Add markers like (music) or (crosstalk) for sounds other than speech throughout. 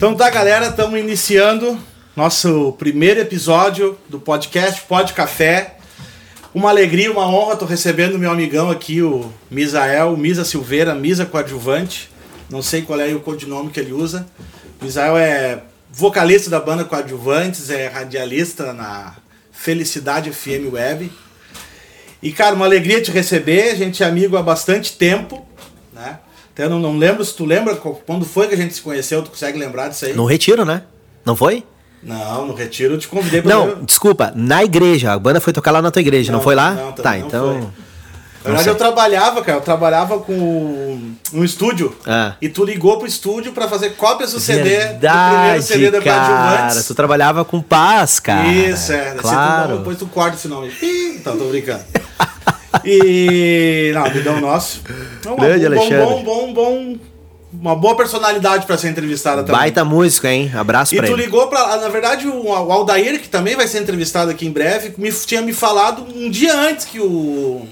Então tá, galera, estamos iniciando nosso primeiro episódio do podcast Pod Café. Uma alegria, uma honra, tô recebendo meu amigão aqui, o Misael, Misa Silveira, Misa Coadjuvante. Não sei qual é o codinome que ele usa. Misael é vocalista da banda Coadjuvantes, é radialista na Felicidade FM Web. E, cara, uma alegria te receber. A gente é amigo há bastante tempo, né? Até não, não lembro se tu lembra quando foi que a gente se conheceu. Tu consegue lembrar disso aí? No retiro, né? Não foi? Não, no retiro eu te convidei pra Não, desculpa, na igreja. A banda foi tocar lá na tua igreja, não, Não, foi lá? não, tá, não então. foi. Na verdade, eu trabalhava, cara. Eu trabalhava com um estúdio. Ah. E tu ligou pro estúdio pra fazer cópias do CD. do primeiro CD da cara. Tu trabalhava com paz, cara. Isso, é. Claro. Claro. depois tu corta esse nome. Ih, Então, tô brincando. (laughs) E. Não, amigão nosso. Então, Grande um bom, Alexandre. bom, bom, bom. Uma boa personalidade pra ser entrevistada também. Baita músico, hein? Abraço E pra tu ele. ligou pra. Na verdade, o, o Aldair, que também vai ser entrevistado aqui em breve, me, tinha me falado um dia antes que o. o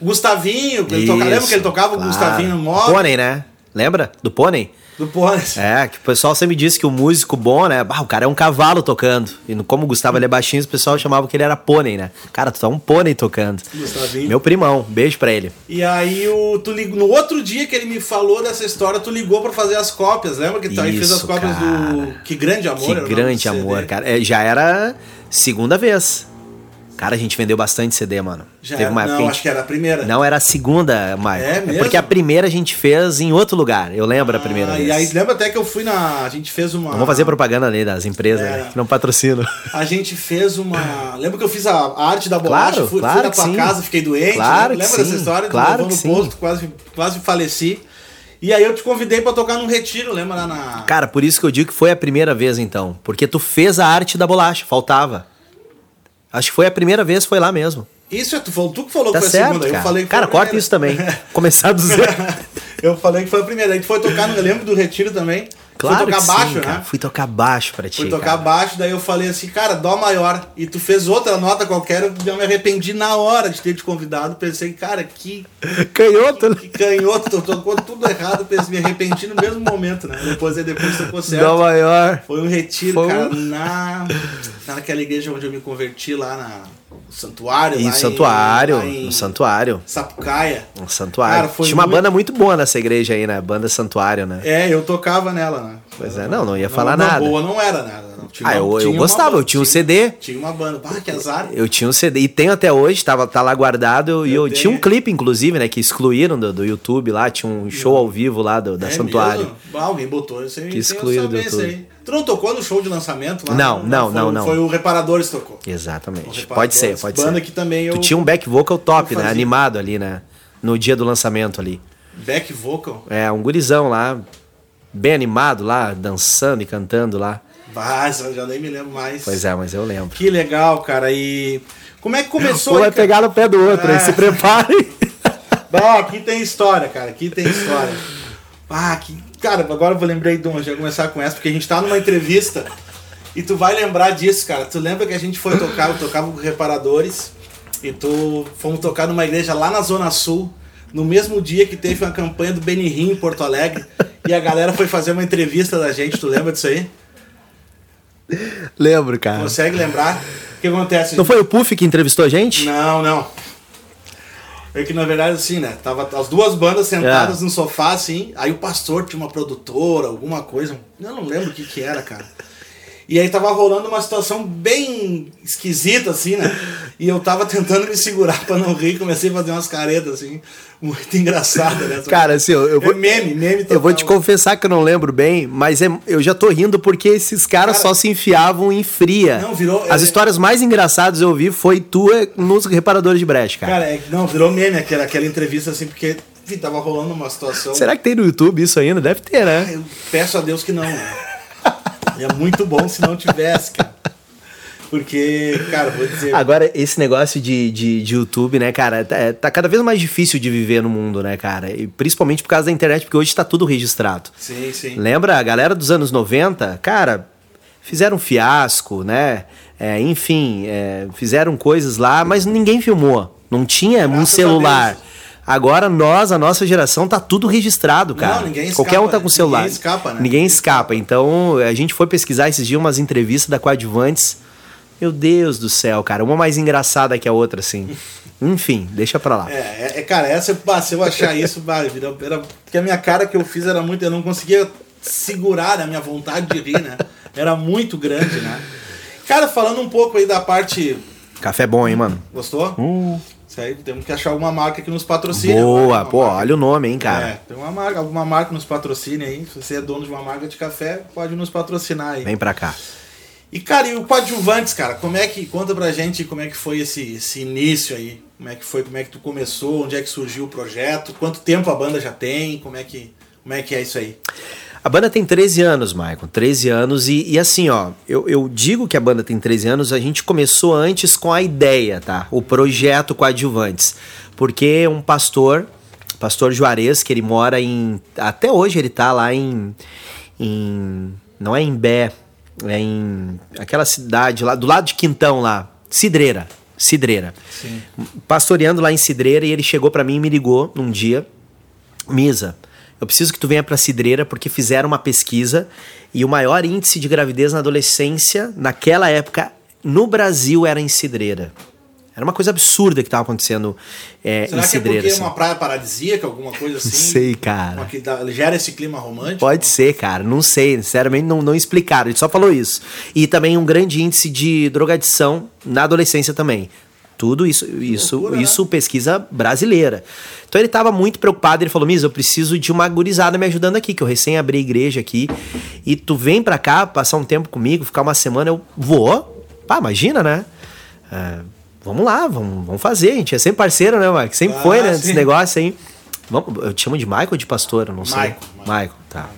Gustavinho, que ele toca, lembra que ele tocava o claro. Gustavinho no modo? Pônei, né? Lembra? Do Pônei? Do Pônei. É, que o pessoal sempre disse que o músico bom, né? O cara é um cavalo tocando. E como o Gustavo ele é baixinho, o pessoal chamava que ele era pônei, né? Cara, tu tá um pônei tocando. Gustavinho. Meu primão, beijo pra ele. E aí o, tu lig... no outro dia que ele me falou dessa história, tu ligou pra fazer as cópias, lembra que tu aí fez as cópias do cara. Que Grande Amor? Que grande do amor, cara. É, já era segunda vez. Cara, a gente vendeu bastante CD, mano. Já Teve era- uma época não, a acho gente... que era a primeira. Não, era a segunda, Maicon. É mesmo? porque a primeira a gente fez em outro lugar. Eu lembro a primeira Ah, vez. E aí lembra até que eu fui na. A gente fez uma. Vamos fazer propaganda ali das empresas É. né, que não patrocinam. A gente fez uma. Lembra que eu fiz a arte da bolacha? Claro, fui, claro fui na tua sim. casa, fiquei doente. Claro lembra que lembra dessa história? claro que no sim. posto, quase, quase faleci. E aí eu te convidei pra tocar num retiro, lembra lá na. Cara, por isso que eu digo que foi a primeira vez, então. Porque tu fez a arte da bolacha, faltava. Acho que foi a primeira vez, foi lá mesmo. Isso é tu, falou- tu que falou Tá que foi a certo, segunda. cara. Eu falei cara, a corta isso também. (laughs) Começar do zero. eu falei que foi a primeira. Aí tu foi tocar, no, eu lembro do retiro também. Claro foi tocar que baixo, sim, cara. né? Fui tocar baixo pra ti, Fui tocar cara. baixo, daí eu falei assim, cara, dó maior. E tu fez outra nota qualquer, eu me arrependi na hora de ter te convidado. Pensei, cara, que, (laughs) Canhoto, né? que canhoto, tu tocou tudo errado. Pensei, me arrependi no mesmo momento, né? Depois aí depois tocou certo. Dó maior. Foi um retiro, Foi cara, um- na, naquela igreja onde eu me converti lá na, no santuário. E o santuário, Em, no santuário. Sapucaia. Um santuário. Cara, Tinha uma muito- banda muito boa nessa igreja aí, né? Banda Santuário, né? É, eu tocava nela, né? Pois é, não, não ia falar não, nada. boa não era nada. Não. Tinha Ah, uma- eu, eu gostava, banda, eu tinha um CD. Tinha uma banda. Ah, que azar. Eu tinha um CD. E tenho até hoje, tava, tá lá guardado. E Eu eu, tinha um clipe, inclusive, né? Que excluíram do, do YouTube lá. Tinha um show ao vivo lá do, da É Santuário. mesmo? Ah, alguém botou isso aí. Que excluíram do YouTube. Tu não tocou no show de lançamento lá? Não, não, foi, não, não. Foi o Reparadores que tocou. Exatamente. Pode ser, pode Banda ser. que também eu... Tu tinha um back vocal top, né? Animado ali, né? No dia do lançamento ali. Back vocal. É, um gurizão lá, bem animado lá, dançando e cantando lá. Vai, eu já nem me lembro mais. Pois é, mas eu lembro. Que legal, cara. E como é que começou? Um vai pegar no pé do outro, É. aí se preparem. (laughs) Bom, aqui tem história, cara. Aqui tem história. (laughs) Ah, que. Cara, agora eu lembrei de uma, já vou começar com essa, porque a gente tá numa entrevista e tu vai lembrar disso, cara. Tu lembra que a gente foi tocar, eu tocava com reparadores e tu fomos tocar numa igreja lá na Zona Sul, no mesmo dia que teve uma campanha do Benihim em Porto Alegre, e a galera foi fazer uma entrevista da gente, tu lembra disso aí? Lembro, cara. Consegue lembrar? O que acontece? Não foi o Puff que entrevistou a gente? Não, não. É que na verdade assim, né? Tava as duas bandas sentadas É. no sofá, assim. Aí o pastor tinha uma produtora, alguma coisa. Eu não lembro o que que era, cara. E aí tava rolando uma situação bem esquisita, assim, né? E eu tava tentando me segurar pra não rir. Comecei a fazer umas caretas, assim, muito engraçadas, né? (laughs) Cara, assim, eu, eu É vou. meme, meme Eu vou te total. confessar que eu não lembro bem, mas é- eu já tô rindo porque esses caras Cara, só se enfiavam em fria. Não, virou- As é- histórias mais engraçadas eu ouvi foi tua nos reparadores de brecha, cara. Cara, é, não, virou meme aquela, aquela entrevista, assim, porque enfim, tava rolando uma situação... Será que tem no YouTube isso ainda? Deve ter, né? Eu peço a Deus que não, né? É muito bom se não tivesse, cara. Porque, cara, vou dizer. Agora, esse negócio de, de, de YouTube, né, cara, tá, é- tá cada vez mais difícil de viver no mundo, né, cara? E principalmente por causa da internet, porque hoje tá tudo registrado. Sim, sim. Lembra a galera dos anos 90? Cara, fizeram um fiasco, né? É, enfim, é, fizeram coisas lá, mas ninguém filmou. Não tinha um Graças a celular. Deus. Agora nós, a nossa geração, tá tudo registrado, cara. Não, ninguém escapa, Qualquer um tá com né? celular. Ninguém escapa, né? Ninguém escapa. Então, a gente foi pesquisar esses dias umas entrevistas da Coadjuvantes. Meu Deus do céu, cara. Uma mais engraçada que a outra, assim. (laughs) Enfim, deixa pra lá. É, é, é, cara, essa, bah, se eu achar isso, era, porque a minha cara que eu fiz era muito. Eu não conseguia segurar a minha vontade de rir, né? Era muito grande, né? Cara, falando um pouco aí da parte. Café bom, hein, mano? Gostou? Hum. Isso aí, temos que achar alguma marca que nos patrocine. Boa, pô, marca. olha o nome, hein, cara. É, tem uma marca, alguma marca nos patrocine aí. Se você é dono de uma marca de café, pode nos patrocinar aí. Vem pra cá. E, cara, e o coadjuvantes, cara, como é que. Conta pra gente como é que foi esse, esse início aí. Como é que foi, como é que tu começou, onde é que surgiu o projeto, quanto tempo a banda já tem, como é que, como é, que é isso aí? A banda tem 13 anos, Maicon. 13 anos. E, e assim, ó, eu, eu digo que a banda tem 13 anos, a gente começou antes com a ideia, tá? O projeto Coadjuvantes. Porque um pastor, pastor Juarez, que ele mora em. Até hoje ele tá lá em. em não é em Bé, é em. aquela cidade lá, do lado de Quintão lá. Cidreira. Cidreira. Sim. Pastoreando lá em Cidreira e ele chegou pra mim e me ligou num dia. Misa, eu preciso que tu venha pra Cidreira porque fizeram uma pesquisa e o maior índice de gravidez na adolescência, naquela época, no Brasil, era em Cidreira. Era uma coisa absurda que estava acontecendo é, Será em que é Cidreira. porque é assim. uma praia paradisíaca, alguma coisa assim? Não sei, cara. Que dá- gera esse clima romântico? Pode ser, cara. Não sei. Sinceramente, não, não explicaram. Ele só falou isso. E também um grande índice de drogadição na adolescência também. Tudo isso, isso, loucura, né? isso pesquisa brasileira. Então ele estava muito preocupado. Ele falou: Misa, eu preciso de uma gurizada me ajudando aqui, que eu recém abri a igreja aqui. E tu vem pra cá, passar um tempo comigo, ficar uma semana, eu vou. Pá, imagina, né? É, vamos lá, vamos, vamos fazer. A gente é sempre parceiro, né, Mike? Sempre Ah, foi, né? sim. Esse negócio aí. Vamos, eu te chamo de Michael ou de pastor? Eu não sei. Michael, Michael, tá.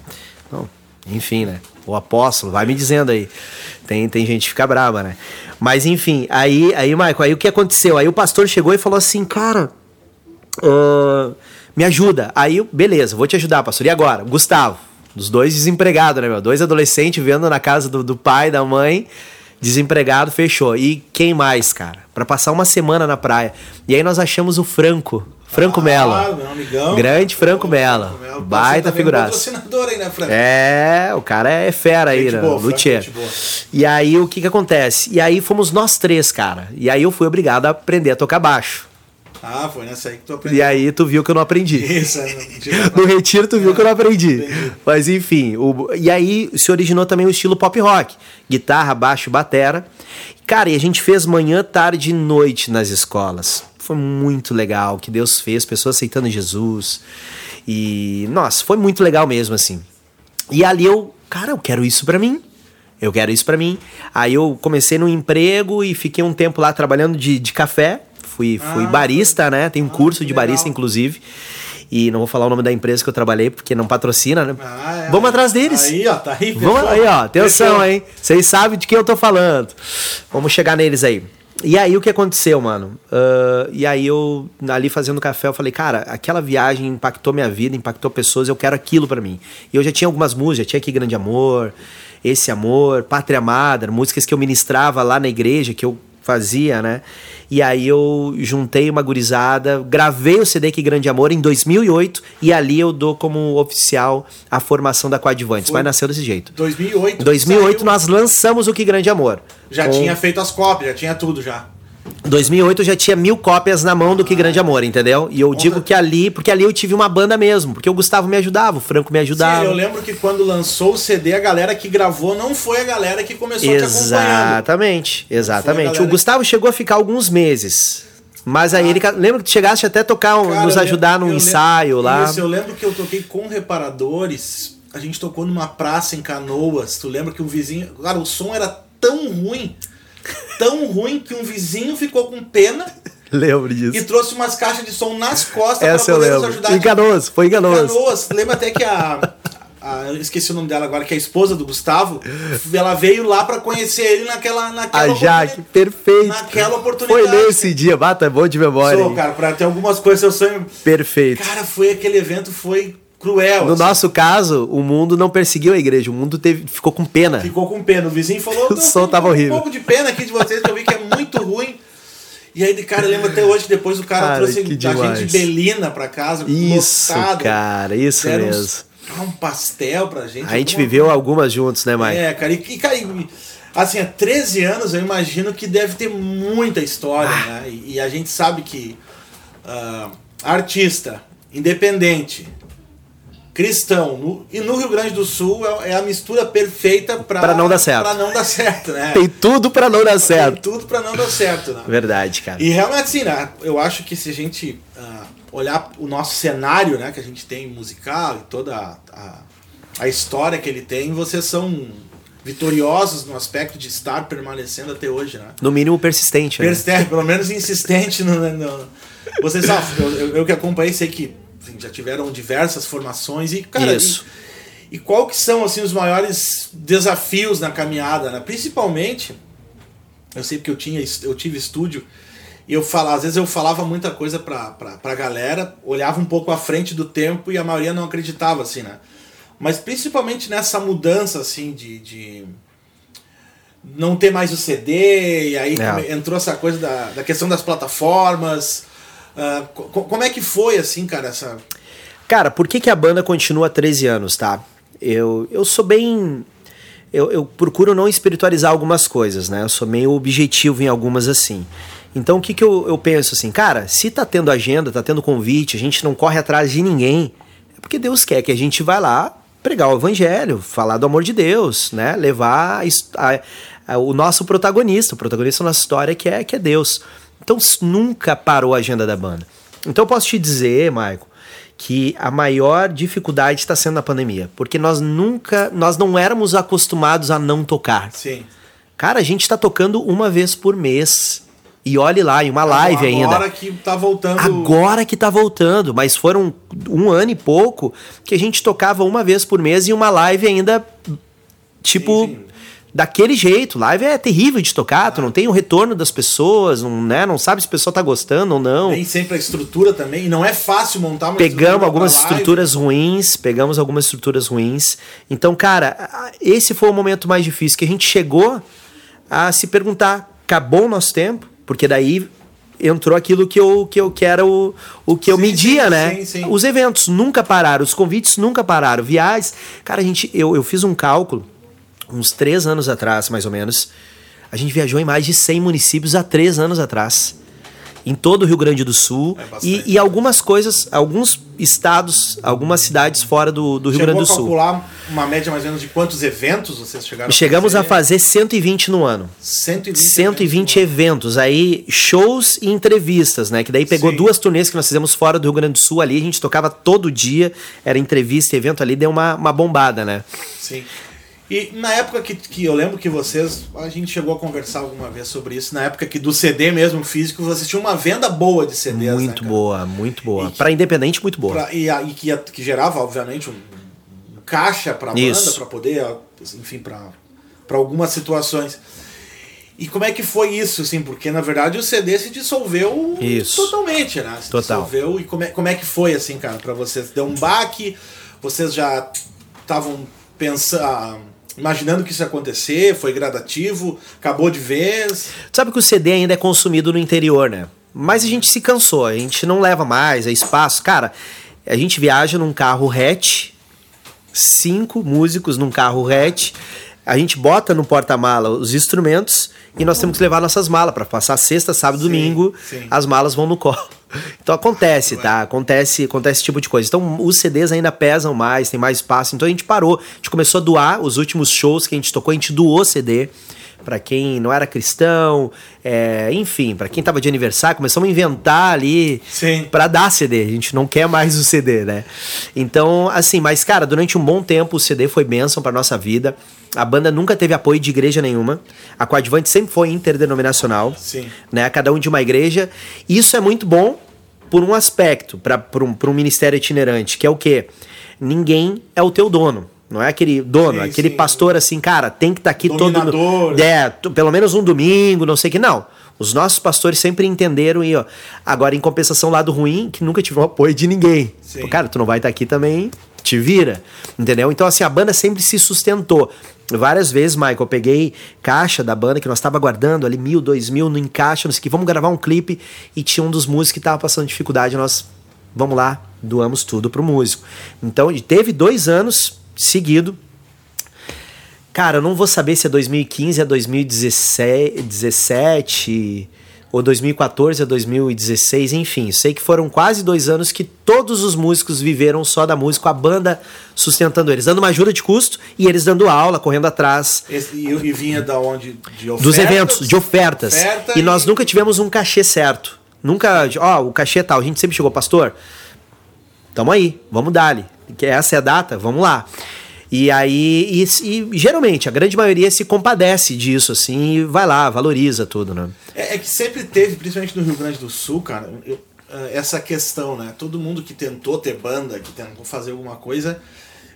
Não, enfim, né? O apóstolo, vai me dizendo aí. Tem, tem gente que fica brava, né? Mas enfim, aí, aí, Michael, aí o que aconteceu? Aí o pastor chegou e falou assim, cara, ah, me ajuda. Aí, beleza, vou te ajudar, pastor. E agora? Gustavo, dos dois desempregados, né, meu? Dois adolescentes vendo na casa do, do pai, da mãe, desempregado, fechou. E quem mais, cara? Pra passar uma semana na praia. E aí nós achamos o Franco, Franco. Ah, meu amigão. Grande Franco. Melo. Baita é figuraça. aí, né, Franco? É, o cara é fera aí, né? Luthier. boa. E aí o que que acontece? E aí fomos nós três, cara. E aí eu fui obrigado a aprender a tocar baixo. Ah, foi nessa aí que tu aprendeu. E aí tu viu que eu não aprendi. Isso, é. (laughs) No retiro tu viu que eu não aprendi. Entendi. Mas enfim, o- e aí se originou também o estilo pop rock. Guitarra, baixo, batera. Cara, e a gente fez manhã, tarde e noite nas escolas. Foi muito legal que Deus fez, pessoas aceitando Jesus. E, nossa, foi muito legal mesmo, assim. E ali eu, cara, eu quero isso pra mim. Eu quero isso pra mim. Aí eu comecei no emprego e fiquei um tempo lá trabalhando de, de café. Fui, fui Ah, barista, né? Tem um curso que de barista, legal. inclusive. E não vou falar o nome da empresa que eu trabalhei, porque não patrocina, né? Ah, é. Vamos atrás deles. Aí, ó, tá aí. Vamos aí, ó. Atenção, hein? Vocês sabem de quem eu tô falando. Vamos chegar neles aí. E aí, o que aconteceu, mano? Ah, e aí, eu, ali fazendo café, eu falei, cara, aquela viagem impactou minha vida, impactou pessoas, eu quero aquilo pra mim. E eu já tinha algumas músicas, tinha aqui Grande Amor, Esse Amor, Pátria Amada, músicas que eu ministrava lá na igreja, que eu fazia, né? E aí eu juntei uma gurizada, gravei o CD Que Grande Amor em 2008 e ali eu dou como oficial a formação da Coadjuvantes. Mas nasceu desse jeito. 2008. Em 2008 saiu, nós lançamos o Que Grande Amor. Já Com- tinha feito as cópias, já tinha tudo já. 2008 eu já tinha mil cópias na mão do Que Grande Amor, entendeu? E eu digo que ali, porque ali eu tive uma banda mesmo, porque o Gustavo me ajudava, o Franco me ajudava. Sim, eu lembro que quando lançou o CD, a galera que gravou não foi a galera que começou a te acompanhando. Exatamente, exatamente. O Gustavo chegou a ficar alguns meses. Mas aí ele. Lembra que tu chegaste até a tocar, um- Cara, nos ajudar lembro- num ensaio lembro- lá. Isso, eu lembro que eu toquei com reparadores. A gente tocou numa praça em Canoas. Tu lembra que o vizinho. Cara, o som era tão ruim. Tão ruim que um vizinho ficou com pena Lembro disso. e trouxe umas caixas de som nas costas Essa eu poder nos lembro. ajudar. Enganoso, foi enganoso. Canoas. Lembra até que a, a- eu esqueci o nome dela agora, que é a esposa do Gustavo, ela veio lá pra conhecer ele naquela naquela A Jaque, perfeito. naquela oportunidade. Foi nesse dia, bata, é bom de memória. Sou, cara, pra ter algumas coisas eu sonho. Perfeito. Cara, foi aquele evento foi cruel. No assim. nosso caso, o mundo não perseguiu a igreja, o mundo teve, ficou com pena. Ficou com pena. O vizinho falou: (laughs) O "Tô som tava um horrível." pouco de pena aqui de vocês, eu vi que é muito ruim. E aí, cara, eu lembro até hoje que depois o cara, Cara, trouxe a gente de Belina pra casa, Isso, lotado. cara, isso mesmo. uns- ah, um pastel pra gente. A gente viveu algumas juntos, né, Mike? É, cara, e, e, cara, e, assim, há 13 anos eu imagino que deve ter muita história, Ah. né? E, e a gente sabe que ah, artista, independente, cristão, no- e no Rio Grande do Sul é, é a mistura perfeita Pra não dar certo. Não dar certo, né? Tem tudo pra não dar Tem certo. tudo pra não dar certo, né? Verdade, cara. E realmente, assim, né? Eu acho que se a gente ah, olhar o nosso cenário, né, que a gente tem musical e toda a, a, a história que ele tem, vocês são vitoriosos no aspecto de estar permanecendo até hoje, né? No mínimo persistente, né? Persistente, pelo menos insistente no. no- vocês sabem, eu- eu que acompanhei, sei que enfim, já tiveram diversas formações e, cara, Isso. E, e qual que são assim os maiores desafios na caminhada, né? Principalmente, eu sei porque eu tinha eu tive estúdio e eu falava, às vezes eu falava muita coisa pra, pra, pra galera, olhava um pouco à frente do tempo e a maioria não acreditava assim, né? Mas principalmente nessa mudança assim de, de não ter mais o CD, e aí É. entrou essa coisa da, da questão das plataformas. Co- como é que foi assim, cara, essa Cara, por que, que a banda continua há 13 anos, tá? Eu, eu sou bem. Eu, eu procuro não espiritualizar algumas coisas, né? Eu sou meio objetivo em algumas assim. Então o que, que eu, eu penso assim, cara, se tá tendo agenda, tá tendo convite, a gente não corre atrás de ninguém, é porque Deus quer que a gente vá lá pregar o evangelho, falar do amor de Deus, né? Levar a a- a- o nosso protagonista, o protagonista da nossa história que é, que é Deus. Então nunca parou a agenda da banda. Então eu posso te dizer, Maico, que a maior dificuldade está sendo na pandemia, porque nós nunca, nós não éramos acostumados a não tocar. Sim. Cara, a gente está tocando uma vez por mês. E olhe lá, em uma live ainda. Agora que tá voltando. Agora que tá voltando, mas foram um ano e pouco que a gente tocava uma vez por mês e uma live ainda, tipo, Sim, sim. Daquele jeito. Live é terrível de tocar, tu não tem o retorno das pessoas, não, né, não sabe se a pessoa tá gostando ou não. Nem sempre a estrutura também. E não é fácil montar uma Pegamos algumas estruturas ruins, pegamos algumas estruturas ruins. Então, cara, esse foi o momento mais difícil, que a gente chegou a se perguntar, acabou o nosso tempo? Porque daí entrou aquilo que eu, que eu que era o, o que eu Sim, media, sim, né? sim, sim. Os eventos nunca pararam, os convites nunca pararam, viagens. Cara, a gente, eu, eu fiz um cálculo, uns três anos atrás, mais ou menos. A gente viajou em mais de 100 municípios há três anos atrás. Em todo o Rio Grande do Sul. É e, e algumas coisas, alguns estados, algumas cidades fora do, do Rio Chegou Grande do a Sul. calcular uma média mais ou menos de quantos eventos vocês chegaram Chegamos a fazer? fazer 120 no ano. 120, 120 eventos. eventos, aí shows e entrevistas, né? Que daí pegou Sim. duas turnês que nós fizemos fora do Rio Grande do Sul ali, a gente tocava todo dia, era entrevista e evento ali, deu uma, uma bombada, né? Sim. E na época que, que eu lembro que vocês, a gente chegou a conversar alguma vez sobre isso, na época que do CD mesmo físico, vocês tinham uma venda boa de CDs. muito né, boa, muito boa. Pra independente, muito boa. Pra- e, a- e que, que gerava, obviamente, um, um caixa pra banda, pra poder, enfim, pra algumas situações. E como é que foi isso, assim? Porque, na verdade, o CD se dissolveu Isso. totalmente, né? Se Total. dissolveu. E como é, como é que foi, assim, cara, pra vocês? Deu um baque? Vocês já estavam pensando... Imaginando que isso ia acontecer, foi gradativo, acabou de vez. Sabe que o CD ainda é consumido no interior, né? Mas a gente se cansou, a gente não leva mais, é espaço. Cara, a gente viaja num carro hatch, cinco músicos num carro hatch, a gente bota no porta-mala os instrumentos e nós temos que levar nossas malas para passar sexta, sábado, Sim, domingo, sim. as malas vão no colo. (laughs) Então acontece, tá? Acontece, acontece esse tipo de coisa. Então os CDs ainda pesam mais, tem mais espaço. Então a gente parou, a gente começou a doar os últimos shows que a gente tocou, a gente doou CD para quem não era cristão, é, enfim, para quem tava de aniversário, começamos a inventar ali para dar CD. A gente não quer mais o CD, né? Então, assim, mas cara, durante um bom tempo o CD foi bênção para nossa vida. A banda nunca teve apoio de igreja nenhuma. A Coadjuvante sempre foi interdenominacional, Sim. né? Cada um de uma igreja. Isso é muito bom por um aspecto, para um, pra um ministério itinerante, que é o quê? Ninguém é o teu dono. Não é aquele dono, Sim, aquele sim. pastor assim, cara, tem que estar aqui todo. Dominador. É, t- pelo menos um domingo, não sei o que. Não. Os nossos pastores sempre entenderam e, ó. Agora, em compensação, lado ruim, que nunca tive o apoio de ninguém. Pô, Cara, tu não vai estar aqui também. te vira, entendeu? Então, assim, a banda sempre se sustentou. Várias vezes, Michael, eu peguei caixa da banda que nós tava guardando ali, mil, dois mil, no encaixe, não sei o que, vamos gravar um clipe e tinha um dos músicos que tava passando dificuldade, nós, vamos lá, doamos tudo pro músico. Então, teve dois anos seguido. Cara, eu não vou saber se é 2015, é 2017 ou 2014 a 2016, enfim. Sei que foram quase dois anos que todos os músicos viveram só da música, a banda sustentando eles, dando uma ajuda de custo e eles dando aula, correndo atrás. Esse, e, e, vinha da onde? De ofertas? Dos eventos, de ofertas. Oferta e, e nós nunca tivemos um cachê certo. Nunca, ó, o cachê é tal. A gente sempre chegou, pastor, tamo aí, vamos dar-lhe. Essa é a data, vamos lá. E aí, e, e, geralmente, a grande maioria se compadece disso, assim, e vai lá, valoriza tudo, né? É, é que sempre teve, principalmente no Rio Grande do Sul, cara, eu, eh, essa questão, né? Todo mundo que tentou ter banda, que tentou fazer alguma coisa,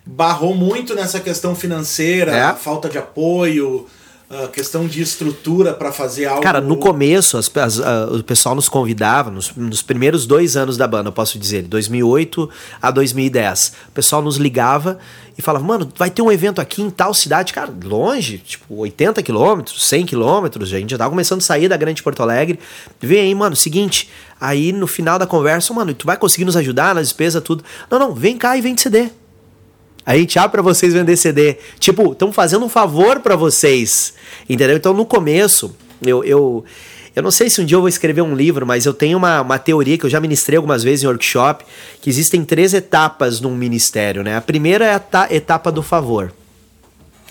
barrou muito nessa questão financeira, é. falta de apoio, a questão de estrutura para fazer algo. Cara, no começo, as, as, a, o pessoal nos convidava, nos, nos, primeiros dois anos da banda, eu posso dizer, 2008 a 2010. O pessoal nos ligava e falava, mano, vai ter um evento aqui em tal cidade, cara, longe, tipo 80 quilômetros, 100 quilômetros, a gente já tava começando a sair da Grande Porto Alegre. Vem aí, mano, seguinte, aí no final da conversa, mano, tu vai conseguir nos ajudar na despesa, tudo. Não, não, vem cá e vende CD. A gente abre para vocês vender CD. Tipo, estamos fazendo um favor para vocês. Entendeu? Então, no começo, eu, eu, eu não sei se um dia eu vou escrever um livro, mas eu tenho uma, uma teoria que eu já ministrei algumas vezes em workshop, que existem três etapas num ministério, né? A primeira é a etapa do favor.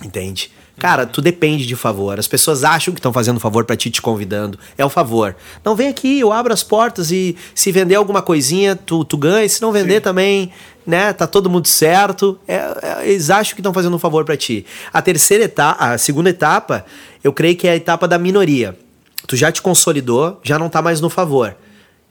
Entende? Cara, tu depende de favor. As pessoas acham que estão fazendo favor para ti, te convidando. É o favor. Não, vem aqui, eu abro as portas e se vender alguma coisinha, tu, tu ganha. Se não vender Sim. também, né? Tá todo mundo certo. É, é, eles acham que estão fazendo um favor para ti. A terceira etapa, a segunda etapa, eu creio que é a etapa da minoria. Tu já te consolidou, já não tá mais no favor.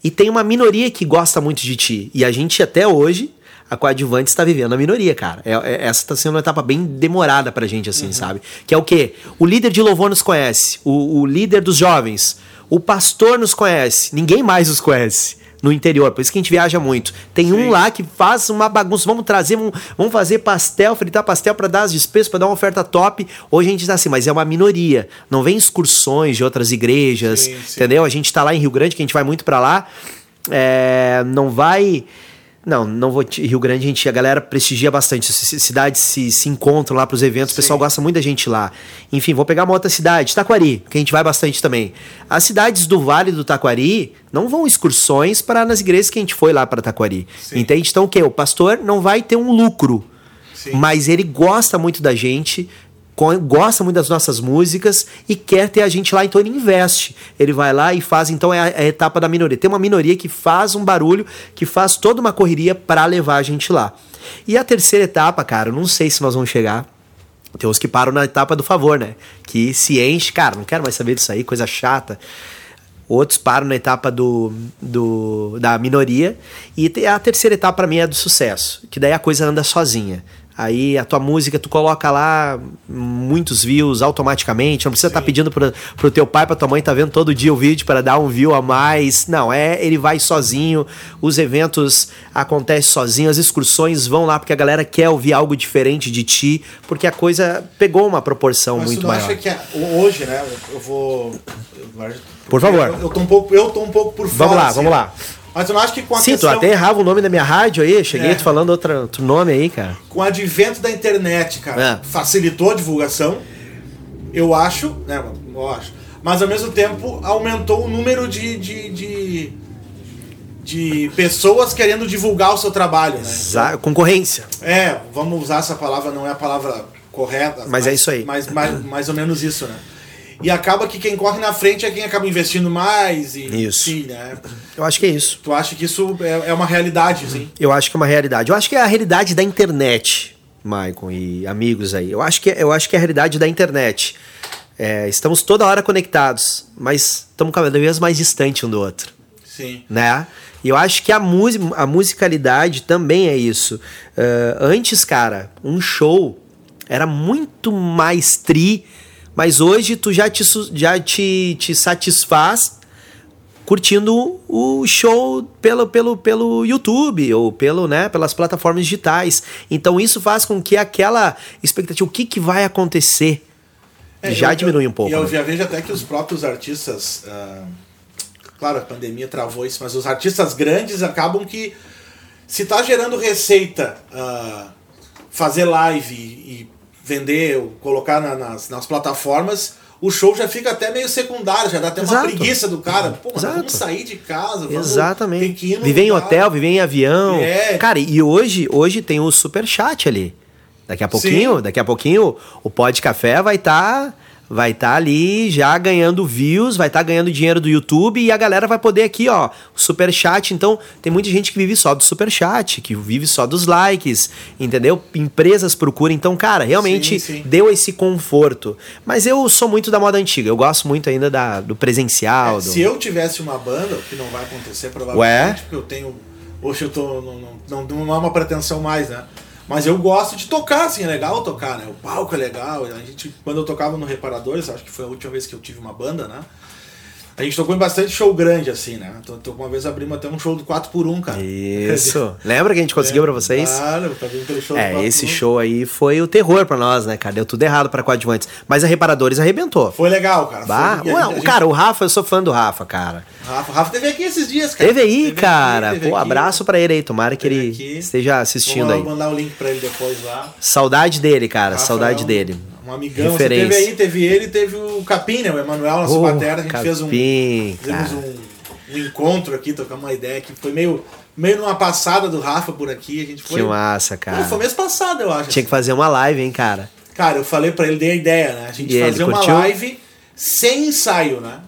E tem uma minoria que gosta muito de ti. E a gente até hoje a coadjuvante está vivendo a minoria, cara. É, é, essa está sendo uma etapa bem demorada pra gente, assim, uhum. sabe? Que é o quê? O líder de louvor nos conhece, o, o líder dos jovens, o pastor nos conhece, ninguém mais os conhece no interior, por isso que a gente viaja muito. Tem Sim. um lá que faz uma bagunça. Vamos trazer, vamos, vamos fazer pastel, fritar pastel para dar as despesas, para dar uma oferta top. Hoje a gente tá assim, mas é uma minoria. Não vem excursões de outras igrejas, sim, sim. entendeu? A gente tá lá em Rio Grande, que a gente vai muito para lá. É, não vai não, não vou. Rio Grande, a, gente, a galera prestigia bastante. Cidades se, se encontram lá para os eventos, Sim. o pessoal gosta muito da gente lá. Enfim, vou pegar uma outra cidade, Taquari, que a gente vai bastante também. As cidades do Vale do Taquari não vão excursões para nas igrejas que a gente foi lá para Taquari. Sim. Entende? Então o quê? O pastor não vai ter um lucro. Sim. Mas ele gosta muito da gente, gosta muito das nossas músicas e quer ter a gente lá, então ele investe. Ele vai lá e faz, então é a, é a etapa da minoria. Tem uma minoria que faz um barulho, que faz toda uma correria para levar a gente lá. E a terceira etapa, cara, não sei se nós vamos chegar. Tem uns que param na etapa do favor, né? Que se enche, cara, não quero mais saber disso aí, coisa chata. Outros param na etapa do, do, da minoria. E a terceira etapa, para mim, é do sucesso. Que daí a coisa anda sozinha. Aí a tua música, tu coloca lá muitos views automaticamente. Não precisa estar tá pedindo pro, pro teu pai, pra tua mãe, tá vendo todo dia o vídeo para dar um view a mais. Não, é ele vai sozinho. Os eventos acontecem sozinho, as excursões vão lá porque a galera quer ouvir algo diferente de ti, porque a coisa pegou uma proporção Mas muito tu não maior. Acha que é, hoje, né? Eu vou. Por favor. Eu, eu, tô um pouco, eu tô um pouco por fora. Vamos lá, assim, vamos lá. Mas eu não acho que com a Sim, questão... tu até errava o nome da minha rádio aí, cheguei é. falando outro, outro nome aí, cara. Com o advento da internet, cara, é. facilitou a divulgação, eu acho, né, eu acho, mas ao mesmo tempo aumentou o número de, de, de, de pessoas querendo divulgar o seu trabalho, né? Exa concorrência. É, vamos usar essa palavra, não é a palavra correta. Mas, é mas é isso aí. Mas mais, mais ou menos isso, né? E acaba que quem corre na frente é quem acaba investindo mais. E, isso. Sim, né? Eu acho que é isso. Tu acha que isso é, é uma realidade, sim? Eu acho que é uma realidade. Eu acho que é a realidade da internet, Maicon e amigos aí. Eu acho que, é, eu acho que é a realidade da internet. É, estamos toda hora conectados, mas estamos cada vez mais distante um do outro. Sim. Né? E eu acho que a, a musicalidade também é isso. Uh, antes, cara, um show era muito mais tri mas hoje tu já te, já te, te satisfaz curtindo o show pelo, pelo, pelo YouTube ou pelo, né, pelas plataformas digitais. Então isso faz com que aquela expectativa, o que, que vai acontecer, É, já eu- diminui um pouco. E eu né? já vejo até que os próprios artistas. ah, claro, a pandemia travou isso, mas os artistas grandes acabam que. Se tá gerando receita, ah, fazer live e vender, colocar na- nas, nas plataformas, o show já fica até meio secundário, já dá até uma Exato. preguiça do cara. Pô, mas Exato. vamos sair de casa. Vamos, Exatamente. No Viver em hotel, viver em avião. É. Cara, e hoje, hoje tem o super chat ali. Daqui a pouquinho, Sim. daqui a pouquinho o Pod Café vai estar vai tá ali já ganhando views, vai estar ganhando dinheiro do YouTube e a galera vai poder aqui, ó, super chat. Então, tem muita gente que vive só do super chat, que vive só dos likes, entendeu? Empresas procuram. Então, cara, realmente Sim, sim. deu esse conforto. Mas eu sou muito da moda antiga. Eu gosto muito ainda da, do presencial, É, do Se eu tivesse uma banda, o que não vai acontecer provavelmente, Ué? porque eu tenho. Hoje eu tô. Não, não, não, não é uma pretensão mais, né? Mas eu gosto de tocar, assim, é legal tocar, né? O palco é legal. A gente, quando eu tocava no Reparadores, acho que foi a última vez que eu tive uma banda, né? A gente tocou em bastante show grande, assim, né? Então, uma vez abrimos até um show do 4x1, cara. Isso. (laughs) Lembra que a gente conseguiu pra vocês? Claro, tá vendo aquele show É, 4x1. esse show aí foi o terror pra nós, né, cara? Deu tudo errado pra coadjuvantes. Mas a Reparadores arrebentou. Foi legal, cara. Bah, Foi- ué, gente- cara, o Rafa, eu sou fã do Rafa, cara. Rafa, Rafa teve aqui esses dias, cara. Teve aí, aqui, cara. teve Pô, aqui. abraço pra ele aí. Tomara que Teve ele aqui. esteja assistindo Vou aí. mandar o link pra ele depois lá. Saudade dele, cara. Rafa Saudade é um- dele. Um amigão. Você Referência. teve aí, teve ele, teve o Capim, né? O Emanuel, nosso Oh, batera. A gente fez um. Capim, Fizemos um, um encontro aqui, trocamos uma ideia que foi meio, meio numa passada do Rafa por aqui. A gente foi. Que massa, Pô, cara. Foi mês passado, eu acho. Tinha que assim. fazer uma live, hein, cara. Cara, eu falei pra ele, dei a ideia, né? A gente E fazer uma live sem ensaio, né?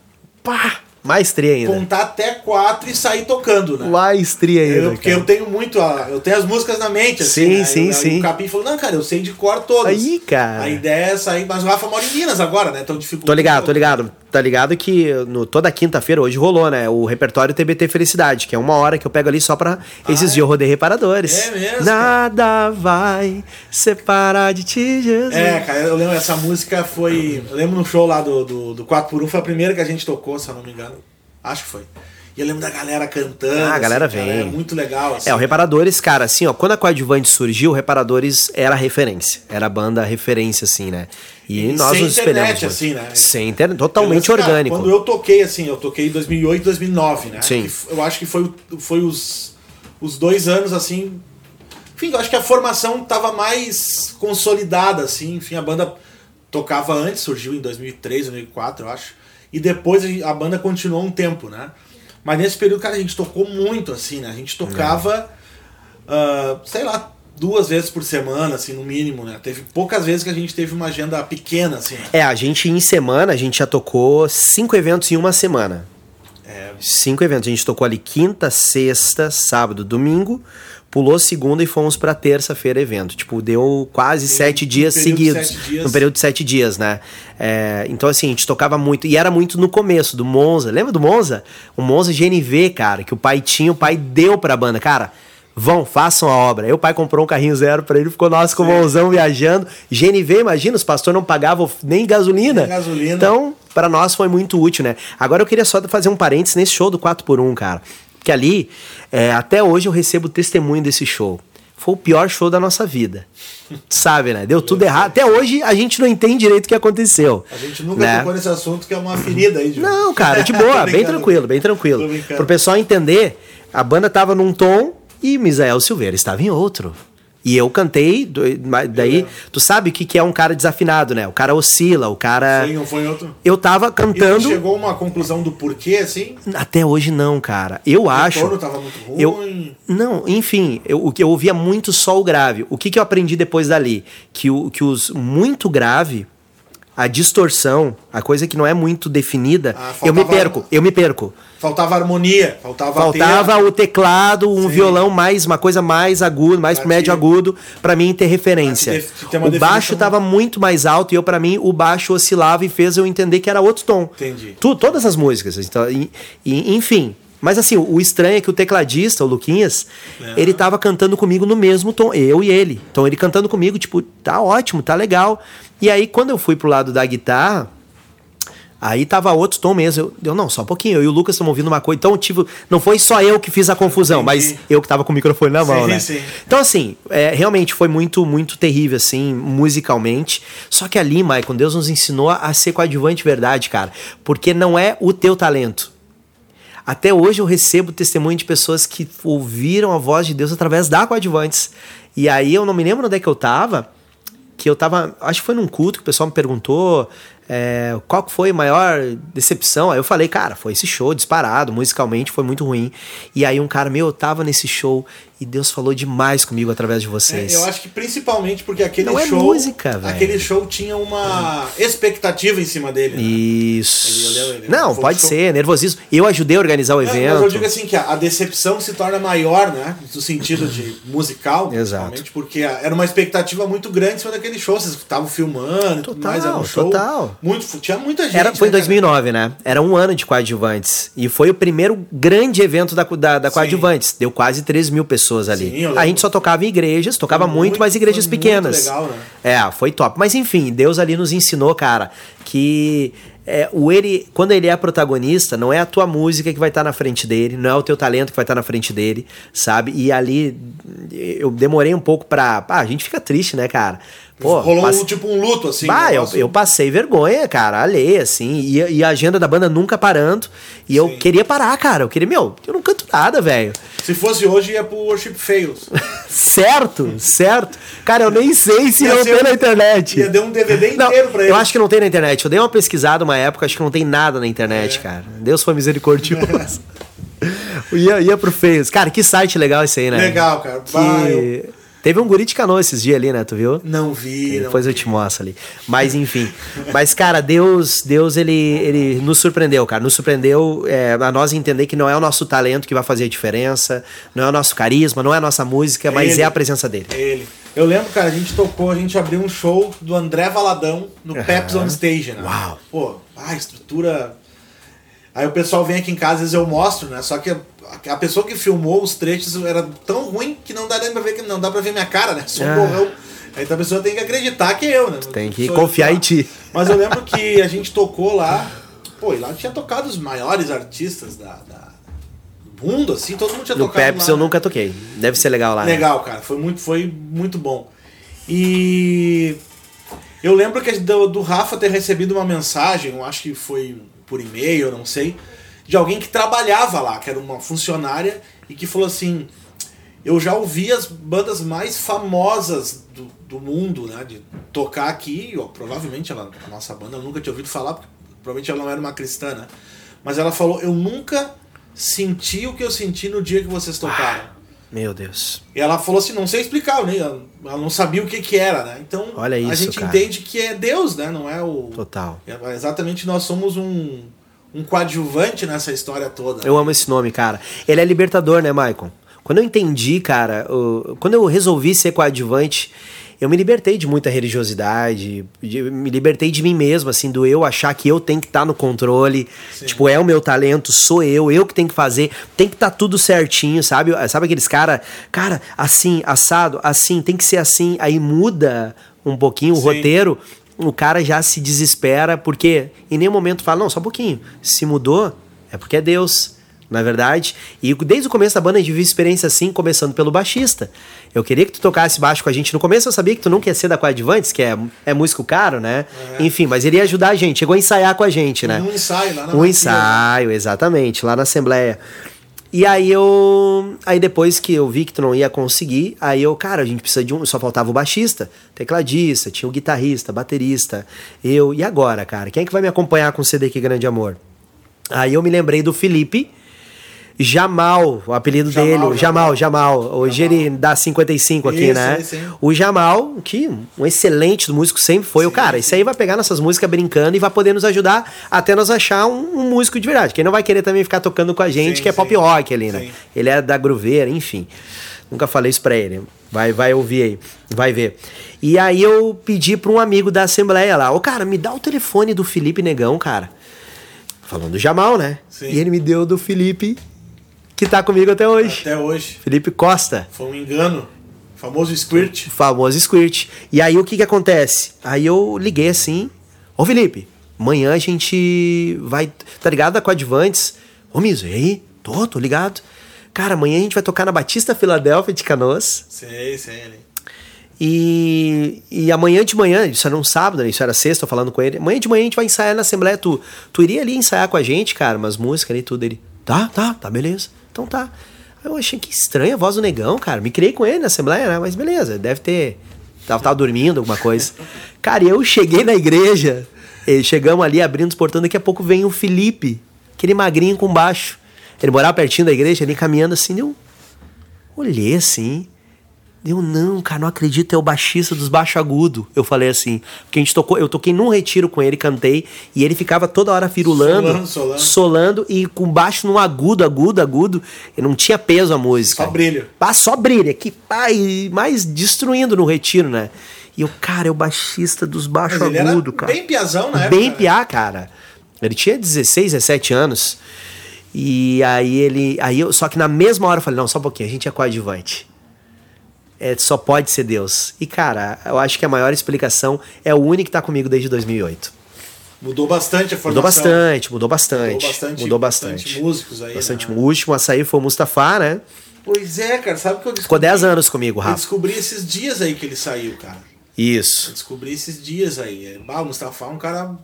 Pá! Maestria ainda. Contar até quatro e sair tocando, né? Maestria ainda. Eu, porque cara. eu tenho muito, a, eu tenho as músicas na mente, assim. Sim, né? sim, E- sim. O Capim falou, não, cara, eu sei de cor todas. Aí, cara. A ideia é sair, mas o Rafa mora em Minas agora, né? Então dificulta. Tô ligado, tô ligado. Tá ligado que no, toda quinta-feira, hoje rolou, né? O repertório TBT Felicidade, que é uma hora que eu pego ali só pra esses Ah, é? dias eu rodei reparadores. É mesmo, Nada vai separar de ti, Jesus. É, cara, eu lembro, essa música foi. Eu lembro no show lá do, do, do 4x1, foi a primeira que a gente tocou, se eu não me engano. Acho que foi. E eu lembro da galera cantando. Ah, a galera assim, cara, vem. é muito legal. Assim, É, o Reparadores, cara, assim, ó, quando a Coadjuvante surgiu, o Reparadores era referência. Era a banda referência, assim, né? E, E nós sem nos internet, espelhamos. muito. assim, né? Sem internet, Eu totalmente lembro, cara, orgânico. Quando eu toquei, assim, eu toquei em 2008, 2009, né? Sim. Eu acho que foi, foi os, os dois anos, assim. Enfim, eu acho que a formação tava mais consolidada, assim. Enfim, a banda tocava antes, surgiu em 2003, 2004, eu acho. E depois a banda continuou um tempo, né? Mas nesse período, cara, a gente tocou muito, assim, né? A gente tocava, ah, sei lá, duas vezes por semana, assim, no mínimo, né? Teve poucas vezes que a gente teve uma agenda pequena, assim. né? É, a gente em semana, a gente já tocou cinco eventos em uma semana. É, Cinco eventos. A gente tocou ali quinta, sexta, sábado, domingo. Pulou segunda e fomos pra terça-feira evento. Tipo, deu quase sete dias seguidos. sete dias. No período de sete dias, né? É, então, assim, a gente tocava muito. E era muito no começo, do Monza. Lembra do Monza? O Monza GNV, cara, que o pai tinha, o pai deu pra banda. Cara, vão, façam a obra. Aí o pai comprou um carrinho zero pra ele, ficou nós com o Monzão viajando. GNV, imagina, os pastores não pagavam nem gasolina. Nem gasolina. Então, para nós foi muito útil, né? Agora eu queria só fazer um parênteses nesse show do 4x1, cara. Porque ali, é, até hoje eu recebo testemunho desse show. Foi o pior show da nossa vida. Sabe, né? Deu tudo errado. Até hoje a gente não entende direito o que aconteceu. A gente nunca né? tocou nesse assunto que é uma ferida aí, Ju. Não, cara, de boa, (laughs) bem tranquilo, bem tranquilo. Pro pessoal entender, a banda tava num tom e Misael Silveira estava em outro. E eu cantei, daí, Eu tu sabe o que que é um cara desafinado, né? O cara oscila, o cara. Sim, não foi outro. Eu tava E cantando. chegou a uma conclusão do porquê, assim? Até hoje não, cara. Eu acho. O tava muito ruim. Eu, não, enfim, eu, o que eu ouvia muito só o grave. O que, que eu aprendi depois dali? Que, o, que os muito grave, a distorção, a coisa que não é muito definida, Ah, eu me perco, eu me perco. Faltava harmonia, faltava Faltava o teclado, um Sim. violão mais, uma coisa mais aguda, mais Pra médio te- agudo, pra mim ter referência. Te uma o baixo tava muito mais alto e eu para mim o baixo oscilava e fez eu entender que era outro tom. Entendi. Tu, todas as músicas, então, e- e- enfim. Mas assim, o estranho é que o tecladista, o Luquinhas, É. ele tava cantando comigo no mesmo tom, eu e ele. Então ele cantando comigo, tipo, tá ótimo, tá legal. E aí quando eu fui pro lado da guitarra, Aí tava outro tom mesmo. Eu, eu não, só um pouquinho. Eu e o Lucas estamos ouvindo uma coisa. Então, tipo, não foi só eu que fiz a confusão, mas eu que tava com o microfone na mão, Sim, né? sim. Então, assim, é, realmente foi muito, muito terrível, assim, musicalmente. Só que ali, Maicon, Deus nos ensinou a ser coadjuvante de verdade, cara. Porque não é o teu talento. Até hoje eu recebo testemunho de pessoas que ouviram a voz de Deus através da coadjuvantes. E aí eu não me lembro onde é que eu tava, que eu tava, acho que foi num culto que o pessoal me perguntou é, qual foi a maior decepção. Aí eu falei, cara, foi esse show disparado, musicalmente foi muito ruim. E aí um cara, meu, eu tava nesse show e Deus falou demais comigo através de vocês. É, eu acho que principalmente porque aquele Não é show. música, velho. aquele show tinha uma expectativa em cima dele. né? Isso. Ele- ele- ele- não, pode show- ser, nervosismo. Eu ajudei a organizar o É, evento. mas eu digo assim que a, a decepção se torna maior, né? No sentido de musical, Exato. porque era uma expectativa muito grande em cima daquele show. Vocês estavam filmando Total, mais. Era um show. total. Muito, tinha muita gente. Era, foi em né, cara? 2009, né? Era um ano de coadjuvantes. E foi o primeiro grande evento da, da, da coadjuvantes. Deu quase 3 mil pessoas ali. Sim, a gente só tocava em igrejas, tocava muito, muito- mas igrejas foi muito pequenas. legal, né? É, foi top. Mas enfim, Deus ali nos ensinou, cara, que é, o ele, quando ele é protagonista, não é a tua música que vai estar na frente dele, não é o teu talento que vai estar na frente dele, sabe? E ali eu demorei um pouco pra. Ah, a gente fica triste, né, cara? Pô, Rolou passe- tipo um luto, assim. Bah, eu, eu passei vergonha, cara, alheia, assim, e, e a agenda da banda nunca parando, e eu Sim. queria parar, cara, eu queria, meu, eu não canto nada, velho. Se fosse hoje, ia pro Worship Fails. (laughs) certo, certo. Cara, eu nem sei se Ia não tem um- na internet. Ia dar um DVD Não, inteiro pra ele. eu acho que não tem na internet. Eu dei uma pesquisada uma época, acho que não tem nada na internet, É. cara. Deus foi misericordioso. (laughs) ia, ia pro Feios. Cara, que site legal esse aí, né? Legal, cara. Que... Eu- Teve um guri de canoa esses dias ali, né? Tu viu? Não vi. não Depois eu te mostro ali. Mas enfim. Mas, cara, Deus, Deus ele, ele nos surpreendeu, cara. Nos surpreendeu é, a nós entender que não é o nosso talento que vai fazer a diferença, não é o nosso carisma, não é a nossa música, mas ele. é a presença dele. Ele. Eu lembro, cara, a gente tocou, a gente abriu um show do André Valadão no Peps on Stage, né? Uau. Pô, a estrutura. Aí o pessoal vem aqui em casa, às vezes eu mostro, né? Só que a, pessoa que filmou os trechos era tão ruim que não dá nem pra ver, que não dá pra ver minha cara, né? Sou um Ah. borrão. Então a pessoa tem que acreditar que é eu, né? Tem que confiar em ti. Mas eu lembro que (laughs) a gente tocou lá, pô, e lá tinha tocado os maiores artistas da, da- do mundo, assim, todo mundo tinha No tocado Peps lá, eu né? nunca toquei. Deve ser legal lá. né? Legal, cara. Foi muito, foi muito bom. E eu lembro que do, do Rafa ter recebido uma mensagem, eu acho que foi por e-mail, não sei, de alguém que trabalhava lá, que era uma funcionária, e que falou assim: Eu já ouvi as bandas mais famosas do, do mundo, né? De tocar aqui, ó, provavelmente ela, a nossa banda nunca tinha ouvido falar, porque provavelmente ela não era uma cristã, né? Mas ela falou: Eu nunca senti o que eu senti no dia que vocês tocaram. Meu Deus. E ela falou assim, não sei explicar, né? Ela não sabia o que que era, né? Então Olha a isso, gente cara. entende que é Deus, né? Não é o. Total. É exatamente, nós somos um, um coadjuvante nessa história toda. Eu amo esse nome, cara. Ele é libertador, né, Maicon? Quando eu entendi, cara, o- quando eu resolvi ser coadjuvante, eu me libertei de muita religiosidade, de- me libertei de mim mesmo, assim, do eu achar que eu tenho que estar no controle. Tipo, é o meu talento, sou eu, eu que tenho que fazer, tem que estar tudo certinho, sabe? Sabe aqueles cara, cara, assim, assado, assim, tem que ser assim, aí muda um pouquinho o Sim. roteiro o cara já se desespera porque em nenhum momento fala, não, só um pouquinho. Se mudou, é porque é Deus, na verdade. E desde o começo da banda a gente vive experiência assim, começando pelo baixista. Eu queria que tu tocasse baixo com a gente no começo, eu sabia que tu não quer ser da Coadjuvantes, que é, é músico caro, né? Enfim, mas ele ia ajudar a gente, chegou a ensaiar com a gente, né? Um ensaio lá na Um ensaio, exatamente, lá na Assembleia. E aí eu. Aí depois que eu vi que tu não ia conseguir, aí eu, cara, a gente precisa de um. Só faltava o baixista, tecladista, tinha o guitarrista, baterista. Eu. E agora, cara? Quem é que vai me acompanhar com o CD Que Grande Amor? Aí eu me lembrei do Felipe. Jamal, o apelido Jamal, dele, Jamal. Jamal, Jamal. Hoje Jamal. ele dá 55 aqui, Isso, né? O Jamal, que um excelente músico sempre foi, o cara, esse aí vai pegar nossas músicas brincando e vai poder nos ajudar até nós achar um, um músico de verdade. Quem não vai querer também ficar tocando com a gente, Sim, que é sim. pop rock ali, né? Sim. Ele é da grooveira, enfim. Nunca falei isso pra ele. Vai, vai ouvir aí, vai ver. E aí eu pedi pra um amigo da Assembleia lá, ô cara, me dá o telefone do Felipe Negão, cara. Falando do Jamal, né? Sim. E ele me deu do Felipe, que tá comigo até hoje. Até hoje. Felipe Costa. Foi um engano. O famoso Squirt. O famoso squirt. E aí o que que acontece? Aí eu liguei assim, ô Felipe, amanhã a gente vai. Tá ligado? Da Coadvantes. Ô, Miso, e aí? Tô, tô ligado. Cara, amanhã a gente vai tocar na Batista Filadélfia de Canoas. Sei, sei. ali. E, e amanhã de manhã, isso era um sábado, né? isso era sexta, eu falando com ele. Amanhã de manhã a gente vai ensaiar na Assembleia. Tu, tu iria ali ensaiar com a gente, cara, umas músicas ali, tudo. Ele, tá, tá, tá, beleza. Então tá. Aí Eu achei que estranha a voz do negão, cara. Me criei com ele na Assembleia, né? Mas beleza, deve ter. Tava, tava dormindo, alguma coisa. Cara, eu cheguei na igreja, chegamos ali abrindo os portões, daqui a pouco vem o Felipe, aquele magrinho com baixo. Ele morava pertinho da igreja, ali caminhando assim, eu olhei assim. Eu, não, cara, não acredito, é o baixista dos baixo agudo. Eu falei assim, porque a gente tocou, eu toquei num retiro com ele, cantei, e ele ficava toda hora firulando, Solando, solando. solando, e com baixo num agudo, agudo, agudo, e não tinha peso a música. Só brilho. Pá, só brilha, que pá, e mais destruindo no retiro, né? E eu, cara, é o baixista dos baixo Mas agudo, cara. bem piazão na Bem época, piá, cara. Ele tinha 16, 17 anos. E aí ele. Aí eu, só que na mesma hora eu falei, não, só um pouquinho, a gente é coadjuvante. É, só pode ser Deus. E, cara, eu acho que a maior explicação é o único que tá comigo desde 2008. Mudou bastante a formação. Mudou bastante, mudou bastante. Mudou bastante, Mudou bastante. músicos aí. Bastante. né? O último a sair foi o Mustafa, né? Pois é, cara, sabe que eu descobri? Ficou 10 anos comigo, Eu Rafa. descobri esses dias aí que ele saiu, cara. Eu Isso. descobri esses dias aí. É, Bah, o Mustafa é um cara.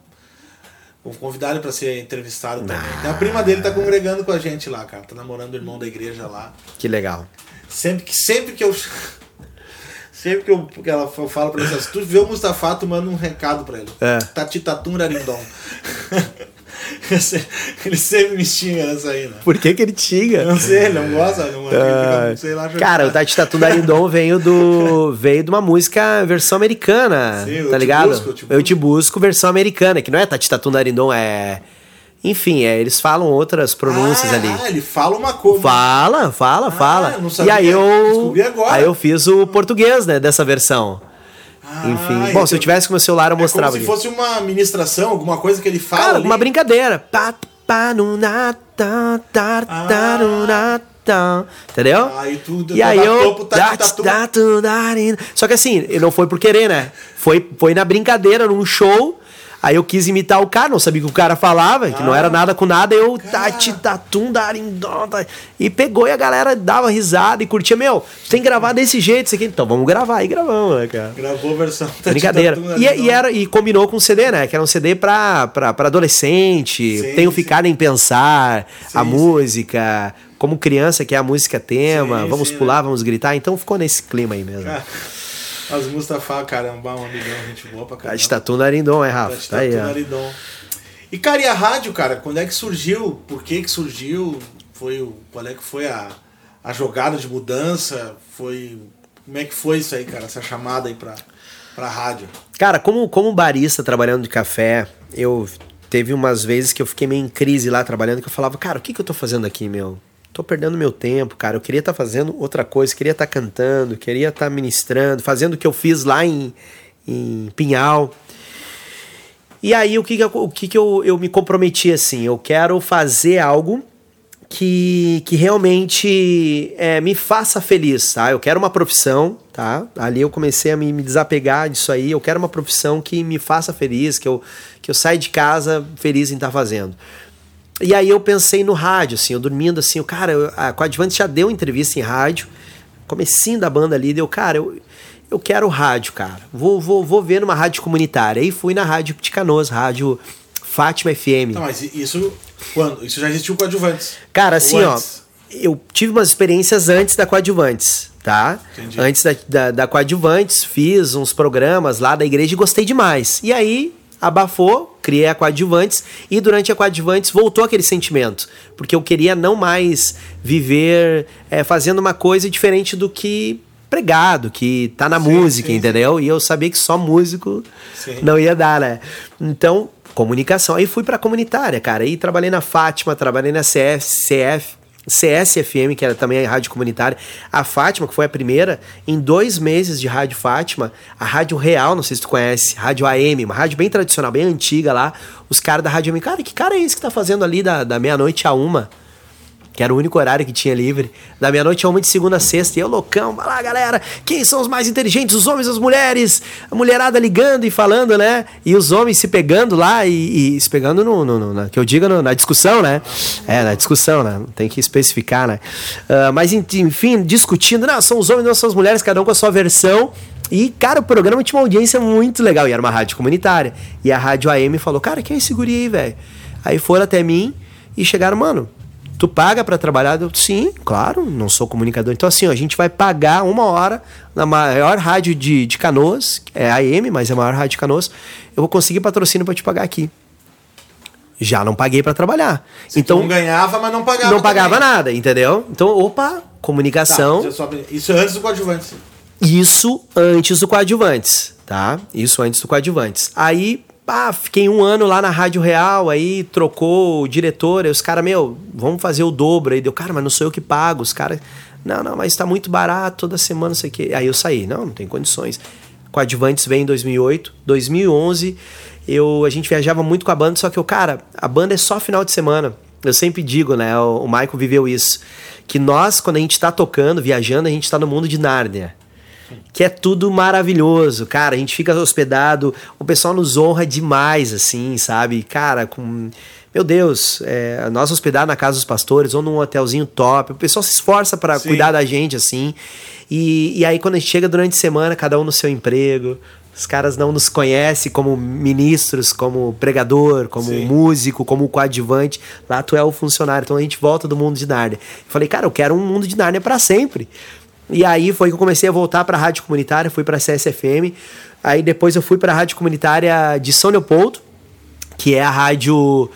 Vou convidar ele pra ser entrevistado também. Ah. A prima dele tá congregando com a gente lá, cara. Tá namorando o irmão da igreja lá. Que legal. Sempre que, sempre que eu. Sempre que eu, que ela, eu falo pra ele assim, se tu vê o Mustafa, tu manda um recado pra ele. É. Tatitatum Rarindom. (laughs) ele sempre me xinga nessa aí, né? Por que que ele tinha? Não sei, ele não gosta, não, Ah, sei lá. Cara, o Tati Tatu veio do veio de uma música versão americana, Sim, Eu tá Te ligado? Busco, Eu Te Eu te busco versão americana, que não é Tati Tatu é enfim, é, eles falam outras pronúncias ah, ali. Ah, ele fala uma coisa. Fala, fala, Ah, fala. não e aí eu Descobri agora. aí eu fiz o português, né, dessa versão. Ah, Enfim, bom, se eu então- tivesse com o meu celular eu É mostrava. como se fosse uma ministração, alguma coisa que ele fala. Cara, ali. uma brincadeira. Nu, na, nu, na. Entendeu? Ah, e tu E aí eu. dat, tatu, darin. Só que assim, não foi por querer, né? Foi, foi na brincadeira, num show. Aí eu quis imitar o cara, não sabia o que o cara falava, que não Ah. era nada com nada. Eu. Tati, tatum, darin, dom, ta. E pegou e a galera dava risada e curtia. Meu, tem que gravar desse jeito, isso aqui. Então vamos gravar. E gravamos, né, cara? Gravou a versão. Brincadeira. E, e era, e combinou com o CD, né? Que era um CD pra, pra, pra adolescente. Sim, Tenho sim. ficado em pensar, a Sim, música, como criança, que é a música tema, vamos pular, né? vamos gritar. Então ficou nesse clima aí mesmo. Ah, As Mustafa, caramba, um amigão, gente boa pra A caramba. de Tatu Narindom, é, Rafa? Tati Tá aí, Tatu ó. Naridon. E cara, e a rádio, cara, quando é que surgiu? Por que que surgiu? Foi o, qual é que foi a, a jogada de mudança? Foi como é que foi isso aí, cara? Essa chamada aí pra, pra rádio? Cara, como, como barista trabalhando de café, eu teve umas vezes que eu fiquei meio em crise lá trabalhando, que eu falava, cara, o que, que eu tô fazendo aqui, meu? Tô perdendo meu tempo, cara. Eu queria estar fazendo outra coisa, queria estar cantando, queria estar ministrando, fazendo o que eu fiz lá em, em Pinhal. E aí, o que, que, eu, o que, que eu, eu me comprometi assim? Eu quero fazer algo que, que realmente é, me faça feliz, tá? Eu quero uma profissão, tá? Ali eu comecei a me, me desapegar disso aí. Eu quero uma profissão que me faça feliz, que eu, que eu saia de casa feliz em estar fazendo. E aí eu pensei no rádio, assim, eu dormindo assim, eu, cara, eu, a Coadjuvante já deu entrevista em rádio, comecinho da banda ali, deu, cara, eu, eu quero rádio, cara. Vou, vou, vou ver numa rádio comunitária. Aí fui na rádio de Canoas, rádio Fátima FM. Não, mas isso quando? Isso já existiu com adjuvantes. Cara, assim, ó, eu tive umas experiências antes da Coadjuvantes, tá? Entendi. Antes da, da, da Coadjuvantes, fiz uns programas lá da igreja e gostei demais. E aí, abafou, criei a Coadjuvantes e durante a Coadjuvantes voltou aquele sentimento. Porque eu queria não mais viver é, fazendo uma coisa diferente do que pregado, que tá na Sim, música, sim, sim. entendeu? E eu sabia que só músico Sim. não ia dar, né? Então, comunicação. Aí fui pra comunitária, cara. Aí trabalhei na Fátima, trabalhei na CF, CF, CSFM, que era também a rádio comunitária. A Fátima, que foi a primeira, em dois meses de Rádio Fátima, a Rádio Real, não sei se tu conhece, Rádio AM, uma rádio bem tradicional, bem antiga lá. Os caras da Rádio AM, cara, que cara é esse que tá fazendo ali da, da meia-noite a uma? Que era o único horário que tinha livre, da meia-noite a uma de segunda a sexta, e eu loucão, vai lá galera, quem são os mais inteligentes, os homens, as mulheres, a mulherada ligando e falando, né, e os homens se pegando lá e, e se pegando no, no, no, na, que eu diga no, na discussão, né, é, na discussão, né, tem que especificar, né, uh, mas enfim, discutindo, não, são os homens, não são as mulheres, cada um com a sua versão, e, cara, o programa tinha uma audiência muito legal. E era uma rádio comunitária. E a rádio AM falou, cara, quem é esse guri aí, velho? Aí foram até mim e chegaram, mano, tu paga para trabalhar? Eu, sim, claro, não sou comunicador. Então, assim, ó, a gente vai pagar uma hora na maior rádio de, de Canoas, é AM, mas é a maior rádio de Canoas. Eu vou conseguir patrocínio para te pagar aqui. Já não paguei para trabalhar. Se então não ganhava, mas não pagava. Não pagava também. nada, entendeu? Então, opa, comunicação. Tá, isso antes do coadjuvante. Isso antes do coadjuvantes, tá? Isso antes do coadjuvantes. Aí pá, fiquei um ano lá na Rádio Real, aí trocou o diretor, aí os caras, meu, vamos fazer o dobro. Aí deu, cara, mas não sou eu que pago. Os caras, não, não, mas tá muito barato, toda semana, sei o quê. Aí eu saí, não, não tem condições. Coadjuvantes vem em 2008, 2011, eu, a gente viajava muito com a banda, só que o cara, a banda é só final de semana. Eu sempre digo, né, o, o Michael viveu isso, que nós, quando a gente tá tocando, viajando, a gente tá no mundo de Nárnia que é tudo maravilhoso, cara. A gente fica hospedado, o pessoal nos honra demais, assim, sabe? Cara, com. Meu Deus, é, nós hospedar na casa dos pastores ou num hotelzinho top, o pessoal se esforça para cuidar da gente, assim. E, e aí, quando a gente chega durante a semana, cada um no seu emprego, os caras não nos conhecem como ministros, como pregador, como Sim. músico, como coadjuvante. Lá tu é o funcionário. Então a gente volta do mundo de Nárnia. Eu falei, cara, eu quero um mundo de Nárnia para sempre. E aí foi que eu comecei a voltar para a rádio comunitária, fui para a CSFM. Aí depois eu fui para a rádio comunitária de São Leopoldo, que é a rádio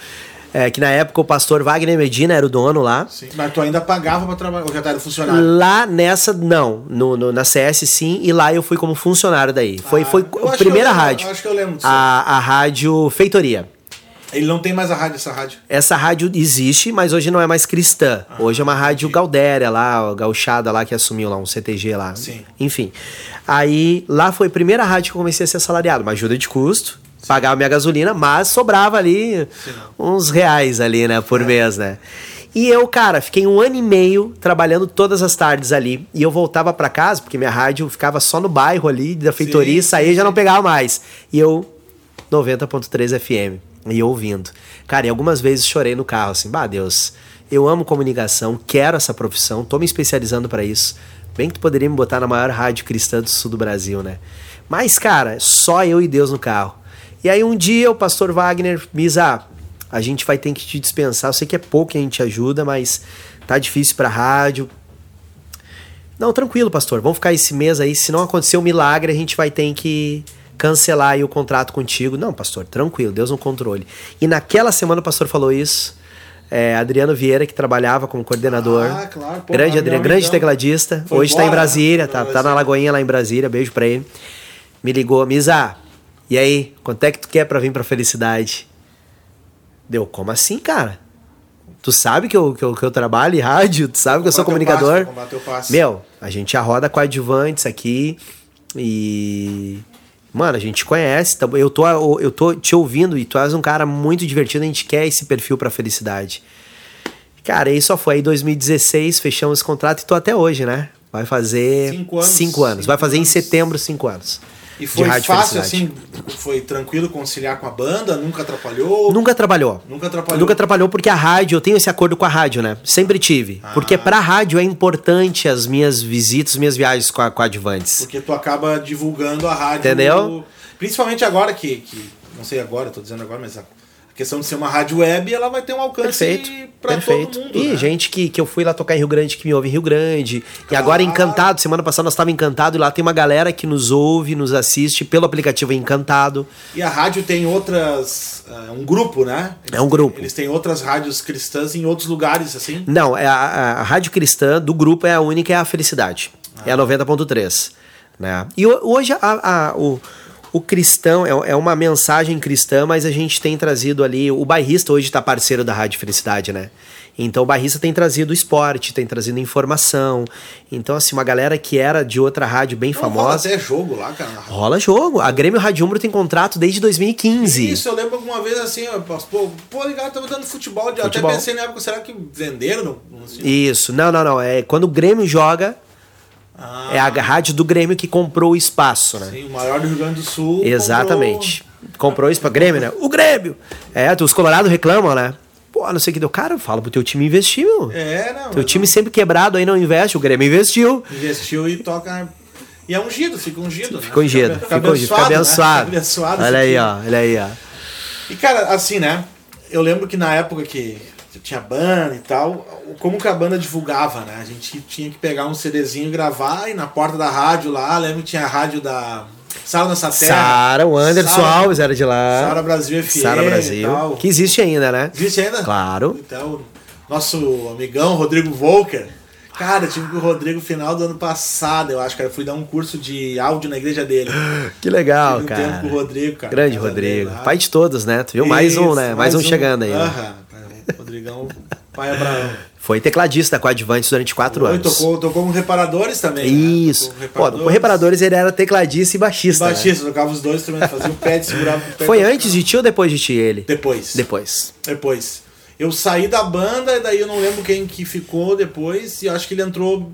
é, que na época o pastor Wagner Medina era o dono lá. Sim, mas tu ainda pagava para trabalhar, ou já era funcionário? Lá nessa, não. No, no, na CS sim, e lá eu fui como funcionário daí. Foi, ah, foi a primeira lembro, rádio. Acho que eu lembro disso. A, a rádio Feitoria. Ele não tem mais a rádio, essa rádio? Essa rádio existe, mas hoje não é mais cristã. Ah, hoje é uma rádio Galdéria lá, gauchada lá que assumiu lá, um CTG lá. Sim. Enfim. Aí lá foi a primeira rádio que eu comecei a ser assalariado. Uma ajuda de custo, Sim. pagava minha gasolina, mas sobrava ali Sim, uns reais ali, né, por é. mês, né? E eu, cara, fiquei um ano e meio trabalhando todas as tardes ali. E eu voltava para casa, porque minha rádio ficava só no bairro ali da feitoria, sim, saía e já não pegava mais. E eu, 90.3 FM e ouvindo. Cara, e algumas vezes chorei no carro, assim, bah, Deus, eu amo comunicação, quero essa profissão, tô me especializando para isso. Bem que tu poderia me botar na maior rádio cristã do sul do Brasil, né? Mas, cara, só eu e Deus no carro. E aí um dia o pastor Wagner diz, ah, a gente vai ter que te dispensar. Eu sei que é pouco que a gente ajuda, mas tá difícil pra rádio. Não, tranquilo, pastor. Vamos ficar esse mês aí. Se não acontecer um milagre, a gente vai ter que cancelar o contrato contigo. Não, pastor, tranquilo, Deus no controle. E naquela semana o pastor falou isso. É, Adriano Vieira, que trabalhava como coordenador. Ah, claro. Pô, grande Adriano, grande tecladista. Hoje está em Brasília, tá, tá na Lagoinha lá em Brasília. Beijo pra ele. Me ligou, Misa, e aí, quanto é que tu quer pra vir pra felicidade? Deu, como assim, cara? Tu sabe que eu, que eu, que eu trabalho em rádio, tu sabe que eu sou comunicador. Passe, Meu, a gente arroda coadjuvantes aqui e Mano, a gente conhece, eu tô, eu tô te ouvindo e tu és um cara muito divertido, a gente quer esse perfil pra felicidade. Cara, aí só foi aí 2016, fechamos esse contrato e tô até hoje, né? Vai fazer cinco anos. Cinco anos. Cinco Vai fazer anos. em setembro cinco anos. E foi fácil, assim, foi tranquilo conciliar com a banda? Nunca atrapalhou? Nunca atrapalhou. Nunca atrapalhou? Nunca atrapalhou porque a rádio, eu tenho esse acordo com a rádio, né? Sempre tive. Ah. Porque pra rádio é importante as minhas visitas, minhas viagens com a, com a Advantes. Porque tu acaba divulgando a rádio. Entendeu? Principalmente agora que, que não sei agora, tô dizendo agora, mas a questão de ser uma rádio web, ela vai ter um alcance para todo mundo. E né? gente que, que eu fui lá tocar em Rio Grande, que me ouve em Rio Grande. Claro. E agora Encantado, semana passada nós estávamos Encantado e lá tem uma galera que nos ouve, nos assiste pelo aplicativo Encantado. E a rádio tem outras. É um grupo, né? Eles é um grupo. eles têm outras rádios cristãs em outros lugares, assim? Não, é a, a, rádio cristã do grupo é a única, é a Felicidade. Ah. É a 90.3. Né? E hoje a, a, o o cristão é, é uma mensagem cristã, mas a gente tem trazido ali. O bairrista hoje está parceiro da Rádio Felicidade, né? Então o Barrista tem trazido esporte, tem trazido informação. Então, assim, uma galera que era de outra rádio bem Não, rola famosa. até jogo lá, cara. Rola jogo. A Grêmio Radiumbro tem contrato desde 2015. Isso, eu lembro alguma vez assim, pô, pô, ligado, tava dando futebol, de- Futebol. até pensei na época, será que venderam? Sei. Isso. Não, não, não. É quando o Grêmio joga, Ah, é a rádio do Grêmio que comprou o espaço, né? sim, o maior do Rio Grande do Sul. Exatamente. Comprou isso pra Grêmio, né? O Grêmio! É, os Colorados reclamam, né? Pô, não sei o que deu. Cara, fala pro teu time investir, meu. comprou- É, não. Teu time sempre quebrado aí não investe, o Grêmio investiu. não Investiu e toca. E é ungido, fica ungido. Ficou né? ungido, Fica, ficou ungido, fica abençoado. Né? Fica abençoado. Olha aí, ó, olha aí, ó. E cara, assim, né? Eu lembro que na época que tinha banda e tal, como que a banda divulgava, né? A gente tinha que pegar um CDzinho e gravar e na porta da rádio lá, lembro que tinha a rádio da Sala Nossa Terra. Sara, o Anderson Sara- Alves era de lá. Sara Brasil FM Sara e Brasil. tal. Que existe ainda, né? Existe ainda? Claro. Então, nosso amigão Rodrigo Volker. Cara, eu tive com o Rodrigo final do ano passado, eu acho, cara. Eu fui dar um curso de áudio na igreja dele. (gasps) Que legal, Tive um tempo com cara. o Rodrigo, cara. Grande dele Rodrigo. lá. Pai de todos, né? Tu viu? Mais um, Isso, né? Mais, um, chegando aí. né? Rodrigão, pai Abraão. Foi tecladista com Advantes durante quatro anos. tocou, tocou com reparadores também. Isso. Né? Pô, com reparadores ele era tecladista e baixista. né? Baixista, tocava os dois também, fazia o pé, segurava o pé. Foi antes de ti ou depois de ti ele? Depois. Depois. Depois. Eu saí da banda, e daí eu não lembro quem que ficou depois, e acho que ele entrou.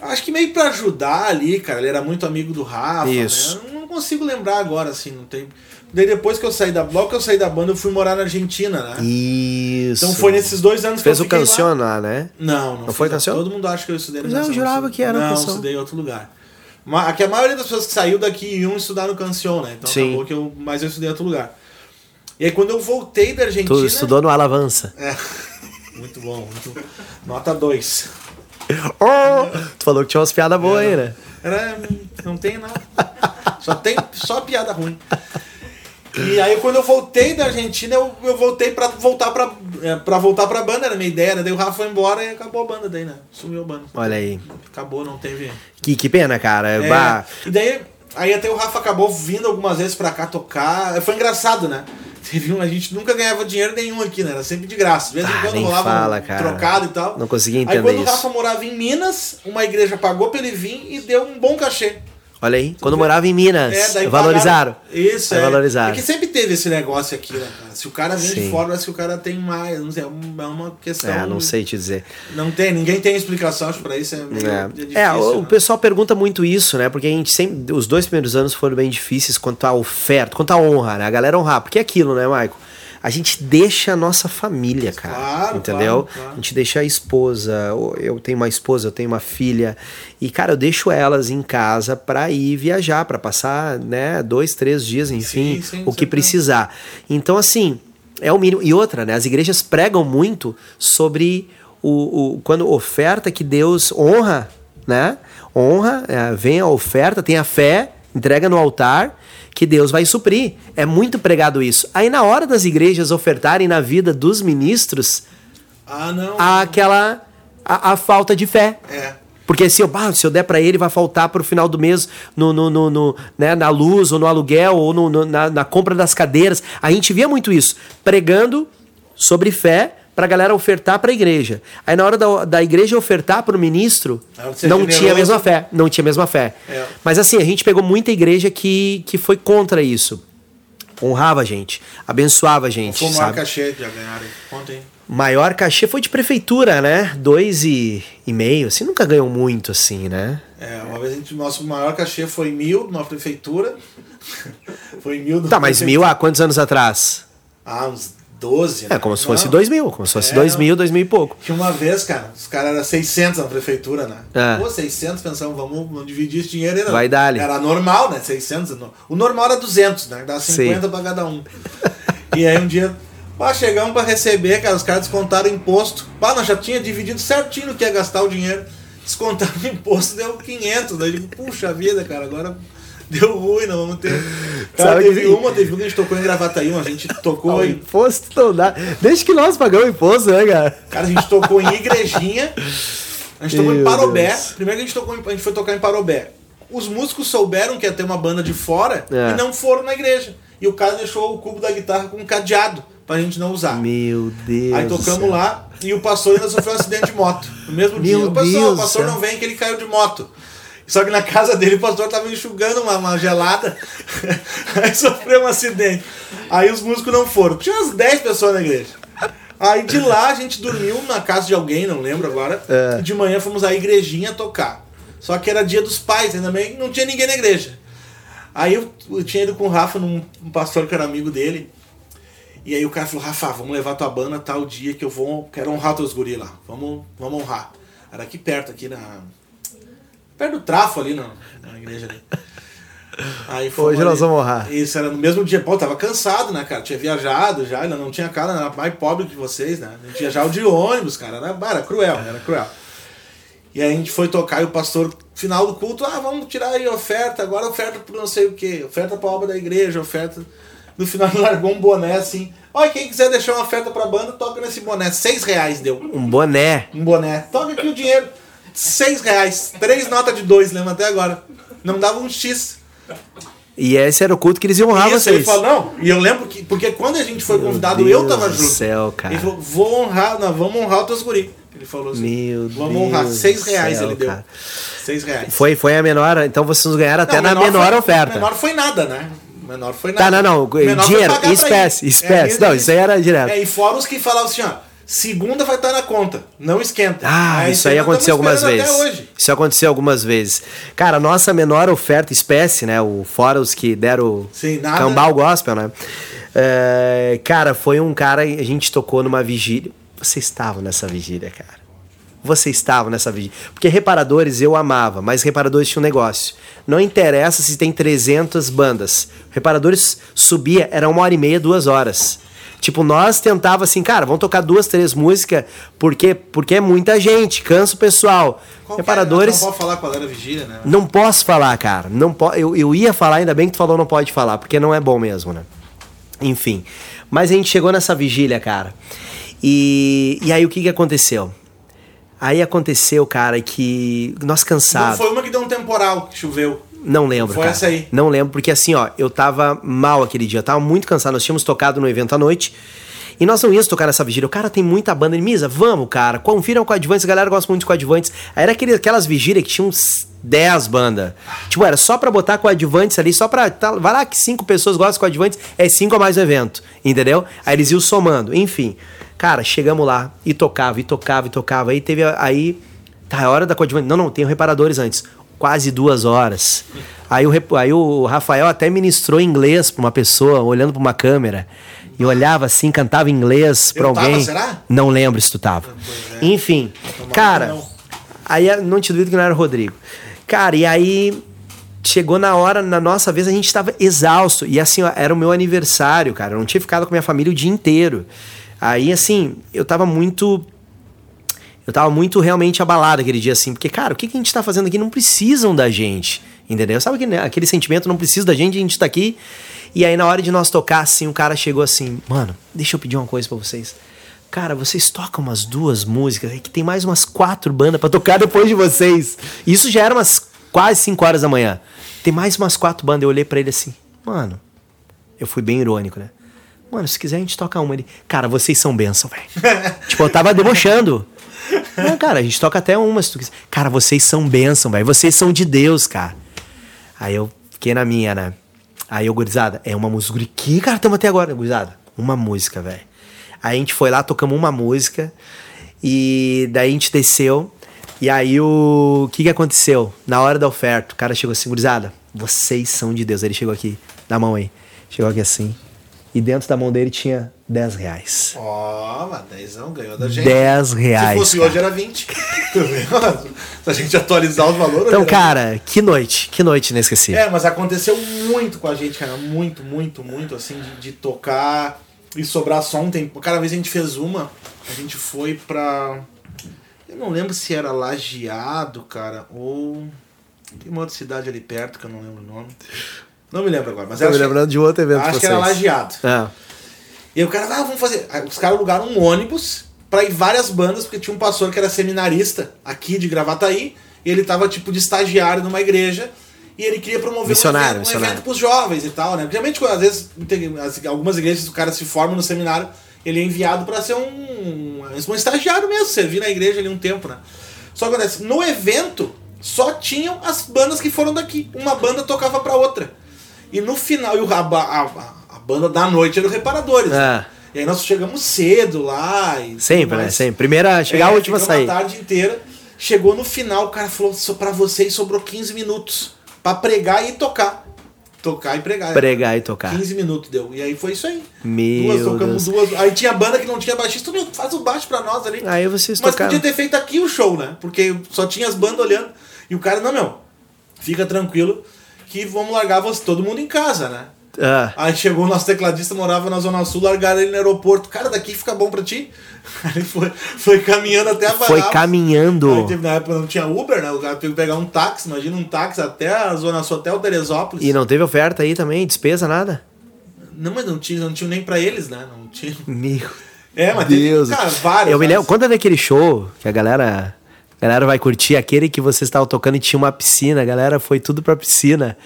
Acho que meio pra ajudar ali, cara. Ele era muito amigo do Rafa. Isso. Né? Eu Não consigo lembrar agora, assim, não tem. Daí depois que eu saí da. Logo que eu saí da banda, eu fui morar na Argentina, né? Isso. Então foi nesses dois anos Fez que eu o fiquei lá. canção lá, né? Não, não, Não foi Canção? Todo mundo acha que eu estudei no Mas eu jurava que era Não, Canção. estudei em outro lugar. Aqui a maioria das pessoas que saiu daqui iam estudar no Canção, né? Então Sim. acabou que eu. Mas eu estudei em outro lugar. E aí quando eu voltei da Argentina. Tu estudou no Alavança. É. (laughs) Muito bom, muito. Nota 2. (laughs) Oh, tu falou que tinha umas piadas boas aí, né? Era. Não tem nada. Só tem só piada ruim. E aí quando eu voltei da Argentina, eu, eu voltei pra voltar pra, é, pra voltar pra banda, era a minha ideia, né? Daí o Rafa foi embora e acabou a banda daí, né? Sumiu a banda. Olha aí. Acabou, não teve. Que, que pena, cara. É, Bah, e daí, aí até o Rafa acabou vindo algumas vezes pra cá tocar. Foi engraçado, né? (laughs) Teve um, a gente nunca ganhava dinheiro nenhum aqui, né? Era sempre de graça. De vez em Ah, quando rolava fala, um cara. trocado e tal. Não conseguia Aí entender quando o isso. Rafa morava em Minas, uma igreja pagou pra ele vir e deu um bom cachê. Olha aí. Quando morava em Minas, É, daí valorizaram. pagaram- Isso, é. valorizaram. Porque sempre teve esse negócio aqui, né, cara? Se o cara vem Sim. de fora, que o cara tem mais. Não sei, é é uma questão. É, não sei te dizer. Não tem, ninguém tem explicação, acho, pra isso. É, meio, É, difícil, É, o, o né? pessoal pergunta muito isso, né? Porque a gente sempre. Os dois primeiros anos foram bem difíceis quanto à oferta, quanto à honra, né? A galera honrar. Porque é aquilo, né, Maico? A gente deixa a nossa família, cara. Claro, entendeu? claro, claro. A gente deixa a esposa. Eu tenho uma esposa, eu tenho uma filha. E, cara, eu deixo elas em casa pra ir viajar, pra passar, né, dois, três dias, enfim, Sim, sim, o que precisar. Então, assim, é o mínimo. E outra, né? As igrejas pregam muito sobre o, o quando oferta que Deus honra, né? Honra, é, vem a oferta, tem a fé, entrega no altar, que Deus vai suprir. É muito pregado isso. Aí na hora das igrejas ofertarem na vida dos ministros, Ah, não. há aquela a, a falta de fé. É. Porque se eu, se eu der pra ele, vai faltar pro final do mês no, no, no, no, né, na luz, ou no aluguel, ou no, no- na, na compra das cadeiras. A gente via muito isso, pregando sobre fé pra galera ofertar pra igreja. Aí na hora da, da igreja ofertar pro ministro, Na hora de ser não generoso. tinha a mesma fé. Não tinha a mesma fé. É. Mas assim, a gente pegou muita igreja que, que foi contra isso. Honrava a gente, abençoava a gente, Foi o maior cachê que já ganharam. Conta aí. Maior cachê foi de prefeitura, né? Dois e, e meio. Assim, nunca ganhou muito, assim, né? É, uma vez a gente, nosso maior cachê foi mil numa prefeitura. (laughs) foi mil Tá, mas mil há quantos anos atrás? Ah, uns 12. É, né? como se fosse Não. dois mil. Como se fosse É, dois não. mil, dois mil e pouco. Que uma vez, cara, os caras eram 600 na prefeitura, né? É. Pô, 600, pensamos, vamos, vamos dividir esse dinheiro aí, não. Vai dar-lhe. Era normal, né? 600. no- O normal era 200, né? Dá 50 pra cada um. e aí um dia, pá, chegamos pra receber, cara, os caras descontaram o imposto. Pá, nós já tinha dividido certinho no que ia gastar o dinheiro. Descontaram o imposto, deu 500. Daí eu digo, puxa vida, cara, agora deu ruim, não vamos ter. Cara, Sabe teve que- uma, teve uma que a gente tocou em Gravataí, a gente (laughs) tocou em imposto não dá. Desde que nós pagamos imposto, né, cara? Cara, a gente tocou em igrejinha. A gente tocou em Meu Parobé. Deus. Primeiro que a gente tocou em, a gente foi tocar em Parobé. Os músicos souberam que ia ter uma banda de fora É. e não foram na igreja. E o cara deixou o cubo da guitarra com um cadeado. pra gente não usar. Meu Deus. Aí tocamos lá e o pastor ainda sofreu um acidente de moto. No mesmo dia. Meu O pastor, Deus o pastor não vem que ele caiu de moto. Só que na casa dele o pastor tava enxugando uma, uma gelada. (laughs) Aí sofreu um acidente. Aí os músicos não foram. Tinha umas 10 pessoas na igreja. Aí de lá a gente dormiu na casa de alguém, não lembro agora. É. E de manhã fomos à igrejinha tocar. Só que era dia dos pais, ainda bem não tinha ninguém na igreja. Aí eu, eu tinha ido com o Rafa num um pastor que era amigo dele. E aí o cara falou, Rafa, vamos levar tua banda tal dia que eu vou. Quero honrar teus guri lá. Vamos, vamos honrar. Era aqui perto, aqui na. Perto do trafo ali na, na igreja ali. Aí fomos Hoje nós vamos honrar. Isso, era no mesmo dia. Pô, tava cansado, né, cara? Tinha viajado já, ainda não tinha cara, era mais pobre que vocês, né? A gente viajava de ônibus, cara. Era, era cruel, era cruel. E aí a gente foi tocar e o pastor, final do culto, ah, vamos tirar aí a oferta, agora oferta pro não sei o que, oferta pra obra da igreja, oferta. No final ele largou um boné assim. Olha, quem quiser deixar uma oferta pra banda, toca nesse boné. Seis reais deu. Um boné. Um boné. Toca aqui o dinheiro. Seis reais. Três notas de dois, lembra até agora. Não dava um X. E esse era o culto que eles iam honrar Isso, ele vocês. falou, não. E eu lembro que, porque quando a gente foi Meu convidado, Deus eu tava junto. céu, cara. Ele falou, vou honrar, nós vamos honrar os teus guri. Ele falou assim. Meu vamos Deus honrar. Seis reais céu, ele deu. cara. Seis reais. Foi, foi a menor, então vocês ganharam até Não, na menor foi, oferta. Menor foi nada, né? Menor foi nada. Tá, não, não, Menor dinheiro, espécie, espécie. É, Não, isso aí era direto. É, e fora os que falavam assim, ó, segunda vai estar na conta, não esquenta. Ah, isso aí aconteceu algumas vezes. Isso aconteceu algumas vezes. Cara, nossa menor oferta espécie, né? O fora os que deram Sim, nada. cambal gospel, né? É, cara, foi um cara, a gente tocou numa vigília. Você estava nessa vigília, cara. Você estava nessa vigília. Porque reparadores eu amava, mas reparadores tinha um negócio. Não interessa se tem 300 bandas. Reparadores subia, era uma hora e meia, duas horas. Tipo, nós tentava assim, cara, vamos tocar duas, três músicas, porque, porque é muita gente, cansa o pessoal. Qual que Reparadores. era? Não pode falar qual era a vigília, né? Não posso falar, cara. Não po eu, eu ia falar, ainda bem que tu falou não pode falar, porque não é bom mesmo, né? Enfim. Mas a gente chegou nessa vigília, cara. E, e aí o que, que aconteceu? Aí aconteceu, cara, que nós Não cansados. foi uma que deu um temporal, que choveu. Não lembro, Foi cara. essa aí. Não lembro, porque assim, ó, eu tava mal aquele dia, eu tava muito cansado. Nós tínhamos tocado no evento à noite. E nós não íamos tocar nessa vigília. O cara tem muita banda. Ele, Misa, vamos, cara. Confiram coadjuvantes. A galera gosta muito de coadjuvantes. Aí era aquele, aquelas vigílias que tinham uns 10 bandas. Tipo, era só pra botar coadjuvantes ali, só pra. Tá, vai lá que cinco pessoas gostam de coadjuvantes, é cinco a mais o evento. Entendeu? Aí eles iam somando. Enfim. Cara, chegamos lá e tocava, e tocava, e tocava. Aí teve. Aí. Tá, é hora da coadjuvante. Não, não, tem reparadores antes. Quase duas horas. Aí o, aí o Rafael até ministrou inglês pra uma pessoa, olhando pra uma câmera. E olhava assim, cantava inglês pra Eu tava, alguém. será? Não lembro se tu tava. Pois é. Enfim, Tomara cara, não. aí não te duvido que não era o Rodrigo. Cara, e aí chegou na hora, na nossa vez, a gente tava exausto. E assim, ó, era o meu aniversário, cara. Eu não tinha ficado com minha família o dia inteiro. Aí, assim, eu tava muito. Eu tava muito realmente abalado aquele dia, assim, porque, cara, o que, que a gente tá fazendo aqui? Não precisam da gente, entendeu? Sabe aquele, aquele sentimento, não precisa da gente, a gente tá aqui. E aí, na hora de nós tocar, assim, o cara chegou assim, mano, deixa eu pedir uma coisa pra vocês. Cara, vocês tocam umas duas músicas, é que tem mais umas quatro bandas pra tocar depois de vocês. Isso já era umas quase cinco horas da manhã. Tem mais umas quatro bandas. Eu olhei pra ele assim, mano, eu fui bem irônico, né? Mano, se quiser a gente toca uma. Ele, cara, vocês são bênção, velho. (laughs) tipo, eu tava debochando. Não, cara, a gente toca até uma se tu quiser. Cara, vocês são bênção, velho. Vocês são de Deus, cara. Aí eu fiquei na minha, né? Aí eu, gurizada, é uma música. Que, cara, estamos até agora, gurizada? Uma música, velho. Aí a gente foi lá, tocamos uma música. E daí a gente desceu. E aí o, o que que aconteceu? Na hora da oferta, o cara chegou assim, gurizada, vocês são de Deus. Aí ele chegou aqui, na mão aí. Chegou aqui assim. E dentro da mão dele tinha 10 reais. Ó, mas 10 ganhou da gente. 10 reais. Se fosse cara. hoje era 20. Tu vê? Se a gente atualizar os valores. Então, cara, que noite, que noite inesquecível. É, mas aconteceu muito com a gente, cara. Muito, muito, muito, assim, de, de tocar e sobrar som. Tem, cada vez a gente fez uma, a gente foi pra. Eu não lembro se era Lajeado, cara, ou. Tem uma outra cidade ali perto que eu não lembro o nome. Não me lembro agora, mas Tô era. me lembrando de outro evento Acho que era. Lajeado. É. E aí o cara, ah, vamos fazer. Aí os caras alugaram um ônibus pra ir várias bandas, porque tinha um pastor que era seminarista aqui de Gravataí, e ele tava tipo de estagiário numa igreja, E ele queria promover Missionário, um evento, um evento pros jovens e tal, né? Geralmente, às vezes, tem- as- algumas igrejas o cara se forma no seminário, ele é enviado para ser um, um estagiário mesmo, servir na igreja ali um tempo, né? Só que acontece, no evento, só tinham as bandas que foram daqui. Uma banda tocava pra outra. E no final, e a, a, a- a banda da noite era o Reparadores. né? Ah. E aí nós chegamos cedo lá. E Sempre, tudo né? Sempre. Primeira a chegar, a É, última a sair. a tarde inteira. Chegou no final, o cara falou: "Só pra vocês sobrou 15 minutos pra pregar e tocar. Tocar e pregar. Pregar e tocar. 15 minutos deu. E aí foi isso aí. Meu duas, tocamos Deus. duas. Aí tinha banda que não tinha baixista, meu, faz o baixo pra nós ali. Aí vocês Mas tocaram. podia ter feito aqui o show, né? Porque só tinha as bandas olhando. E o cara, não, meu, fica tranquilo que vamos largar você, todo mundo em casa, né? Ah, Aí chegou o nosso tecladista, morava na Zona Sul, largaram ele no aeroporto. Cara, daqui fica bom pra ti? (laughs) Aí ele foi, foi caminhando até a foi Varavos. caminhando. Aí teve, na época não tinha Uber, né? O cara teve que pegar um táxi, imagina um táxi até a Zona Sul, até o Teresópolis. E não teve oferta aí também? Despesa, nada? Não, mas não tinha, não tinha nem pra eles, né? Não tinha. Meu É, mas Deus. teve, cara, vários. Eu me lembro, quando é daquele show que a galera. A galera vai curtir aquele que vocês estavam tocando e tinha uma piscina, a galera foi tudo pra piscina.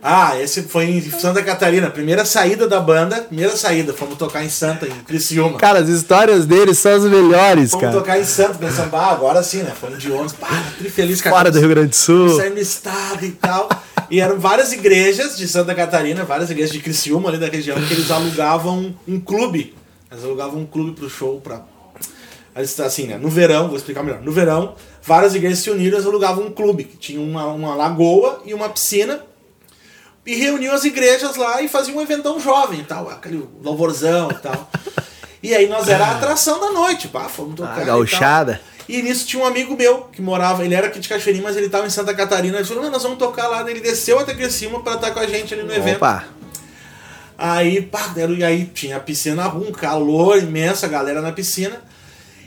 Ah, esse foi em Santa Catarina, primeira saída da banda, primeira saída, fomos tocar em Santa, em Criciúma. Cara, as histórias deles são as melhores, Fomos cara. tocar em Santa, pensando, ah, agora sim, né? Fomos de ônibus, pá, feliz com a Fora do Rio Grande do Sul. Saímos no estado e tal. E eram várias igrejas de Santa Catarina, várias igrejas de Criciúma ali da região, que eles alugavam um clube. Eles alugavam um clube pro show, pra... Assim, né? No verão, vou explicar melhor. No verão, várias igrejas se uniram, eles alugavam um clube, que tinha uma, uma lagoa e uma piscina. E reuniam as igrejas lá e faziam um eventão jovem e tal, aquele louvorzão e tal. (laughs) E aí nós era a atração da noite, pá, fomos tocar. Ah, e tal. gauchada. E nisso tinha um amigo meu que morava, ele era aqui de Cachoeirinha, mas ele tava em Santa Catarina. Ele falou, "Não, nós vamos tocar lá. Ele desceu até Criciúma pra estar com a gente ali no evento. Opa. Aí, pá, deram, e aí tinha a piscina na rua, um calor imenso, a galera na piscina.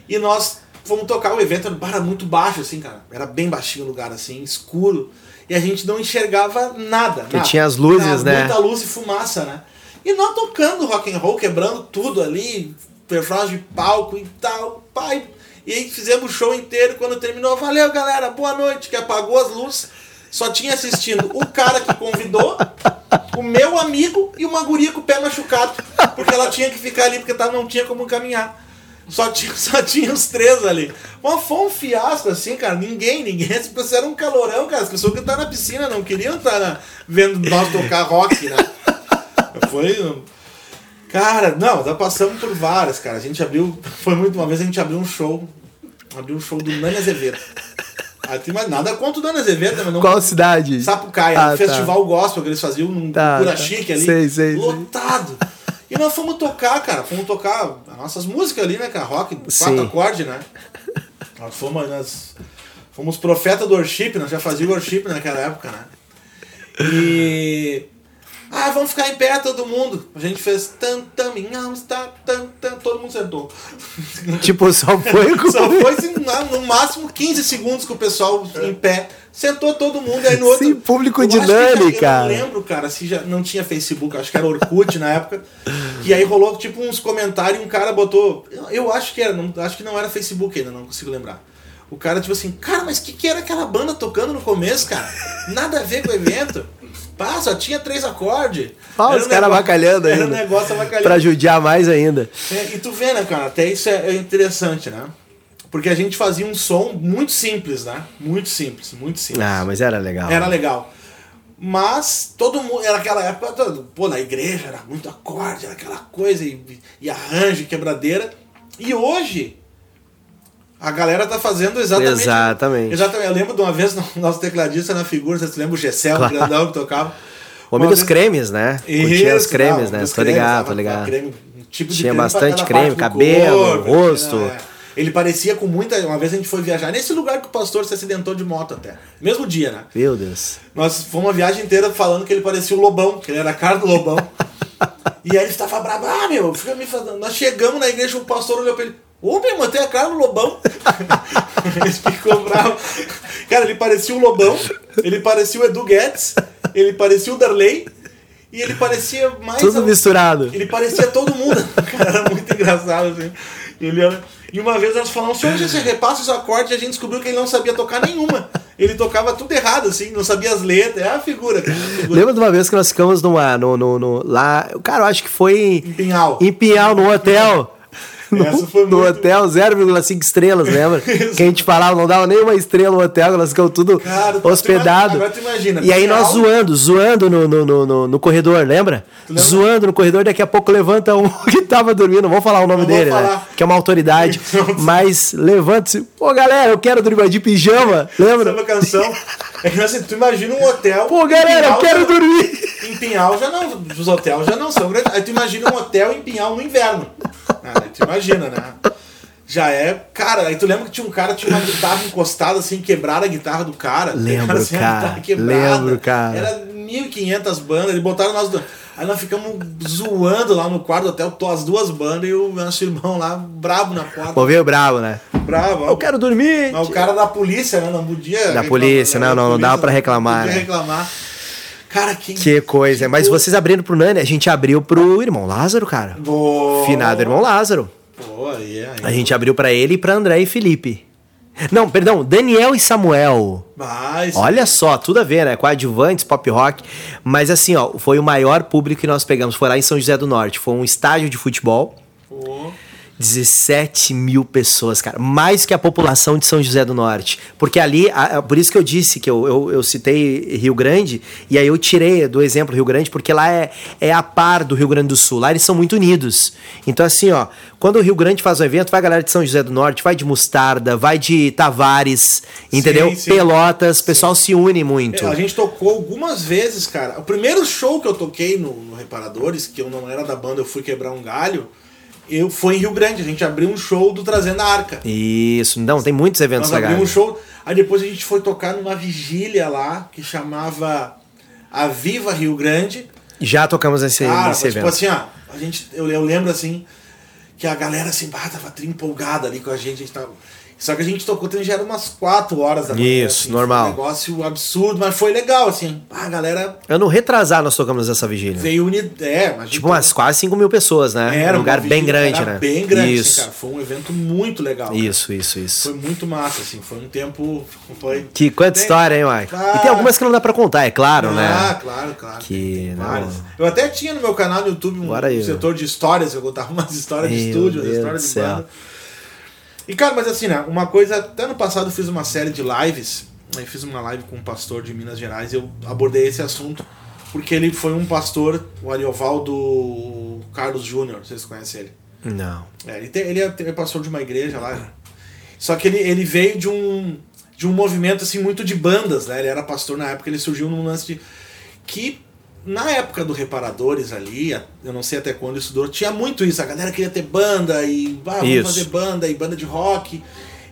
E nós fomos tocar o evento, era muito baixo, assim, cara. Era bem baixinho o lugar, assim, escuro. E a gente não enxergava nada. Porque nada. tinha as luzes, Nada, né? Muita luz e fumaça, né? E nós tocando rock and roll, quebrando tudo ali, personagem de palco e tal, pai. E aí fizemos o show inteiro, quando terminou, valeu galera, boa noite, que apagou as luzes. Só tinha assistindo o cara que convidou, o meu amigo e uma guria com o pé machucado. Porque ela tinha que ficar ali, porque não tinha como caminhar. Só tinha, só tinha os três ali. Mas foi um fiasco, assim, cara. Ninguém, ninguém. As pessoas eram um calorão, cara. As pessoas que estavam na piscina não queriam estar na- vendo nós tocar rock, né? (laughs) Foi. Cara, não, já passamos por várias, cara. A gente abriu. Foi muito uma vez a gente abriu um show. Abriu um show do Nani Azevedo. Tem mais nada contra o Nani Azevedo, mas não. Qual cidade? Sapucaia, Ah, tá. festival gospel que eles faziam num Tá, Cura tá. Chique ali. Sei, sei, sei. E nós fomos tocar, cara. Fomos tocar as nossas músicas ali, né, cara? Rock, quatro acordes, né? Nós fomos, nós fomos profeta do worship, nós já fazíamos worship naquela época, né? E. Ah, vamos ficar em pé todo mundo. A gente fez tan tan minham, tá, tan tan, todo mundo sentou. (laughs) Tipo, só foi (laughs) com... Só foi no máximo 15 segundos com o pessoal em pé. Sentou todo mundo aí no outro. Sim, público que dinâmico, cara. Eu não lembro, cara, se já não tinha Facebook, acho que era Orkut na época. E aí rolou tipo uns comentários e um cara botou. Eu, acho que era, não, acho que não era Facebook ainda, não consigo lembrar. O cara, tipo assim, cara, mas o que, que era aquela banda tocando no começo, cara? Nada a ver com o evento. Pá, só tinha três acordes. Ah, Era os um caras negócio- avacalhando Era um negócio avacalhando. Pra judiar mais ainda. É, e tu vê, né, cara, até isso é, é interessante, né? Porque a gente fazia um som muito simples, né? Muito simples, muito simples. Ah, mas era legal. Era legal. Mas todo mundo, era aquela época, todo, pô, na igreja era muito acorde, era aquela coisa, e, e arranjo, quebradeira. E hoje, a galera tá fazendo exatamente. Exatamente. Exatamente. Eu lembro de uma vez, (laughs) nosso tecladista na figura, você se lembra o Gessel, Claro. o grandão que tocava. O homem Uma dos cremes, né? Curtia os isso, cremes, não, né? Tô ligado, tô ligado. creme, um tipo de Tinha bastante creme, cabelo, corpo, rosto. né? Ele parecia com muita. Uma vez a gente foi viajar nesse lugar que o pastor se acidentou de moto até. Mesmo dia, né? Meu Deus. Nós fomos uma viagem inteira falando que ele parecia o Lobão, que ele era a cara do Lobão. (laughs) e aí ele estava bravo, ah, meu, fica me falando. Nós chegamos na igreja, o pastor olhou pra ele. Ô, meu, mantém a cara do Lobão. (laughs) ele ficou bravo. Cara, ele parecia o Lobão, ele parecia o Edu Guedes, ele parecia o Darley, e ele parecia mais. Tudo a- misturado. ele parecia todo mundo. (laughs) Cara, era muito engraçado, assim. Ele era... E uma vez nós falamos, senhor, você repassa os acordes e a gente descobriu que ele não sabia tocar nenhuma. Ele tocava tudo errado, assim, não sabia as letras. É a figura, cara. a figura. Lembra de uma vez que nós ficamos numa, no, no, no- lá. Cara, eu acho que foi Em Pinhal. em Pinhal, no hotel. (laughs) No, Essa foi no muito- hotel, 0,5 estrelas, lembra? (laughs) que a gente falava, não dava nenhuma estrela no hotel, nós ficamos tudo Cara, hospedado. agora tu imagina, e aí nós zoando, zoando no, no, no, no- corredor, lembra? lembra? Zoando no corredor, daqui a pouco levanta um (laughs) que tava dormindo, não vou falar o nome Não dele, né? Que é uma autoridade. mas levanta-se, pô galera, eu quero dormir de pijama, lembra? Sabe a canção? É que assim, tu imagina um hotel. Pô em galera, eu Pinhal quero já- dormir. Em Pinhal já não, os hotéis já não são grandes. Aí tu imagina um hotel em Pinhal no inverno. Ah, aí tu imagina, né? Já é. Cara, aí tu lembra que tinha um cara tinha uma guitarra encostada assim, quebraram a guitarra do cara. Lembro, assim, cara. guitarra Lembro, cara. Era 1.500 bandas, eles botaram nós. do- Aí nós ficamos zoando lá no quarto do hotel, tô as duas bandas e o nosso irmão lá, brabo na porta. Pô, veio bravo, né? Bravo. Eu quero dormir. Mas o cara da polícia, né? Não podia. reclamar, polícia, né? não, Da não, não dava pra não reclamar, podia né? reclamar. Cara, que. Que coisa. Mas coisa. vocês abrindo pro Nani, a gente abriu pro irmão Lázaro, cara. Boa. Finado irmão Lázaro. Aí, aí. A gente abriu pra ele e pra André e Felipe. Não, perdão, Daniel e Samuel. Mas. Olha só, tudo a ver, né? Coadjuvantes, pop rock. Mas assim, ó, foi o maior público que nós pegamos. Foi lá em São José do Norte. Foi um estádio de futebol. Pô. 17 mil pessoas, cara. Mais que a população de São José do Norte. Porque ali, a- por isso que eu disse que eu, eu, eu citei Rio Grande, e aí eu tirei do exemplo Rio Grande, porque lá é, é a par do Rio Grande do Sul. Lá eles são muito unidos. Então, assim, ó, quando o Rio Grande faz um evento, vai a galera de São José do Norte, vai de Mostarda, vai de Tavares, entendeu? Sim, sim. Pelotas, o pessoal se une muito. É, a gente tocou algumas vezes, cara. O primeiro show que eu toquei no, no Reparadores, que eu não era da banda, eu fui quebrar um galho, eu foi em Rio Grande. A gente abriu um show do Trazendo a Arca. Isso, não, tem muitos eventos Nós abrimos um legais. show. Aí depois a gente foi tocar numa vigília lá, que chamava A Viva Rio Grande. Já tocamos nesse, mas, tipo evento. assim, ó, a gente, eu, eu lembro assim, que a galera assim, bah, tava empolgada ali com a gente, a gente tava... Só que a gente tocou também já era umas 4 horas da manhã. Isso, assim, normal. Um negócio absurdo, mas foi legal, assim. Ah, a galera Ano retrasado nós tocamos essa vigília. veio unida. É, mas Tipo umas quase 5 mil pessoas, né? era um lugar bem grande, era né? Bem grande, Isso. assim, cara. Foi um evento muito legal. cara. Isso, isso, isso. Foi muito massa, assim. Foi um tempo. Foi... Que quanta Tem- história, hein, Mike? Ah. E tem algumas que não dá pra contar, é claro, ah, né? claro, claro. Que não- várias. Eu até tinha no meu canal no YouTube um, um setor de histórias, eu contava umas histórias de Meu estúdio, Deus histórias de céu. E cara, mas assim, né, uma coisa, até no passado eu fiz uma série de lives, aí fiz uma live com um pastor de Minas Gerais, e eu abordei esse assunto, porque ele foi um pastor, o Ariovaldo Carlos Júnior, vocês conhecem ele? Não. É, ele, tem- ele é, é pastor de uma igreja lá. Só que ele, ele veio de um, de um movimento assim muito de bandas, né? Ele era pastor na época, ele surgiu num lance de. Que na época do Reparadores ali, eu não sei até quando isso durou, tinha muito isso. A galera queria ter banda e ah, vamos Isso. fazer banda e banda de rock.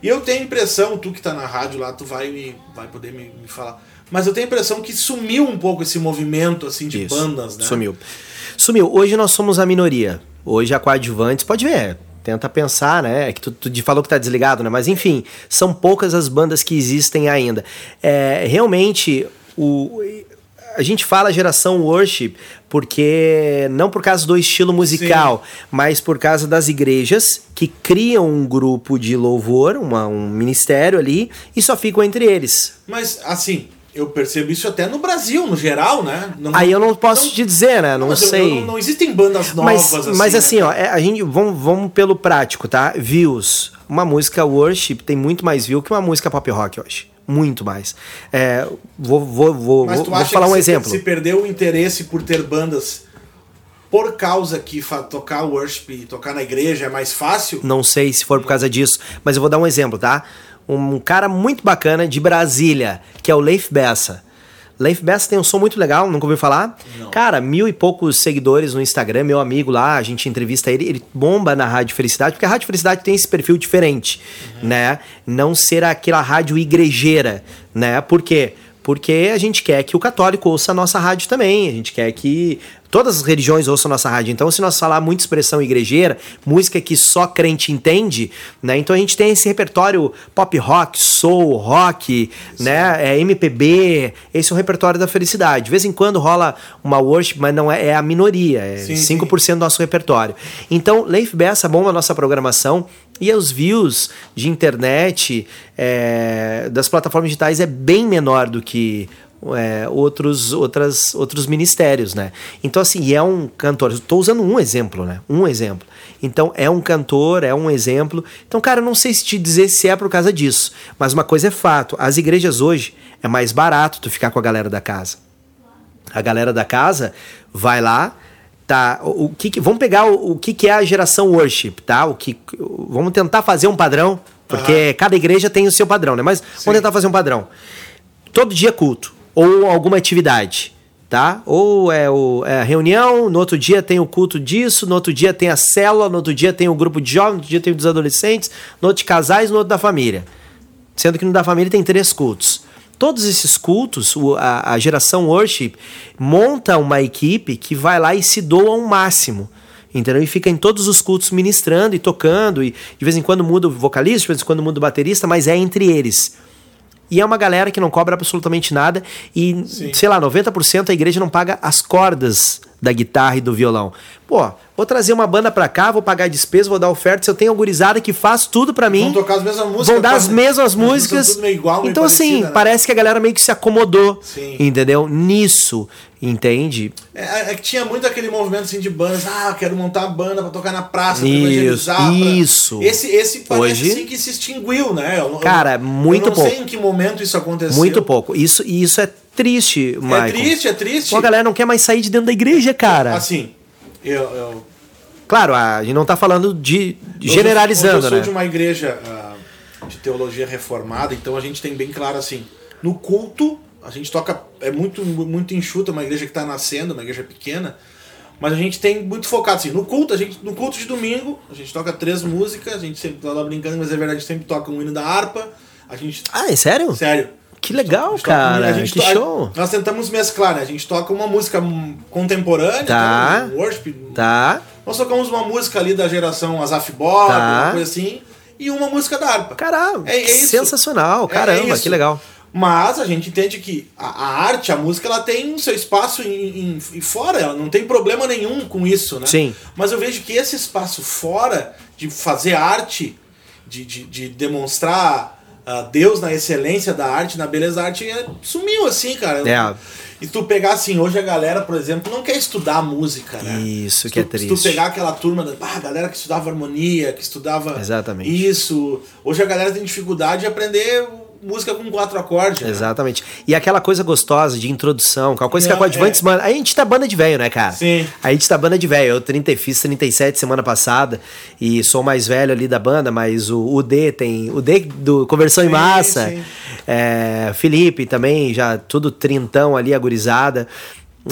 E eu tenho a impressão, tu que tá na rádio lá, tu vai, me, vai poder me, me falar. Mas eu tenho a impressão que sumiu um pouco esse movimento assim de Isso. bandas, né? Sumiu. Sumiu. Hoje nós somos a minoria. Hoje a coadjuvantes, pode ver, tenta pensar, né? É que tu, tu falou que tá desligado, né? Mas enfim, são poucas as bandas que existem ainda. É, realmente, o, a gente fala geração worship porque não por causa do estilo musical, mas por causa das igrejas que criam um grupo de louvor, uma- um ministério ali, e só ficam entre eles. Mas assim, eu percebo isso até no Brasil, no geral, né? Não- Aí eu não posso te dizer, né? Não, eu- sei. eu Não, não existem bandas novas Mas, assim. mas né, assim, ó, cara? é, a gente vamos, vamos pelo prático, tá? Views. Uma música worship tem muito mais view que uma música pop rock hoje. Muito mais. É, vou vou, vou, Mas tu vou acha falar que um se, exemplo. se perdeu o interesse por ter bandas por causa que tocar worship e tocar na igreja é mais fácil? Não sei se for por causa disso, mas eu vou dar um exemplo, tá? Um cara muito bacana de Brasília, que é o Leif Bessa. Leif Bessa tem um som muito legal, nunca ouviu falar? Não. Cara, mil e poucos seguidores no Instagram, meu amigo lá, a gente entrevista ele, ele bomba na Rádio Felicidade, porque a Rádio Felicidade tem esse perfil diferente, né? Não ser aquela rádio igrejeira, né? Por quê? Porque a gente quer que o católico ouça a nossa rádio também, a gente quer que todas as religiões ouçam a nossa rádio. Então, se nós falar muita expressão igrejeira, música que só crente entende, né? Então a gente tem esse repertório pop rock, soul, rock, né? É MPB, esse é o repertório da felicidade. De vez em quando rola uma worship, mas não é, é a minoria, é Sim, 5% do nosso repertório. Então, Leif Bessa bomba a nossa programação. E os views de internet é, das plataformas digitais é bem menor do que é, outros, outras, outros ministérios, né? Então, assim, é um cantor. Estou usando um exemplo, né? Um exemplo. Então, é um cantor, é um exemplo. Então, cara, não sei se te dizer se é por causa disso. Mas uma coisa é fato: as igrejas hoje é mais barato tu ficar com a galera da casa. A galera da casa vai lá, tá? O, o que, vamos pegar o, o que, que é a geração worship, tá? O que, vamos tentar fazer um padrão, porque uhum. cada igreja tem o seu padrão, né? Mas Sim. vamos tentar fazer um padrão. Todo dia culto ou alguma atividade, tá? Ou é, o, é a reunião, no outro dia tem o culto disso, no outro dia tem a célula, no outro dia tem o grupo de jovens, no outro dia tem o dos adolescentes, no outro de casais, no outro da família. Sendo que no da família tem três cultos. Todos esses cultos, a, a geração worship monta uma equipe que vai lá e se doa ao máximo entendeu? E fica em todos os cultos ministrando e tocando, e de vez em quando muda o vocalista, de vez em quando muda o baterista, mas é entre eles. E é uma galera que não cobra absolutamente nada. E, Sim. sei lá, 90% a igreja não paga as cordas da guitarra e do violão. Pô, vou trazer uma banda pra cá, vou pagar despesa, vou dar oferta. Se eu tenho gurizada que faz tudo pra mim. Vão tocar as mesmas músicas. Vão dar as mesmas (laughs) músicas. Meio igual, meio então, assim, né? parece que a galera meio que se acomodou. Sim. Entendeu? Nisso. Entende? É, é, que tinha muito aquele movimento assim de bandas, ah, quero montar uma banda pra tocar na praça, isso, pra evangelizar. Isso. Pra... Esse, esse parece Hoje... assim que se extinguiu, né? Eu, Cara, muito pouco. Eu não pouco. sei em que momento isso aconteceu. Muito pouco. Isso, e isso é triste, Michael. É triste, é triste. Pô, a galera não quer mais sair de dentro da igreja, cara. Assim, eu... eu... Claro, a gente não tá falando de generalizando, eu, eu sou né? de uma igreja uh, de teologia reformada, então a gente tem bem claro assim, no culto a gente toca, é muito, muito enxuta, uma igreja que está nascendo, uma igreja pequena, mas a gente tem muito focado assim, no culto, a gente, no culto de domingo, a gente toca três músicas, a gente sempre tá lá brincando, mas é verdade, a gente sempre toca um hino da harpa. A gente Ah, é sério? Sério. Que legal, cara. a gente que show. Nós tentamos mesclar, né? A gente toca uma música contemporânea, tá. Então, worship. Tá. Nós tocamos uma música ali da geração Azaf Bob, tá. uma coisa assim, e uma música da harpa. Caramba, é, é sensacional. É, Caramba, é que legal. Mas a gente entende que a, a, arte, a música, ela tem seu espaço em, em, em, fora, ela não tem problema nenhum com isso, né? Sim. Mas eu vejo que esse espaço fora de fazer arte, de, de, de demonstrar uh, Deus na excelência da arte, na beleza da arte, é, sumiu assim, cara. É. E tu pegar assim, hoje a galera, por exemplo, não quer estudar música, né? Isso se que tu, é triste. Se tu pegar aquela turma, da, ah, a galera que estudava harmonia, que estudava Exatamente. isso. Hoje a galera tem dificuldade de aprender música com quatro acordes. Né? Exatamente. E aquela coisa gostosa de introdução, aquela coisa Não, que a Coadjuvantes, é. mano. A gente tá banda de velho, né, cara? Sim. A gente tá banda de velho. Eu 30, fiz 37 semana passada e sou mais velho ali da banda, mas o, o D tem. O D do Conversão sim, em Massa. Sim. É, Felipe também, já tudo trintão ali, agorizada.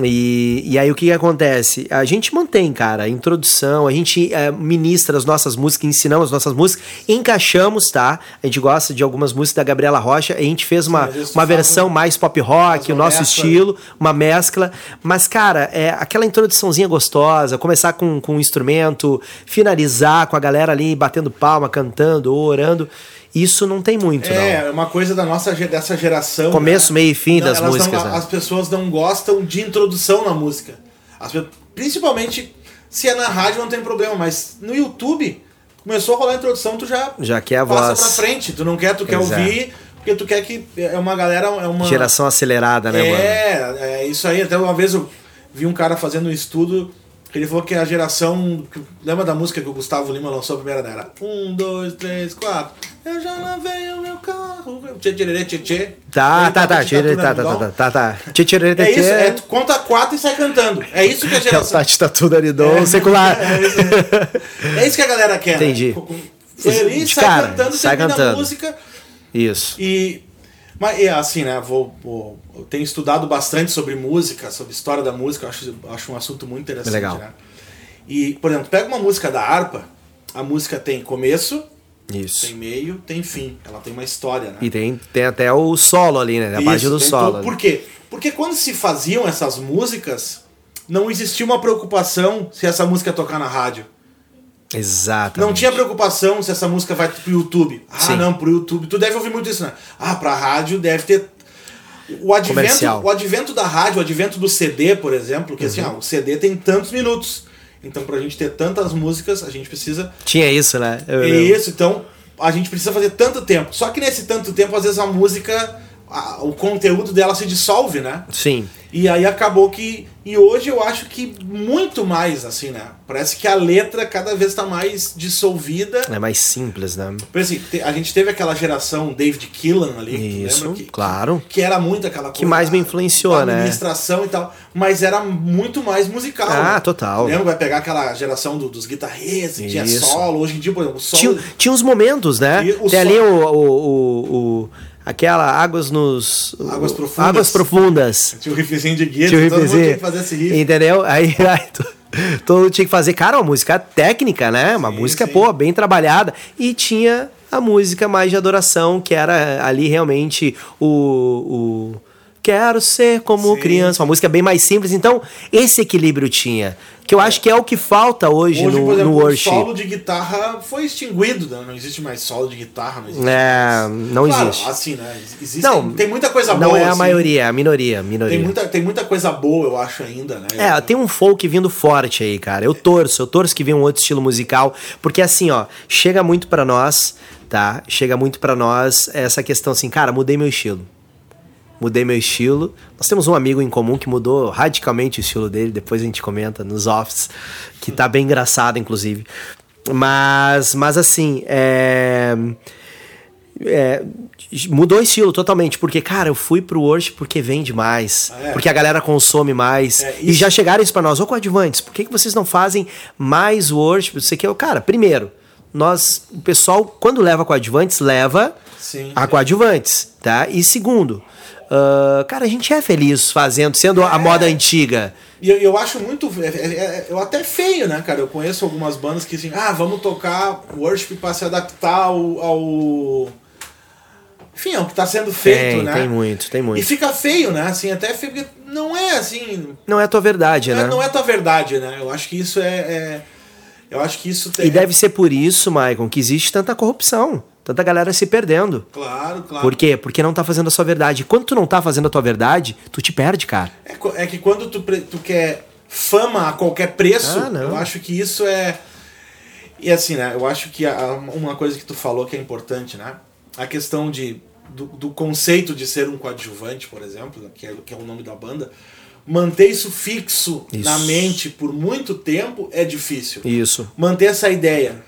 E, e aí o que, que, acontece? A gente mantém, cara, a introdução, a gente é, ministra as nossas músicas, ensinamos as nossas músicas, encaixamos, tá? A gente gosta de algumas músicas da Gabriela Rocha, a gente fez uma, uma versão mais pop rock, o nosso estilo, uma mescla. Mas, cara, é aquela introduçãozinha gostosa, começar com, com um instrumento, finalizar com a galera ali batendo palma, cantando ou orando. Isso não tem muito, é, não. É, uma coisa da nossa dessa geração. Começo, né? meio e fim não, das músicas. Não, né? As pessoas não gostam de introdução na música. As, principalmente se é na rádio não tem problema, mas no YouTube começou a rolar a introdução, tu já, já quer a passa voz. pra frente. Tu não quer, tu quer ouvir, porque tu quer que é uma galera. É uma... Geração acelerada, né, é, mano? É, é isso aí. Até uma vez eu vi um cara fazendo um estudo ele falou que a geração. Lembra da música que o Gustavo Lima lançou a primeira era? Um, dois, três, quatro. Eu já lavei o meu carro. Tchê, tchê, tchê, tchê. Tá, tá, tá, tchê, tá, tá, tá, tá, tá. Tchê, tchê, tchê. É isso, é, conta quatro e sai cantando. É isso que a (laughs) geração. É o Tati tá tudo aridon é, secular. (laughs) É, isso, é isso que a galera quer. Entendi. Né? Feliz, sai cantando, sai cantando. música. Isso. E. Mas é assim, né? Vou, vou, eu tenho estudado bastante sobre música, sobre história da música. Eu acho, acho um assunto muito interessante. Legal. Né? E, por exemplo, pega uma música da harpa, a música tem começo, isso. Tem meio, tem fim. Ela tem uma história, né? E tem, tem até o solo ali, né? A parte do solo. Tudo. Por quê? Porque quando se faziam essas músicas, não existia uma preocupação se essa música ia tocar na rádio. Exato. Não tinha preocupação se essa música vai pro YouTube. Ah, Sim. não, pro YouTube. Tu deve ouvir muito isso, né? Ah, pra rádio deve ter. O advento, o advento da rádio, o advento do CD, por exemplo, que assim, uhum. assim, ah, o CD tem tantos minutos. Então, pra gente ter tantas músicas, a gente precisa. Tinha isso, né? Eu É isso, então a gente precisa fazer tanto tempo. Só que nesse tanto tempo, às vezes a música, a- o conteúdo dela se dissolve, né? Sim. E aí acabou que. E hoje eu acho que muito mais, assim, né? Parece que a letra cada vez tá mais dissolvida. É mais simples, né? Por assim, a gente teve aquela geração David Killan ali, Isso? Que, claro. que era muito aquela coisa. Que mais me da- influenciou, da né? administração e tal, mas era muito mais musical. Ah, né? total. Lembra? Vai pegar aquela geração do- dos guitarristas, que tinha solo. Hoje em dia, por exemplo, o solo. Tinha, tinha uns momentos, né? E Tem ali o, o, o- o- aquela águas nos Águas profundas. águas profundas. Tinha o riffzinho de guitarra, Tinha o todo mundo tinha que fazer esse riff. Entendeu? Aí, (laughs) aí todo mundo tinha que fazer, cara, uma música técnica, né? Uma Sim, música, sim. pô, bem trabalhada. E tinha a música mais de adoração, que era ali realmente o. o Quero ser como Sim. criança, uma música bem mais simples. Então, esse equilíbrio tinha. Que eu acho que é o que falta hoje, Hoje, no, por exemplo, no o worship. solo de guitarra foi extinguido, né? não existe mais solo de guitarra, não existe É, mais. não Claro, existe. assim, né? Existem, Não, tem muita coisa Não boa. é a assim. maioria, é a minoria, minoria. Tem muita, tem muita coisa boa, eu acho, ainda, né? É, tem um folk vindo forte aí, cara. Eu torço, eu torço que venha um outro estilo musical, porque assim, ó, chega muito pra nós, tá? Chega muito pra nós essa questão assim, cara, mudei meu estilo. Mudei meu estilo. Nós temos um amigo em comum que mudou radicalmente o estilo dele, depois a gente comenta nos offs, que tá bem engraçado, inclusive. Mas, mas assim, é é, mudou o estilo totalmente, porque, cara, eu fui pro worship porque vende mais, É. porque a galera consome mais, É, e já chegaram isso pra nós, ô coadjuvantes, por que, que vocês não fazem mais worship? Você quer, cara, primeiro, nós, o pessoal, quando leva coadjuvantes, leva Sim. a coadjuvantes, tá? E segundo, ah, cara, a gente é feliz fazendo, sendo a É. moda antiga. E eu, eu acho muito. é- é- é- eu até feio, né, cara? Eu conheço algumas bandas que assim, ah, vamos tocar worship pra se adaptar ao. ao... Enfim, ao que tá sendo feito, tem, né? tem muito, tem E muito. fica feio, né? Assim, até feio, porque não é assim. Não é a tua verdade, é- né? Não é tua verdade, né? Eu acho que isso é. é- eu acho que isso tem. E deve ser por isso, Maicon, que existe tanta corrupção, tanta galera se perdendo. Claro, claro. Por quê? Porque não tá fazendo a sua verdade. E quando tu não tá fazendo a tua verdade, tu te perde, cara. É, é que quando tu, tu quer fama a qualquer preço, Ah, não. eu acho que isso é. E assim, né? Eu acho que uma coisa que tu falou que é importante, né? A questão de, do, do conceito de ser um coadjuvante, por exemplo, que é, que é o nome da banda, manter isso fixo Isso. na mente por muito tempo é difícil. Isso. Manter essa ideia.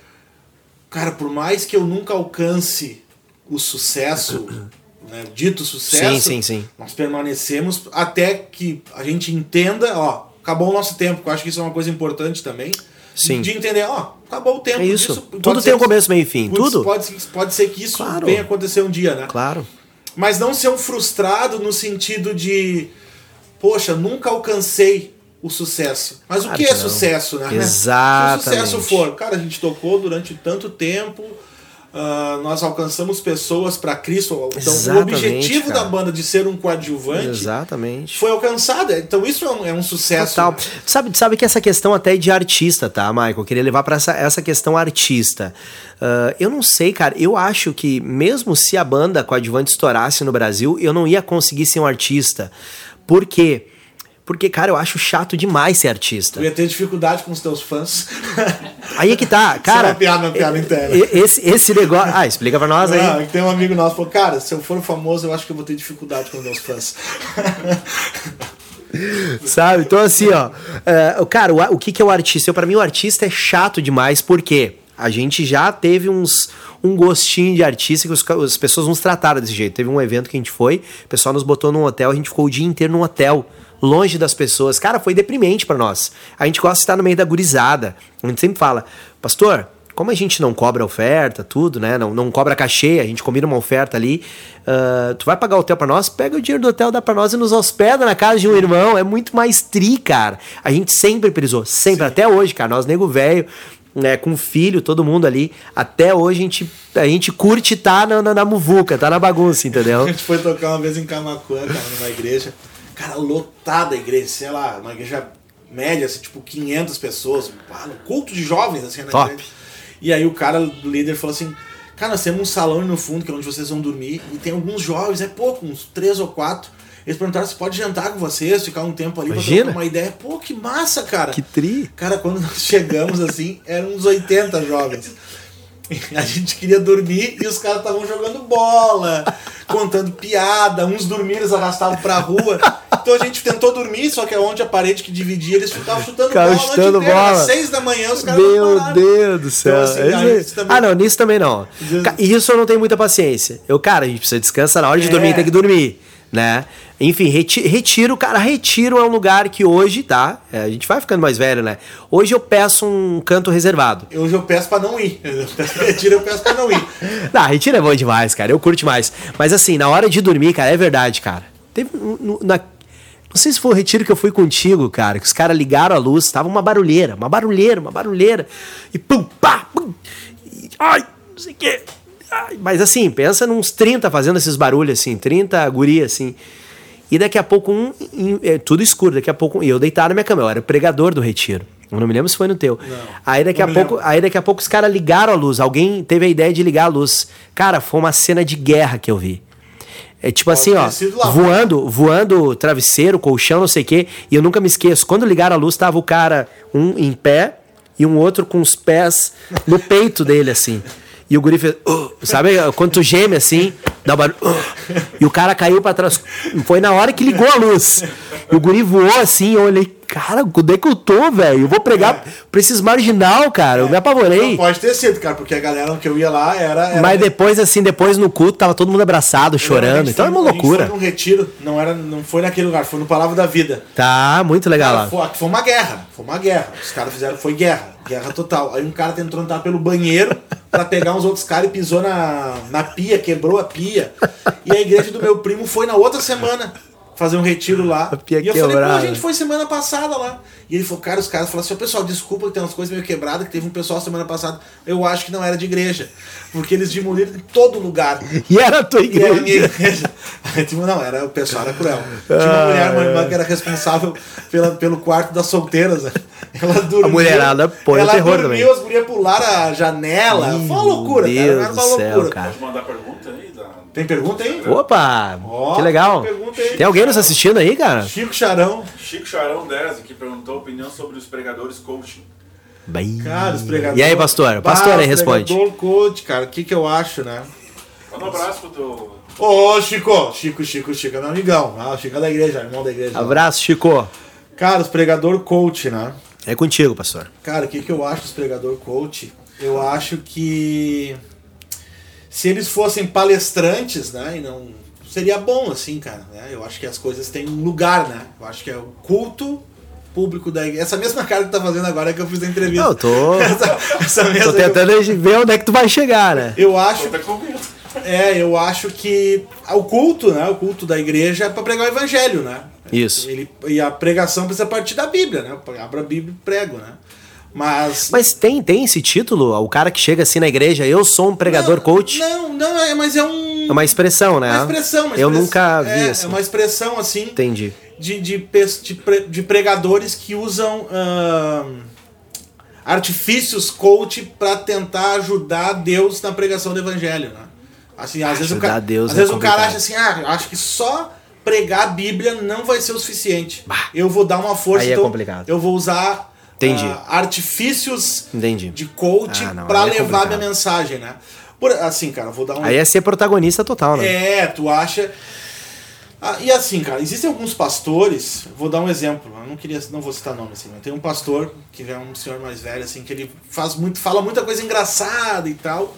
Cara, por mais que eu nunca alcance o sucesso, (clears throat) né, o dito sucesso, Sim, sim, sim. nós permanecemos até que a gente entenda, ó, acabou o nosso tempo, que eu acho que isso é uma coisa importante também. Sim. De entender, ó, acabou o tempo. É isso. disso, Tudo tem um começo, meio e fim. putz, Tudo. Pode, pode ser que isso Claro. venha acontecer um dia, né? Claro. Mas não ser um frustrado no sentido de, poxa, nunca alcancei o sucesso. Mas Claro o que que é não. sucesso, né? Exatamente. Se o sucesso for, cara, a gente tocou durante tanto tempo, ah, nós alcançamos pessoas para Cristo. Então, Exatamente, o objetivo cara. da banda de ser um coadjuvante Exatamente. foi alcançado. Então, isso é um, é um sucesso. Total. né? Sabe, sabe que essa questão até de artista, tá, Michael? Eu queria levar pra essa, essa questão artista. Ah, eu não sei, cara. Eu acho que mesmo se a banda coadjuvante estourasse no Brasil, eu não ia conseguir ser um artista. Por quê? Porque, cara, eu acho chato demais ser artista. Tu ia ter dificuldade com os teus fãs. Aí é que tá, cara. uma piada, uma piada interna. e- Esse, esse negócio. Ah, explica pra nós aí. Não, tem um amigo nosso que falou, cara, se eu for famoso, eu acho que eu vou ter dificuldade com os meus fãs. (laughs) Sabe? Então, assim, ó. é, o cara, o, o que, que é o artista? Eu, pra mim, o artista é chato demais, porque a gente já teve uns. Um gostinho de artista que os as pessoas nos trataram desse jeito. Teve um evento que a gente foi, o pessoal nos botou num hotel, a gente ficou o dia inteiro num hotel, longe das pessoas. Cara, foi deprimente pra nós. A gente gosta de estar no meio da gurizada. A gente sempre fala, pastor, como a gente não cobra oferta, tudo, né? Não, não cobra cachê, a gente combina uma oferta ali. ah, tu vai pagar o hotel pra nós? Pega o dinheiro do hotel, dá pra nós e nos hospeda na casa de um irmão. É muito mais tri, cara. A gente sempre prisou, sempre, até hoje, cara. Nós, nego velho, né, com filho, todo mundo ali. Até hoje a gente, a gente curte tá na, na, na muvuca, tá na bagunça, entendeu? (laughs) A gente foi tocar uma vez em Camacuã, cara, numa igreja. Cara, lotada a igreja, sei lá, uma igreja média, assim, tipo 500 pessoas. Um culto de jovens, assim, na Top. igreja. E aí o cara, o líder, falou assim: Cara, nós temos um salão no fundo, que é onde vocês vão dormir, e tem alguns jovens, é pouco, uns três ou quatro. Eles perguntaram se pode jantar com vocês, ficar um tempo ali Imagina. pra trocar uma ideia. Pô, que massa, cara. Que tri. Cara, quando nós chegamos assim, eram uns 80 jovens. (laughs) A gente queria dormir e os caras estavam jogando bola, contando piada, uns dormiram, eles arrastavam pra rua. Então a gente tentou dormir, só que é onde a parede que dividia, eles ficavam chutando Ficavam bola. noite chutando inteira. bola. Às seis da manhã os caras não Meu pararam. Deus do céu. Então, assim, também- Ah, não, nisso também não. Isso eu não tenho muita paciência. Eu, cara, a gente precisa descansar. Na hora de É. dormir, tem que dormir, né? Enfim, reti- retiro, cara, retiro é um lugar que hoje, tá? É, a gente vai ficando mais velho, né? Hoje eu peço um canto reservado. Hoje eu peço pra não ir. (laughs) Retiro, eu peço pra não ir. (laughs) Não, retiro é bom demais, cara. Eu curto mais. Mas assim, na hora de dormir, cara, é verdade, cara. Teve na- não sei se foi o retiro que eu fui contigo, cara, que os caras ligaram a luz, tava uma barulheira, uma barulheira, uma barulheira. E pum, pá, pum. E, ai, não sei o quê. Ai, mas assim, pensa nos 30 fazendo esses barulhos assim, 30 guri assim. E daqui a pouco um, é, tudo escuro, daqui a pouco e eu deitado na minha cama, eu era pregador do retiro. Eu não me lembro se foi no teu. Aí daqui não a pouco, lembro. aí daqui a pouco os caras ligaram a luz. Alguém teve a ideia de ligar a luz. Cara, foi uma cena de guerra que eu vi. É tipo assim, ó, sido lá. voando, voando travesseiro, colchão, não sei o quê. E eu nunca me esqueço. Quando ligaram a luz, tava o cara, um em pé e um outro com os pés no peito dele, assim. E o guri fez. Sabe quando tu geme assim, dá um barulho. E o cara caiu pra trás. Foi na hora que ligou a luz. E o guri voou assim, eu olhei, cara, onde é que eu tô, velho? Eu vou pregar pra esses marginal, cara. Eu me apavorei. Não pode ter sido, cara, porque a galera que eu ia lá era. era Mas depois, assim, depois no culto, tava todo mundo abraçado, chorando. gente Então é foi- uma loucura. foi num retiro, não, era, não foi naquele lugar, foi no Palavra da Vida. Tá, muito legal Cara, lá. foi, foi uma guerra, foi uma guerra. Os caras fizeram, foi guerra, guerra total. Aí um cara tentou entrar pelo banheiro pra pegar uns outros caras e pisou na, na pia, quebrou a pia. E a igreja do meu primo foi na outra semana fazer um retiro lá. A pia e eu falei, pô, quebrada. a gente foi semana passada lá. E ele falou, cara, os caras falaram assim, "Ô, pessoal, desculpa que tem umas coisas meio quebradas, que teve um pessoal semana passada. Eu acho que não era de igreja. Porque eles demoliram em todo lugar. E era a tua E era a minha igreja. igreja. Aí, (laughs) tipo, não, era, o pessoal era cruel. (laughs) Tinha uma mulher, uma irmã que era responsável pela, pelo quarto das solteiras. né? (laughs) Ela dormiu. A mulherada põe no ela terror dormiu, também. as gurias pularam a janela. foi uma loucura, Meu cara. Deus Era uma do céu, loucura. cara. Pode mandar pergunta. Tem pergunta aí? Opa, Ó, que legal. pergunta aí. Tem alguém nos assistindo aí, cara? Chico Charão. Chico Charão 10 aqui perguntou a opinião sobre os pregadores coaching. Bem. Cara, os pregadores. E aí, pastor? Pastor aí responde. Pregador coach, cara. O que que eu acho, né? Manda um abraço pro teu. Ô, Chico. Chico, Chico, Chico. É meu amigão. Ah, o Chico é da igreja, irmão da igreja. Abraço, Chico. Cara, os pregador coach, né? É contigo, pastor. Cara, o que, que eu acho dos pregador coach? Eu acho que se eles fossem palestrantes, né, e não seria bom assim, cara, né? Eu acho que as coisas têm um lugar, né? Eu acho que é o culto público da igreja. Essa mesma cara que tá fazendo agora é que eu fiz a entrevista. Não, eu tô, (laughs) essa, essa mesma tô tentando ver onde é que tu vai chegar, né? eu acho, (laughs) é, eu acho que o culto, né, o culto da igreja é para pregar o evangelho, né? Isso. Ele, e a pregação precisa partir da Bíblia, né? Abra a Bíblia e prego, né? Mas Mas tem, tem esse título? O cara que chega assim na igreja, eu sou um pregador Não, coach? Não, não, é, mas é um. É uma expressão, né? uma expressão, uma Eu express- nunca vi é, assim. É uma expressão assim Entendi. de, de, de, pre- de pregadores que usam ahn, artifícios coach para tentar ajudar Deus na pregação do evangelho, né? Assim, às vezes o cara, Deus às é vezes o cara acha assim, ah, eu acho que só pregar a Bíblia não vai ser o suficiente. Eu vou dar uma força, Aí é então complicado. eu vou usar Entendi. ah, artifícios Entendi. de coach Ah, aí é levar complicado. minha mensagem, né? Por, assim, cara, eu vou dar um Aí é ser protagonista total, né? é, tu acha. Ah, e assim, cara, existem alguns pastores, vou dar um exemplo, eu não queria, não vou citar nome assim, mas tem um pastor que é um senhor mais velho assim, que ele faz muito, fala muita coisa engraçada e tal.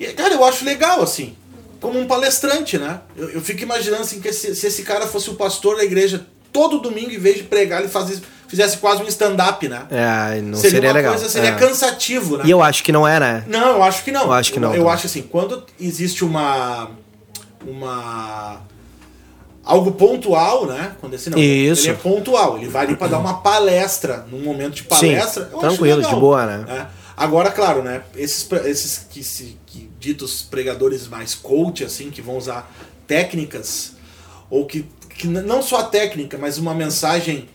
E cara, eu acho legal assim, como um palestrante, né? Eu, eu fico imaginando assim que se, se esse cara fosse o pastor da igreja todo domingo em vez de pregar, ele fazia, fizesse quase um stand up, né? É, não seria, seria, legal. coisa, seria É. cansativo, né? E eu acho que não é, né? Não, eu acho que não. Eu acho que não Eu, também. acho assim, quando existe uma. uma. algo pontual, né? Quando esse não. Isso. Ele é pontual. Ele vai ali pra dar uma palestra, num momento de palestra. eu acho tranquilo, legal, de boa, né? É. Agora, claro, né? Esses, esses que se que ditos pregadores mais coach, assim, que vão usar técnicas, ou que, que não só a técnica, mas uma mensagem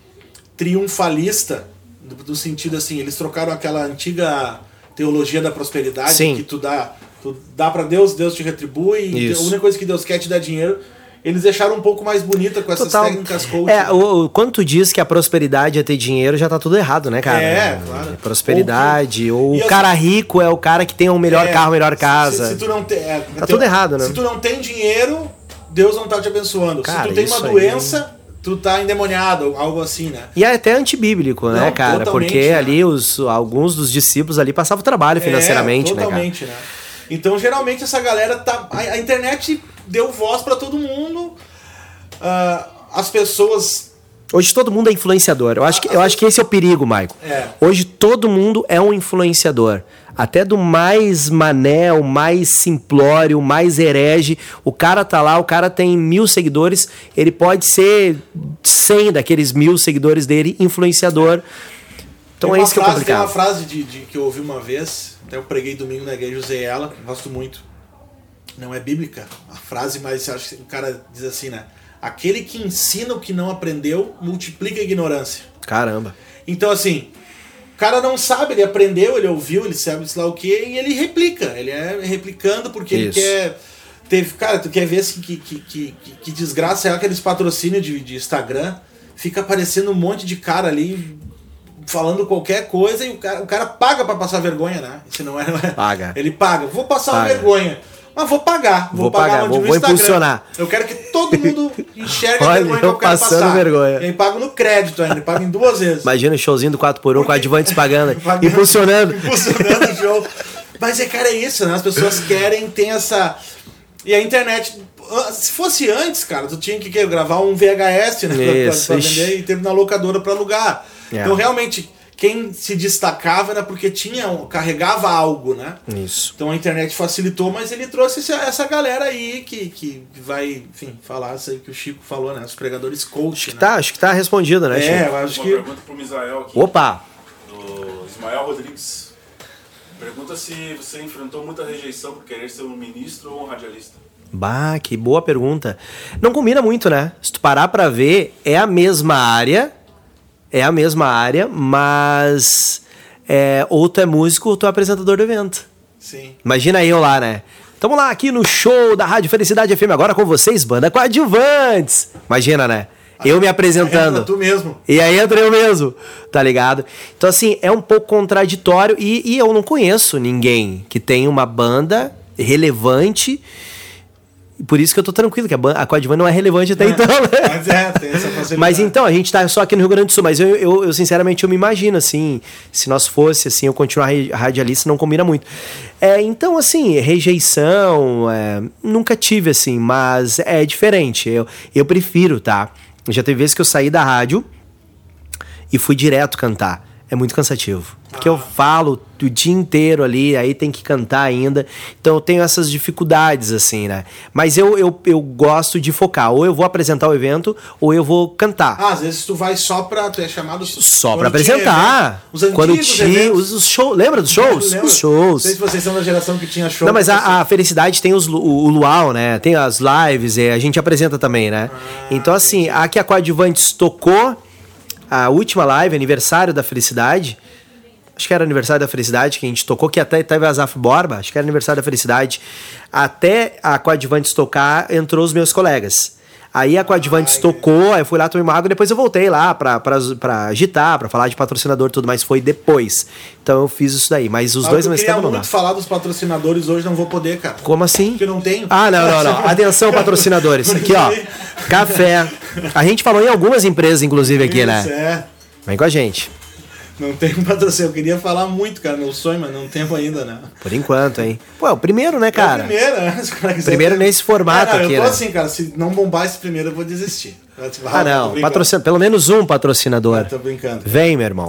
triunfalista, do, do sentido assim, eles trocaram aquela antiga teologia da prosperidade, Sim. que tu dá, tu dá para Deus, Deus te retribui, e a única coisa que Deus quer é te dar dinheiro. eles deixaram um pouco mais bonita com essas Total. técnicas. É, né? o, o- quando tu diz que a prosperidade é ter dinheiro, já tá tudo errado, né, cara? É, claro. Prosperidade, ou, E o assim- cara rico é o cara que tem o melhor É, carro, melhor casa. Se, se tu não tem, é, Tá tudo errado, né? Se tu não tem dinheiro, Deus não tá te abençoando. Cara, se tu tem uma isso aí- doença, tu tá endemoniado, algo assim, né? E é até antibíblico, né, Não, cara? totalmente, Porque né? ali os, alguns dos discípulos ali passavam trabalho financeiramente, é, né, cara? totalmente, né? Então, geralmente, essa galera tá. A, a internet deu voz pra todo mundo. Ah, as pessoas. Hoje todo mundo é influenciador. Eu acho que, eu acho que esse é o perigo, Maico. É. Hoje todo mundo é um influenciador. Até do mais mané, o mais simplório, o mais herege. O cara tá lá, o cara tem mil seguidores. Ele pode ser 100 daqueles mil seguidores dele, influenciador. Então é isso que é frase, Tem uma complicado. frase de, de- que eu ouvi uma vez, até eu preguei domingo na igreja, usei ela, gosto muito. Não é bíblica a frase, mas acho que o cara diz assim, né? Aquele que ensina o que não aprendeu, multiplica a ignorância. Caramba. Então, assim, o cara não sabe, ele aprendeu, ele ouviu, ele sabe sei lá o que, e ele replica. Ele é replicando porque ele Isso. quer. Teve, cara, tu quer ver assim, que, que, que, que, desgraça é aqueles patrocínios de, de Instagram. Fica aparecendo um monte de cara ali falando qualquer coisa e o cara, o cara paga pra passar vergonha, né? Se não é, não é- Paga. Ele paga. Vou passar Paga. vergonha. Mas vou pagar. Vou, Vou pagar, pagar, vou- vou impulsionar. Eu quero que todo mundo enxergue (laughs) Olha, vergonha que eu quero passando passar. vergonha. E aí pago no crédito ainda, pago em duas vezes. Imagina o showzinho do 4x1 com advantes pagando, (laughs) Pagando. impulsionando. (laughs) Impulsionando o jogo. Mas é, cara, é isso, né? As pessoas querem, tem essa. E a internet. ah, Se fosse antes, cara, tu tinha que quê? gravar um VHS, né? pra- pra- vender e ter na locadora pra alugar. É. Então, realmente, quem se destacava era porque tinha, carregava algo, né? Isso. Então a internet facilitou, mas ele trouxe essa, essa galera aí que, que vai, enfim, falar isso aí que o Chico falou, né? Os pregadores coach, né? Tá, acho que tá respondido, né, É, Chico? eu acho Uma que. pergunta pro Misael aqui, Opa! do Ismael Rodrigues. Pergunta se você enfrentou muita rejeição por querer ser um ministro ou um radialista. Bah, que boa pergunta. Não combina muito, né? Se tu parar pra ver, é a mesma área, é a mesma área, mas é, ou tu é músico ou tu é apresentador do evento. Sim. Imagina eu lá, né? Tamo lá aqui no show da Rádio Felicidade FM agora com vocês, banda coadjuvantes. Imagina, né? Eu me apresentando. Entra tu mesmo. E aí entra eu mesmo, tá ligado? Então, assim, é um pouco contraditório e, e eu não conheço ninguém que tenha uma banda relevante. E por isso que eu tô tranquilo, que a, a não é relevante até então, né? (laughs) Mas é, tem essa facilidade. Mas então, a gente tá só aqui no Rio Grande do Sul, mas eu, eu, eu, sinceramente eu me imagino, assim, se nós fosse assim, eu continuar ra- radialista, não combina muito. É, então, assim, rejeição, é, nunca tive, assim, mas é diferente. Eu, eu prefiro, tá? Já teve vezes que eu saí da rádio e fui direto cantar. É muito cansativo. Porque eu falo o dia inteiro ali, aí tem que cantar ainda. Então eu tenho essas dificuldades, assim, né? Mas eu, eu, eu gosto de focar. Ou eu vou apresentar o evento, ou eu vou cantar. Ah, às vezes tu vai só pra. Tu é chamado Só pra apresentar. evento. Os antigos Quando tinha os, os shows. Lembra dos shows? Lembra? Os shows. Não sei se vocês são da geração que tinha show. Não, mas a, a Felicidade tem os, o, o Luau, né? Tem as lives, é, a gente apresenta também, né? Ah, então, assim, a que a Coadjuvantes tocou, a última live, aniversário da Felicidade, acho que era aniversário da Felicidade, que a gente tocou, que até teve a Zaf Borba, acho que era aniversário da Felicidade. Até a Coadjuvantes tocar, entrou os meus colegas. Aí a Coadjuvantes tocou, aí eu fui lá tomar uma água, depois eu voltei lá pra, pra, pra agitar, pra falar de patrocinador e tudo, mas foi depois. Então eu fiz isso daí, mas os Ah, dois eu ao mesmo queria tempo não dá. muito falar dos patrocinadores hoje, não vou poder, cara. Como assim? Porque eu não tenho. Ah, não, não, não. (laughs) Atenção, patrocinadores. Aqui, ó. Café. A gente falou em algumas empresas, inclusive, aqui, Isso, né? é. Vem com a gente. Não tenho patrocínio. Eu queria falar muito, cara, meu sonho, mas não tenho ainda, né? Por enquanto, hein? Pô, é o primeiro, né, É cara? o primeiro, né? (laughs) Cara Primeiro nesse formato Ah, não, aqui, Eu tô né? assim, cara, se não bombar esse primeiro, eu vou desistir. Ah, não. Patrocina... Pelo menos um patrocinador. Tô brincando. Vem, meu irmão.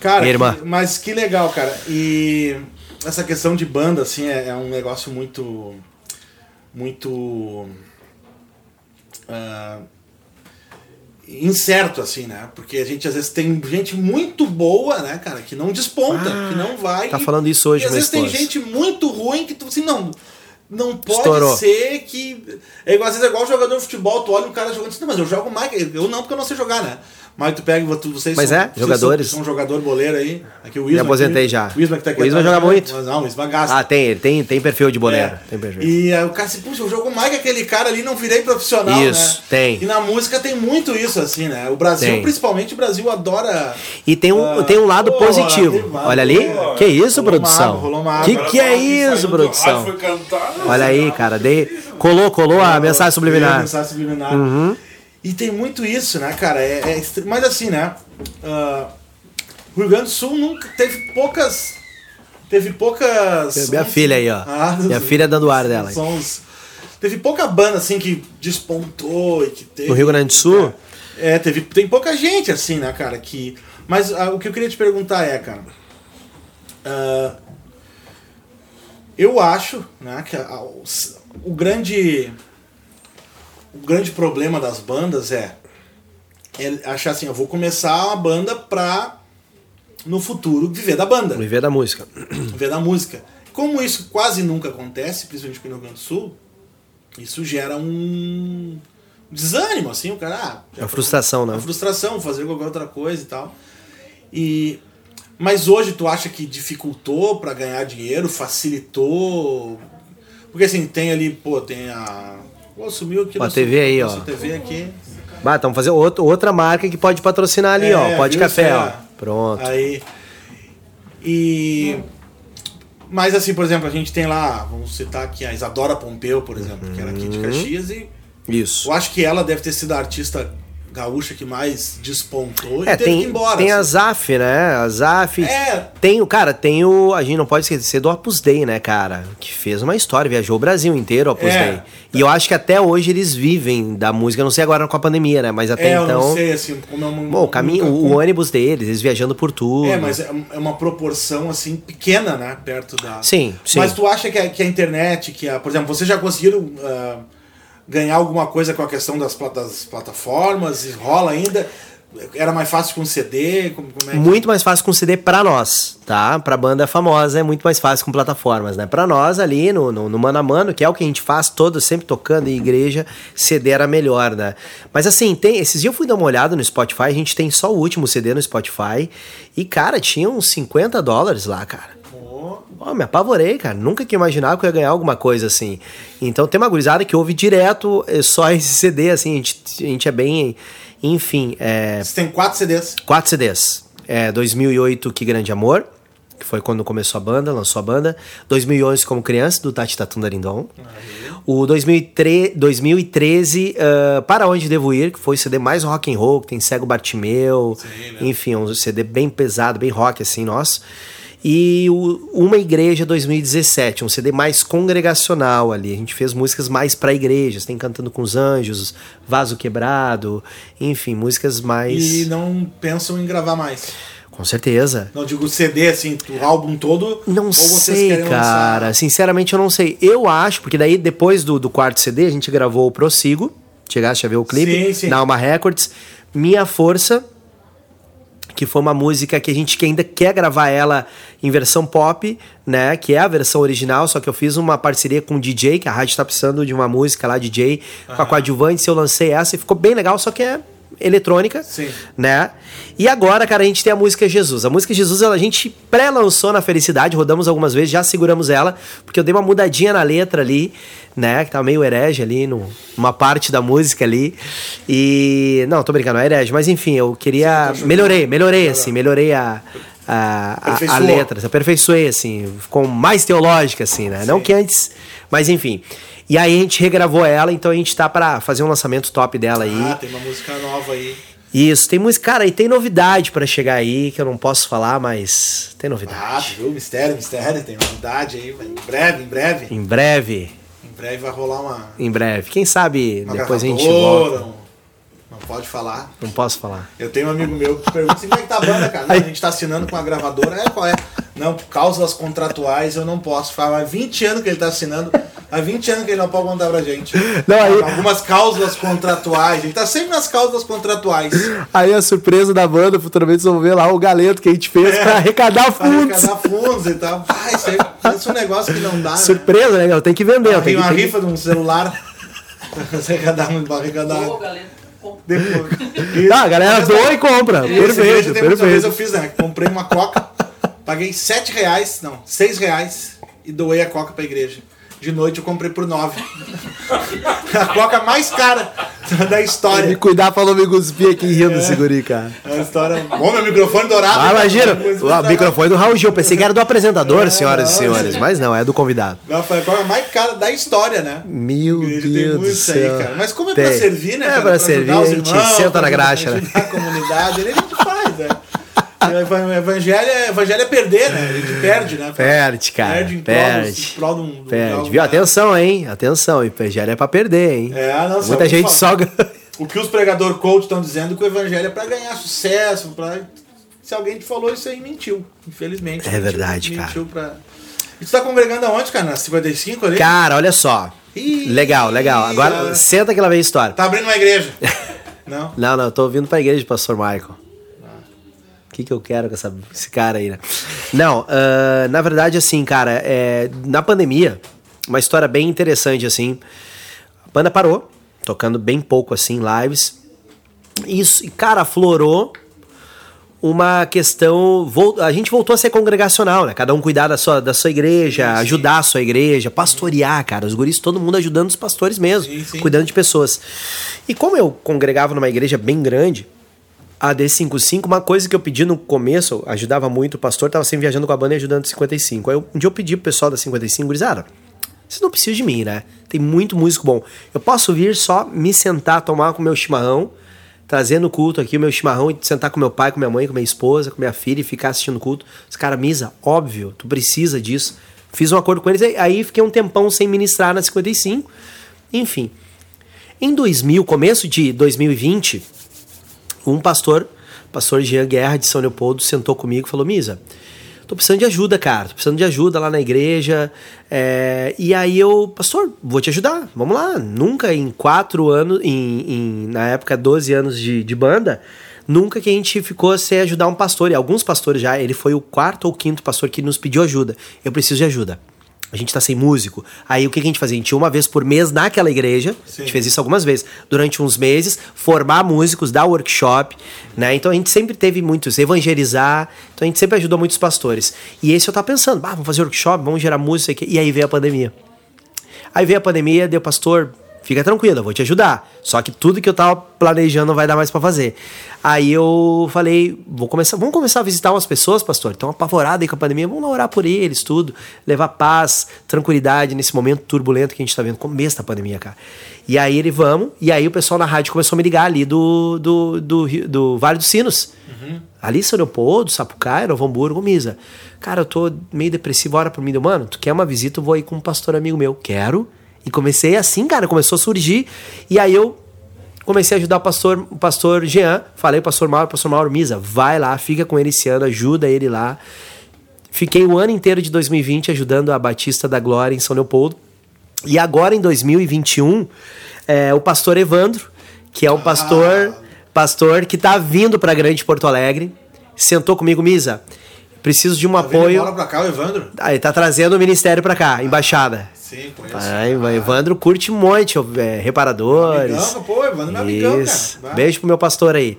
Cara, Minha irmã. que- mas que legal, cara. E essa questão de banda, assim, é, é um negócio muito. Muito. ah, incerto, assim, né? Porque a gente às vezes tem gente muito boa, né, cara, que não desponta, Ah, que não vai. tá falando isso hoje, E às vezes tem gente muito ruim que tu assim, não. Não pode Estourou. ser que. É igual, às vezes é igual jogador de futebol, tu olha um cara jogando assim, não, mas eu jogo mais. Eu não, porque eu não sei jogar, né? Mas tu pega, tu- vocês Mas são, é, vocês jogadores. São, são jogador boleiro aí. Aqui o Isma. aposentei aqui, já. O Isma que tá aqui. O Isma atrás, joga muito. Mas não, o Isma gasta. Ah, tem, ele tem, tem perfil de boleiro. É. Tem perfil. E aí o cara se, puxa, eu jogo mais que aquele cara ali, não virei profissional, Isso, né? tem. E na música tem muito isso, assim, né? O Brasil, Tem. principalmente o Brasil, adora... E tem um, Ah, tem um lado pô, positivo. Olha ali. pô, Que isso, produção? rolou uma Que água. que é isso, produção? cantar, Olha aí, cara. Dei, colou, colou a mensagem subliminar. Uhum. Mensagem subliminar. E tem muito isso, né, cara? É, é mas assim, né? ah, o Rio Grande do Sul nunca teve poucas. Teve poucas. Minha filha aí, ó. Ah, Minha dos- filha dando ar dela. Sons. Teve pouca banda assim que despontou e que teve. No Rio Grande do Sul? É, teve, tem pouca gente assim, né, cara, que. Mas ah, o que eu queria te perguntar é, cara. ah, eu acho, né, que a- o, o grande. O grande problema das bandas é, é achar assim, eu vou começar uma banda pra no futuro viver da banda Viver da música. ver da música. Como isso quase nunca acontece, principalmente aqui no Rio Grande do Sul, isso gera um desânimo, assim, o cara. Ah, Uma frustração, né? Uma frustração, fazer qualquer outra coisa e tal. E. Mas hoje tu acha que dificultou pra ganhar dinheiro, facilitou? Porque assim, tem ali, pô, tem a. Pô, sumiu aqui Pô, a nosso- TV aí, ó. TV aqui. Bah, estamos fazendo outro- outra marca que pode patrocinar ali, É, ó. Pode café, Isso ó. é. Pronto. Aí. E. Mas assim, por exemplo, a gente tem lá, vamos citar aqui a Isadora Pompeu, por exemplo, que era aqui Uhum. de Caxias, e Isso. eu acho que ela deve ter sido a artista gaúcha que mais despontou É, e teve que ir tem, embora. tem a assim. Zaf, né? A Zaf. É. Tem o, cara, tem o. A gente não pode esquecer do Opus Dei, né, cara? Que fez uma história, viajou o Brasil inteiro, o Opus É. Dei. E eu acho que até hoje eles vivem da música. Eu não sei agora com a pandemia, né? Mas até É, eu então. não sei, assim, como é. Bom, o caminho, o, o ônibus deles, eles viajando por tudo. É, mas é é uma proporção assim pequena, né? Perto da. Sim, sim. Mas tu acha que a, que a internet, que a, por exemplo, vocês já conseguiram ah, ganhar alguma coisa com a questão das, das plataformas? Rola ainda? Era mais fácil com CD? Como, como é que- Muito mais fácil com CD pra nós, tá? Pra banda famosa é muito mais fácil com plataformas, né? Pra nós ali no, no, no mano a mano, que é o que a gente faz todo, sempre tocando em igreja, CD era melhor, né? Mas assim, tem, esses dias eu fui dar uma olhada no Spotify, a gente tem só o último CD no Spotify, e cara, tinha uns 50 dólares lá, cara. Pô, Pô, me apavorei, cara. Nunca que imaginava que eu ia ganhar alguma coisa assim. Então tem uma gurizada que ouve direto eh, só (laughs) esse CD, assim, a gente, a gente é bem. Enfim, é. Você tem quatro CDs. Quatro CDs. É, 2008, Que Grande Amor, que foi quando começou a banda, lançou a banda. 2011, Como Criança, do Tati Tatundarindon. O 2003, 2013, ah, Para Onde Devo Ir, que foi o CD mais rock and roll, que tem Cego Bartimeu. Sim, né? Enfim, um CD bem pesado, bem rock, assim, nosso. E o Uma Igreja 2017, um CD mais congregacional ali. A gente fez músicas mais pra igrejas, tem Cantando com os Anjos, Vaso Quebrado, enfim, músicas mais. E não pensam em gravar mais. Com certeza. Não digo CD, assim, o álbum todo. Não ou vocês sei, cara. lançar- Sinceramente, eu não sei. Eu acho, porque daí depois do, do quarto CD, a gente gravou o Prossigo. Chegaste a ver o clipe? Sim, sim. Na Alma Records. Minha Força, que foi uma música que a gente que ainda quer gravar ela em versão pop, né? Que é a versão original, só que eu fiz uma parceria com o DJ, que a rádio tá precisando de uma música lá, DJ, com a coadjuvante, eu lancei essa e ficou bem legal, só que é eletrônica, Sim. né? E agora, cara, a gente tem a música Jesus. A música Jesus, ela, a gente pré-lançou na Felicidade, rodamos algumas vezes, já seguramos ela, porque eu dei uma mudadinha na letra ali, né? Que tava meio herege ali, no, numa parte da música ali. E. Não, tô brincando, não é herege, mas enfim, eu queria. melhorei, melhorei, assim, melhorei a. A, a, a letra, aperfeiçoei, assim, ficou mais teológica, assim, né? Não que antes, mas enfim. E aí a gente regravou ela, então a gente tá pra fazer um lançamento top dela aí. Ah, tem uma música nova aí. Isso, tem música, cara, e tem novidade pra chegar aí, que eu não posso falar, mas tem Ah, novidade. tu viu? Mistério, mistério, tem novidade aí. vai- Em breve, em breve. Em breve, Em breve vai rolar uma. em breve. Quem sabe uma depois a gente volta. um- Não pode falar. Não posso falar. Eu tenho um amigo meu que pergunta assim, como é que tá a banda, cara? Não, a gente tá assinando com a gravadora. É, qual é? Não, por cláusulas contratuais eu não posso. Faz há 20 anos que ele tá assinando. Há 20 anos que ele não pode contar pra gente. Não, aí- Algumas cláusulas contratuais. Ele tá sempre nas cláusulas contratuais. Aí a surpresa da banda, futuramente vocês vão ver lá o galeto que a gente fez pra arrecadar É. Pra fundos. arrecadar fundos e tal. Ah, isso, aí, isso é um negócio que não dá. né? Surpresa, né? Eu tenho que vender. Eu Tem uma que, tem rifa de um celular. (laughs) Pra arrecadar, pra arrecadar. Ô, galera. Depois. Tá, a galera doa e compra. Perfeito, tem muita vez eu perfeito. fiz, né? Comprei uma coca, paguei 7 reais, não, 6 reais e doei a coca pra igreja. De noite eu comprei por 9. (laughs) a coca mais cara (laughs) da Me história. cuidar pra não me cuspir aqui rindo desse guri, cara. É uma história. Bom, meu microfone dourado. Ah, imagina, o microfone do Raul Gil. Pensei que era do apresentador, É, senhoras e não, senhores. Mas não, é do convidado. Não, foi a coca mais cara da história, né? Meu Igreja tem Deus muito isso aí, cara. Mas como é pra Tem. servir, né? É cara? pra ajudar servir, a gente irmãos, senta pra na graxa, né? a comunidade, ele a gente faz, né? Evangelho é, evangelho é perder, né? A gente perde, né? Perde, cara. Perde em prol, Perde. em prol um- um- de Perde. algo, Viu? né? Atenção, hein? Atenção. Evangelho é pra perder, hein? É, não, Muita gente só- ganha. O que os pregador coach estão dizendo que o evangelho é pra ganhar sucesso, pra... Se alguém te falou isso aí, mentiu. Infelizmente. É Mentiu- verdade, cara. mentiu Pra... E tu tá congregando aonde, cara? Na 55 ali? Cara, olha só. Ih, Legal, legal. Agora, cara. senta que lá vem a história. Tá abrindo uma igreja. (laughs) não? Não, não, eu tô vindo pra igreja, pastor Michael. O que, que eu quero com essa- esse cara aí, né? Não, ah, na verdade, assim, cara, é, na pandemia, uma história bem interessante, assim. A banda parou, tocando bem pouco, assim, lives. Isso, e, cara, aflorou uma questão. A gente voltou a ser congregacional, né? Cada um cuidar da sua, da sua igreja, ajudar a sua igreja, pastorear, cara. Os guris, todo mundo ajudando os pastores mesmo, Sim, sim. cuidando de pessoas. E como eu congregava numa igreja bem grande, a D55, uma coisa que eu pedi no começo, ajudava muito o pastor, tava sempre viajando com a banda e ajudando o 55. Aí um dia eu pedi pro pessoal da 55, gurizada, vocês não precisam de mim, né? Tem muito músico bom. Eu posso vir só me sentar, tomar com meu chimarrão, trazer no culto aqui o meu chimarrão e sentar com meu pai, com minha mãe, com minha esposa, com minha filha e ficar assistindo o culto. Os caras, Misa, óbvio, tu precisa disso. Fiz um acordo com eles, aí fiquei um tempão sem ministrar na 55. Enfim. Em 2000, começo de 2020, um pastor, pastor Jean Guerra de São Leopoldo, sentou comigo e falou: Misa, tô precisando de ajuda, cara. Tô precisando de ajuda lá na igreja. É, e aí eu, pastor, vou te ajudar. Vamos lá. Nunca em quatro anos, em, em- na época, 12 anos de, de banda, nunca que a gente ficou sem ajudar um pastor. E alguns pastores já, ele foi o quarto ou quinto pastor que nos pediu ajuda. Eu preciso de ajuda. A gente tá sem músico. Aí o que, que a gente fazia? A gente ia uma vez por mês naquela igreja. A Sim. gente fez isso algumas vezes. Durante uns meses, formar músicos, dar workshop, né? Então a gente sempre teve muitos, evangelizar. Então a gente sempre ajudou muitos pastores. E esse eu tava pensando, ah, vamos fazer workshop, vamos gerar música. aqui. E aí veio a pandemia. Aí veio a pandemia, deu, pastor, fica tranquilo, eu vou te ajudar. Só que tudo que eu tava planejando não vai dar mais pra fazer. Aí eu falei, vou começar, vamos começar a visitar umas pessoas, pastor. Estão apavoradas aí com a pandemia, vamos lá orar por eles, tudo. Levar paz, tranquilidade nesse momento turbulento que a gente tá vendo, começo da pandemia, cara. E aí ele, vamos, e aí o pessoal na rádio começou a me ligar ali do, do, do, do Vale dos Sinos. Ali, São Leopoldo, Sapucaia, Novo Hamburgo, Misa. Cara, eu tô meio depressivo, ora por mim. Mano, tu quer uma visita? Eu vou aí com um pastor amigo meu. Quero. E comecei assim, cara, começou a surgir. E aí eu comecei a ajudar o pastor, o pastor Jean. Falei, pastor Mauro, pastor Mauro, Misa, vai lá, fica com ele esse ano, ajuda ele lá. Fiquei o ano inteiro de 2020 ajudando a Batista da Glória em São Leopoldo. E agora, em 2021, é, o pastor Evandro, que é o pastor, pastor que tá vindo pra Grande Porto Alegre, sentou comigo, Misa, preciso de um Tá apoio. cá, o Evandro? Ah, ele tá trazendo o ministério pra cá, embaixada. Sim, conheço. Evandro curte um monte, é, reparadores. Amigão, pô, Evandro é meu amigão, Isso. cara. Beijo pro meu pastor aí.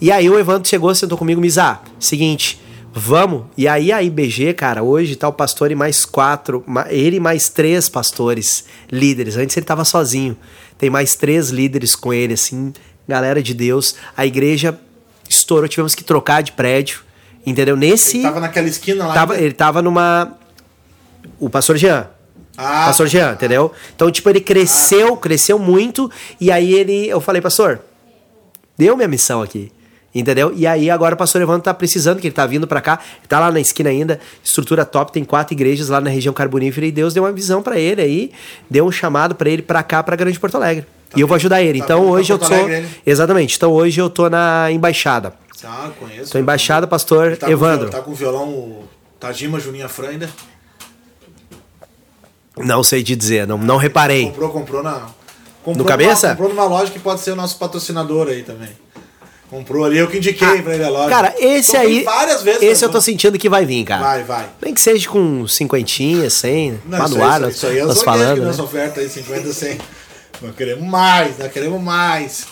E aí o Evandro chegou, sentou comigo, Misa, seguinte, vamos. E aí a IBG, cara, hoje tá o pastor e mais quatro, ele e mais três pastores líderes. Antes ele tava sozinho. Tem mais três líderes com ele, assim, galera de Deus. A igreja estourou, tivemos que trocar de prédio, entendeu? Nesse... Ele tava naquela esquina lá. tava- ele tava numa... O pastor Jean. Ah, Pastor Jean, entendeu? Então, tipo, ele cresceu, cresceu muito, e aí ele, eu falei, pastor, deu minha missão aqui. Entendeu? E aí agora o pastor Evandro tá precisando, que ele tá vindo pra cá, tá lá na esquina ainda, estrutura top, tem quatro igrejas lá na região carbonífera e Deus deu uma visão pra ele aí, deu um chamado pra ele pra cá, pra Grande Porto Alegre. e eu vou ajudar ele. tá então pra hoje eu sou Alegre? Exatamente. Então hoje eu tô na embaixada. Ah, conheço. Tô embaixada, pastor tá com Evandro. viol- tá com o violão Tajima Juninha Fran ainda? Não sei te dizer, não, não reparei. Comprou, comprou na. Comprou No cabeça? Numa, comprou numa loja que pode ser o nosso patrocinador aí também. Comprou ali, eu que indiquei pra ele a loja. Ah, Cara, esse aí. várias vezes. esse eu tô sentindo que vai vir, cara. Vai, vai. Nem que seja com cinquentinha, cem, lá isso, isso, aí é nós os falando. né? nossa oferta aí, 50, 100. Nós queremos mais, nós queremos mais.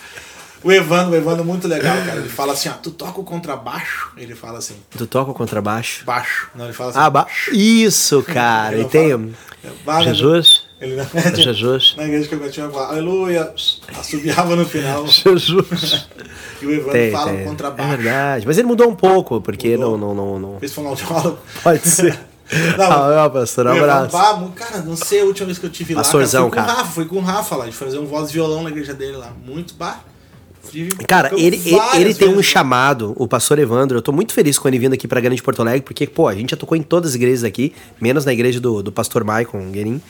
O Evandro, o Evandro é muito legal, cara. Ele fala assim, ó, tu toca o contrabaixo? Ele fala assim, Tu toca o contrabaixo? baixo. Não, ele fala assim, Ah, ba... isso, cara. E tem fala- Vai, Jesus. Ele não Jesus. Na igreja que eu tinha falado, aleluia, assobiava no final. (laughs) Jesus. E o Evandro Tem, fala tem. É contrabaixo. verdade. Mas ele mudou um pouco, porque Mudou. não, não, não, não. Fez fonoaudiólogo. Pode ser. (laughs) Não, ah, pastor, um Evandro, abraço. mu- cara, não sei a última vez que eu tive Pastorzão, lá. Cara, cara. fui com o Rafa, fui com o Rafa lá, de fazer um voz e violão na igreja dele lá. Muito bah. Cara, ele, ele, ele tem um lá. chamado, o pastor Evandro. Eu tô muito feliz com ele vindo aqui pra Grande Porto Alegre, porque, pô, a gente já tocou em todas as igrejas aqui, menos na igreja do, do pastor Maicon Guerin.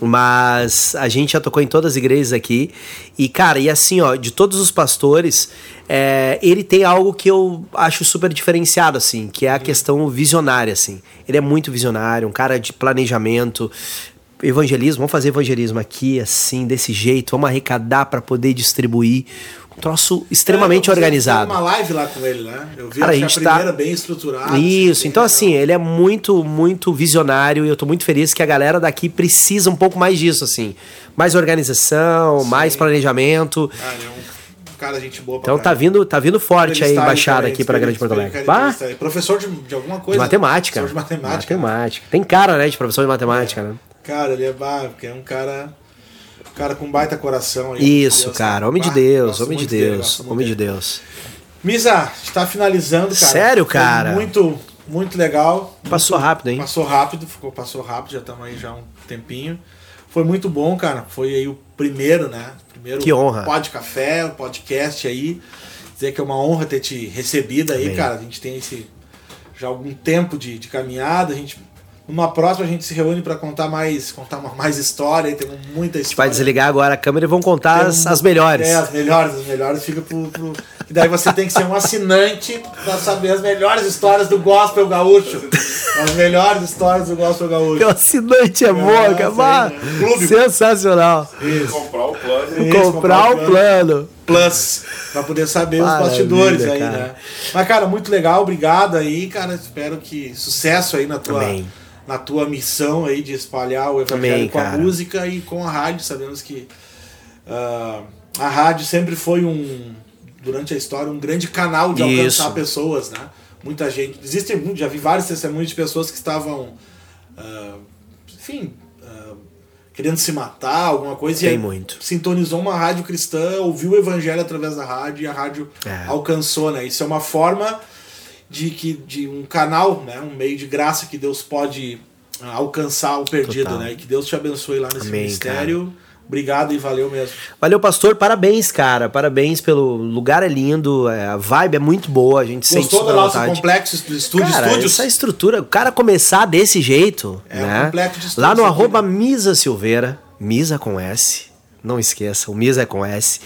Mas a gente já tocou em todas as igrejas aqui. E, cara, e assim, ó, de todos os pastores, é, ele tem algo que eu acho super diferenciado, assim, que é a questão visionária, assim. Ele é muito visionário, um cara de planejamento. Evangelismo, vamos fazer evangelismo aqui, assim, desse jeito, vamos arrecadar pra poder distribuir. Um troço extremamente É, eu organizado. uma live lá com ele, né? Eu vi Cara, a gente a tá- primeira bem estruturada. Isso, bem então assim, ele é muito, muito visionário e eu tô muito feliz que a galera daqui precisa um pouco mais disso, assim. Mais organização, mais planejamento. Cara, ele é um cara, gente boa pra Então tá vindo, tá vindo forte a Entrevistar ele embaixada também, aqui pra Grande Porto Alegre. Bah. Professor de, de alguma de coisa. matemática. Professor de matemática. Matemática. Tem cara, né, de professor de matemática, né? Cara, ele é, porque é um cara. cara com baita coração. aí, Isso, Deus, cara. Homem de Deus, gosto homem de muito Deus. muito Homem de. Deus. Misa, está finalizando, cara. Sério, Foi cara? Muito, muito legal. Passou rápido, hein? Passou rápido, ficou, passou rápido, já estamos aí já um tempinho. Foi muito bom, cara. Foi aí o primeiro, né? Primeiro Que honra. Pod Café, o podcast aí. Dizer que é uma honra ter te recebido aí, Amém. cara. A gente tem esse já algum tempo de, de caminhada. A gente numa próxima a gente se reúne para contar mais, contar uma, mais história. e Temos muita A gente história. vai desligar agora a câmera e vão contar as, Tem um- as melhores. É, as melhores, as melhores fica pro. pro... E daí você tem que ser um assinante pra saber as melhores histórias do gospel gaúcho. As melhores histórias do gospel gaúcho. Meu assinante é boa, Nossa, cara. Né? Clube. Sensacional. Isso. Comprar o plano. Isso, Comprar o o plano. Plus, pra poder saber os Maravilha, bastidores aí, cara. né? Mas, cara, muito legal, obrigado aí, cara. Espero que sucesso aí na tua, Amém. Na tua missão aí de espalhar o evangelho Amém, com a cara. música e com a rádio. Sabemos que ah, a rádio sempre foi um, durante a história, um grande canal de Isso. alcançar pessoas, né? Muita gente. Existem muito, já vi vários testemunhos de pessoas que estavam, ah, enfim, ah, querendo se matar, alguma coisa. Tem e aí muito. Sintonizou uma rádio cristã, ouviu o evangelho através da rádio e a rádio É. alcançou, né? Isso é uma forma de que de um canal, né? Um meio de graça que Deus pode ah, alcançar o perdido, Total. né? E que Deus te abençoe lá nesse Amém, ministério. Obrigado e valeu mesmo. Valeu, pastor. Parabéns, cara. Parabéns pelo lugar é lindo, é, a vibe é muito boa, a gente sente Gostou do nosso vontade. complexo estúdio? Cara, estúdios? essa estrutura, o cara começar desse jeito, É, um né? complexo de estúdios Lá no arroba né? Misa Silveira, Misa com S, não esqueça, o Misa é com S.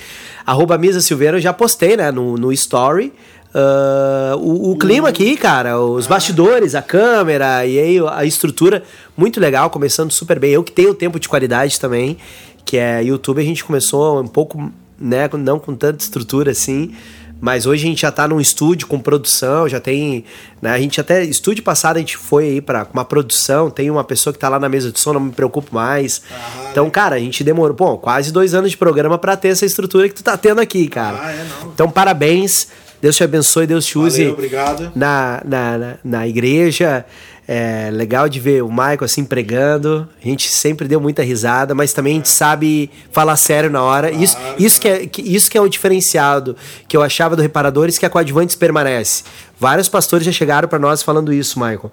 Arroba Misa Silveira, eu já postei, né, no, no story. Ah, o, o clima aqui, cara, os bastidores, a câmera e aí a estrutura, muito legal, começando super bem. Eu que tenho tempo de qualidade também, que é YouTube, a gente começou um pouco, né, não com tanta estrutura assim, mas hoje a gente já tá num estúdio com produção, já tem, né, a gente até, estúdio passado a gente foi aí pra uma produção, tem uma pessoa que tá lá na mesa de som, não me preocupo mais. Ah, então, cara, a gente demorou, pô, quase dois anos de programa pra ter essa estrutura que tu tá tendo aqui, cara. Ah, é, não. Então, parabéns, Deus te abençoe, Deus te use Valeu, obrigado. na, na, na, na igreja. É legal de ver o Michael assim pregando. A gente sempre deu muita risada, mas também a gente sabe falar sério na hora. isso, isso, que é, isso que é o diferenciado que eu achava do Reparadores, que a Coadjuvantes permanece. Vários pastores já chegaram pra nós falando isso, Michael.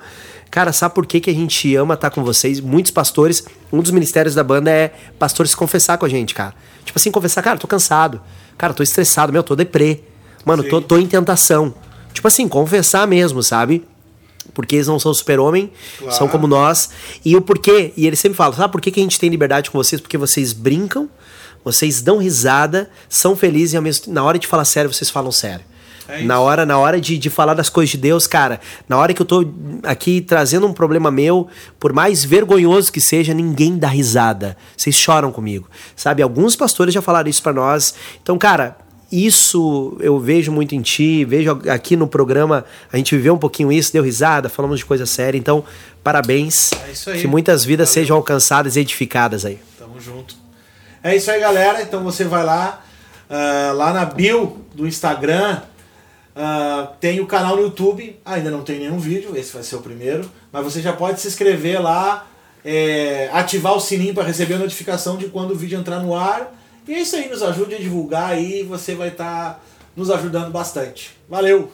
Cara, sabe por que, que a gente ama estar com vocês? Muitos pastores, um dos ministérios da banda é pastores confessar com a gente, cara. Tipo assim, confessar, cara, tô cansado. Cara, tô estressado, meu, tô deprê. Mano, tô, tô em tentação. Tipo assim, confessar mesmo, sabe? Porque eles não são super-homem, Claro. são como nós. E o porquê, e ele sempre fala, sabe por que, que a gente tem liberdade com vocês? Porque vocês brincam, vocês dão risada, são felizes e ao mesmo na hora de falar sério, vocês falam sério. É na hora, na hora de, de falar das coisas de Deus, cara, na hora que eu tô aqui trazendo um problema meu, por mais vergonhoso que seja, ninguém dá risada. Vocês choram comigo. Sabe? Alguns pastores já falaram isso pra nós. Então, cara, isso eu vejo muito em ti, vejo aqui no programa, a gente viveu um pouquinho isso, deu risada, falamos de coisa séria, então parabéns. É isso aí. Que muitas vidas Valeu. sejam alcançadas e edificadas aí. Tamo junto. É isso aí, galera. Então você vai lá, uh, lá na bio do Instagram, uh, tem o canal no YouTube. Ainda não tem nenhum vídeo, esse vai ser o primeiro. Mas você já pode se inscrever lá, é, ativar o sininho para receber a notificação de quando o vídeo entrar no ar e é isso aí, nos ajude a divulgar aí, você vai estar tá nos ajudando bastante. Valeu!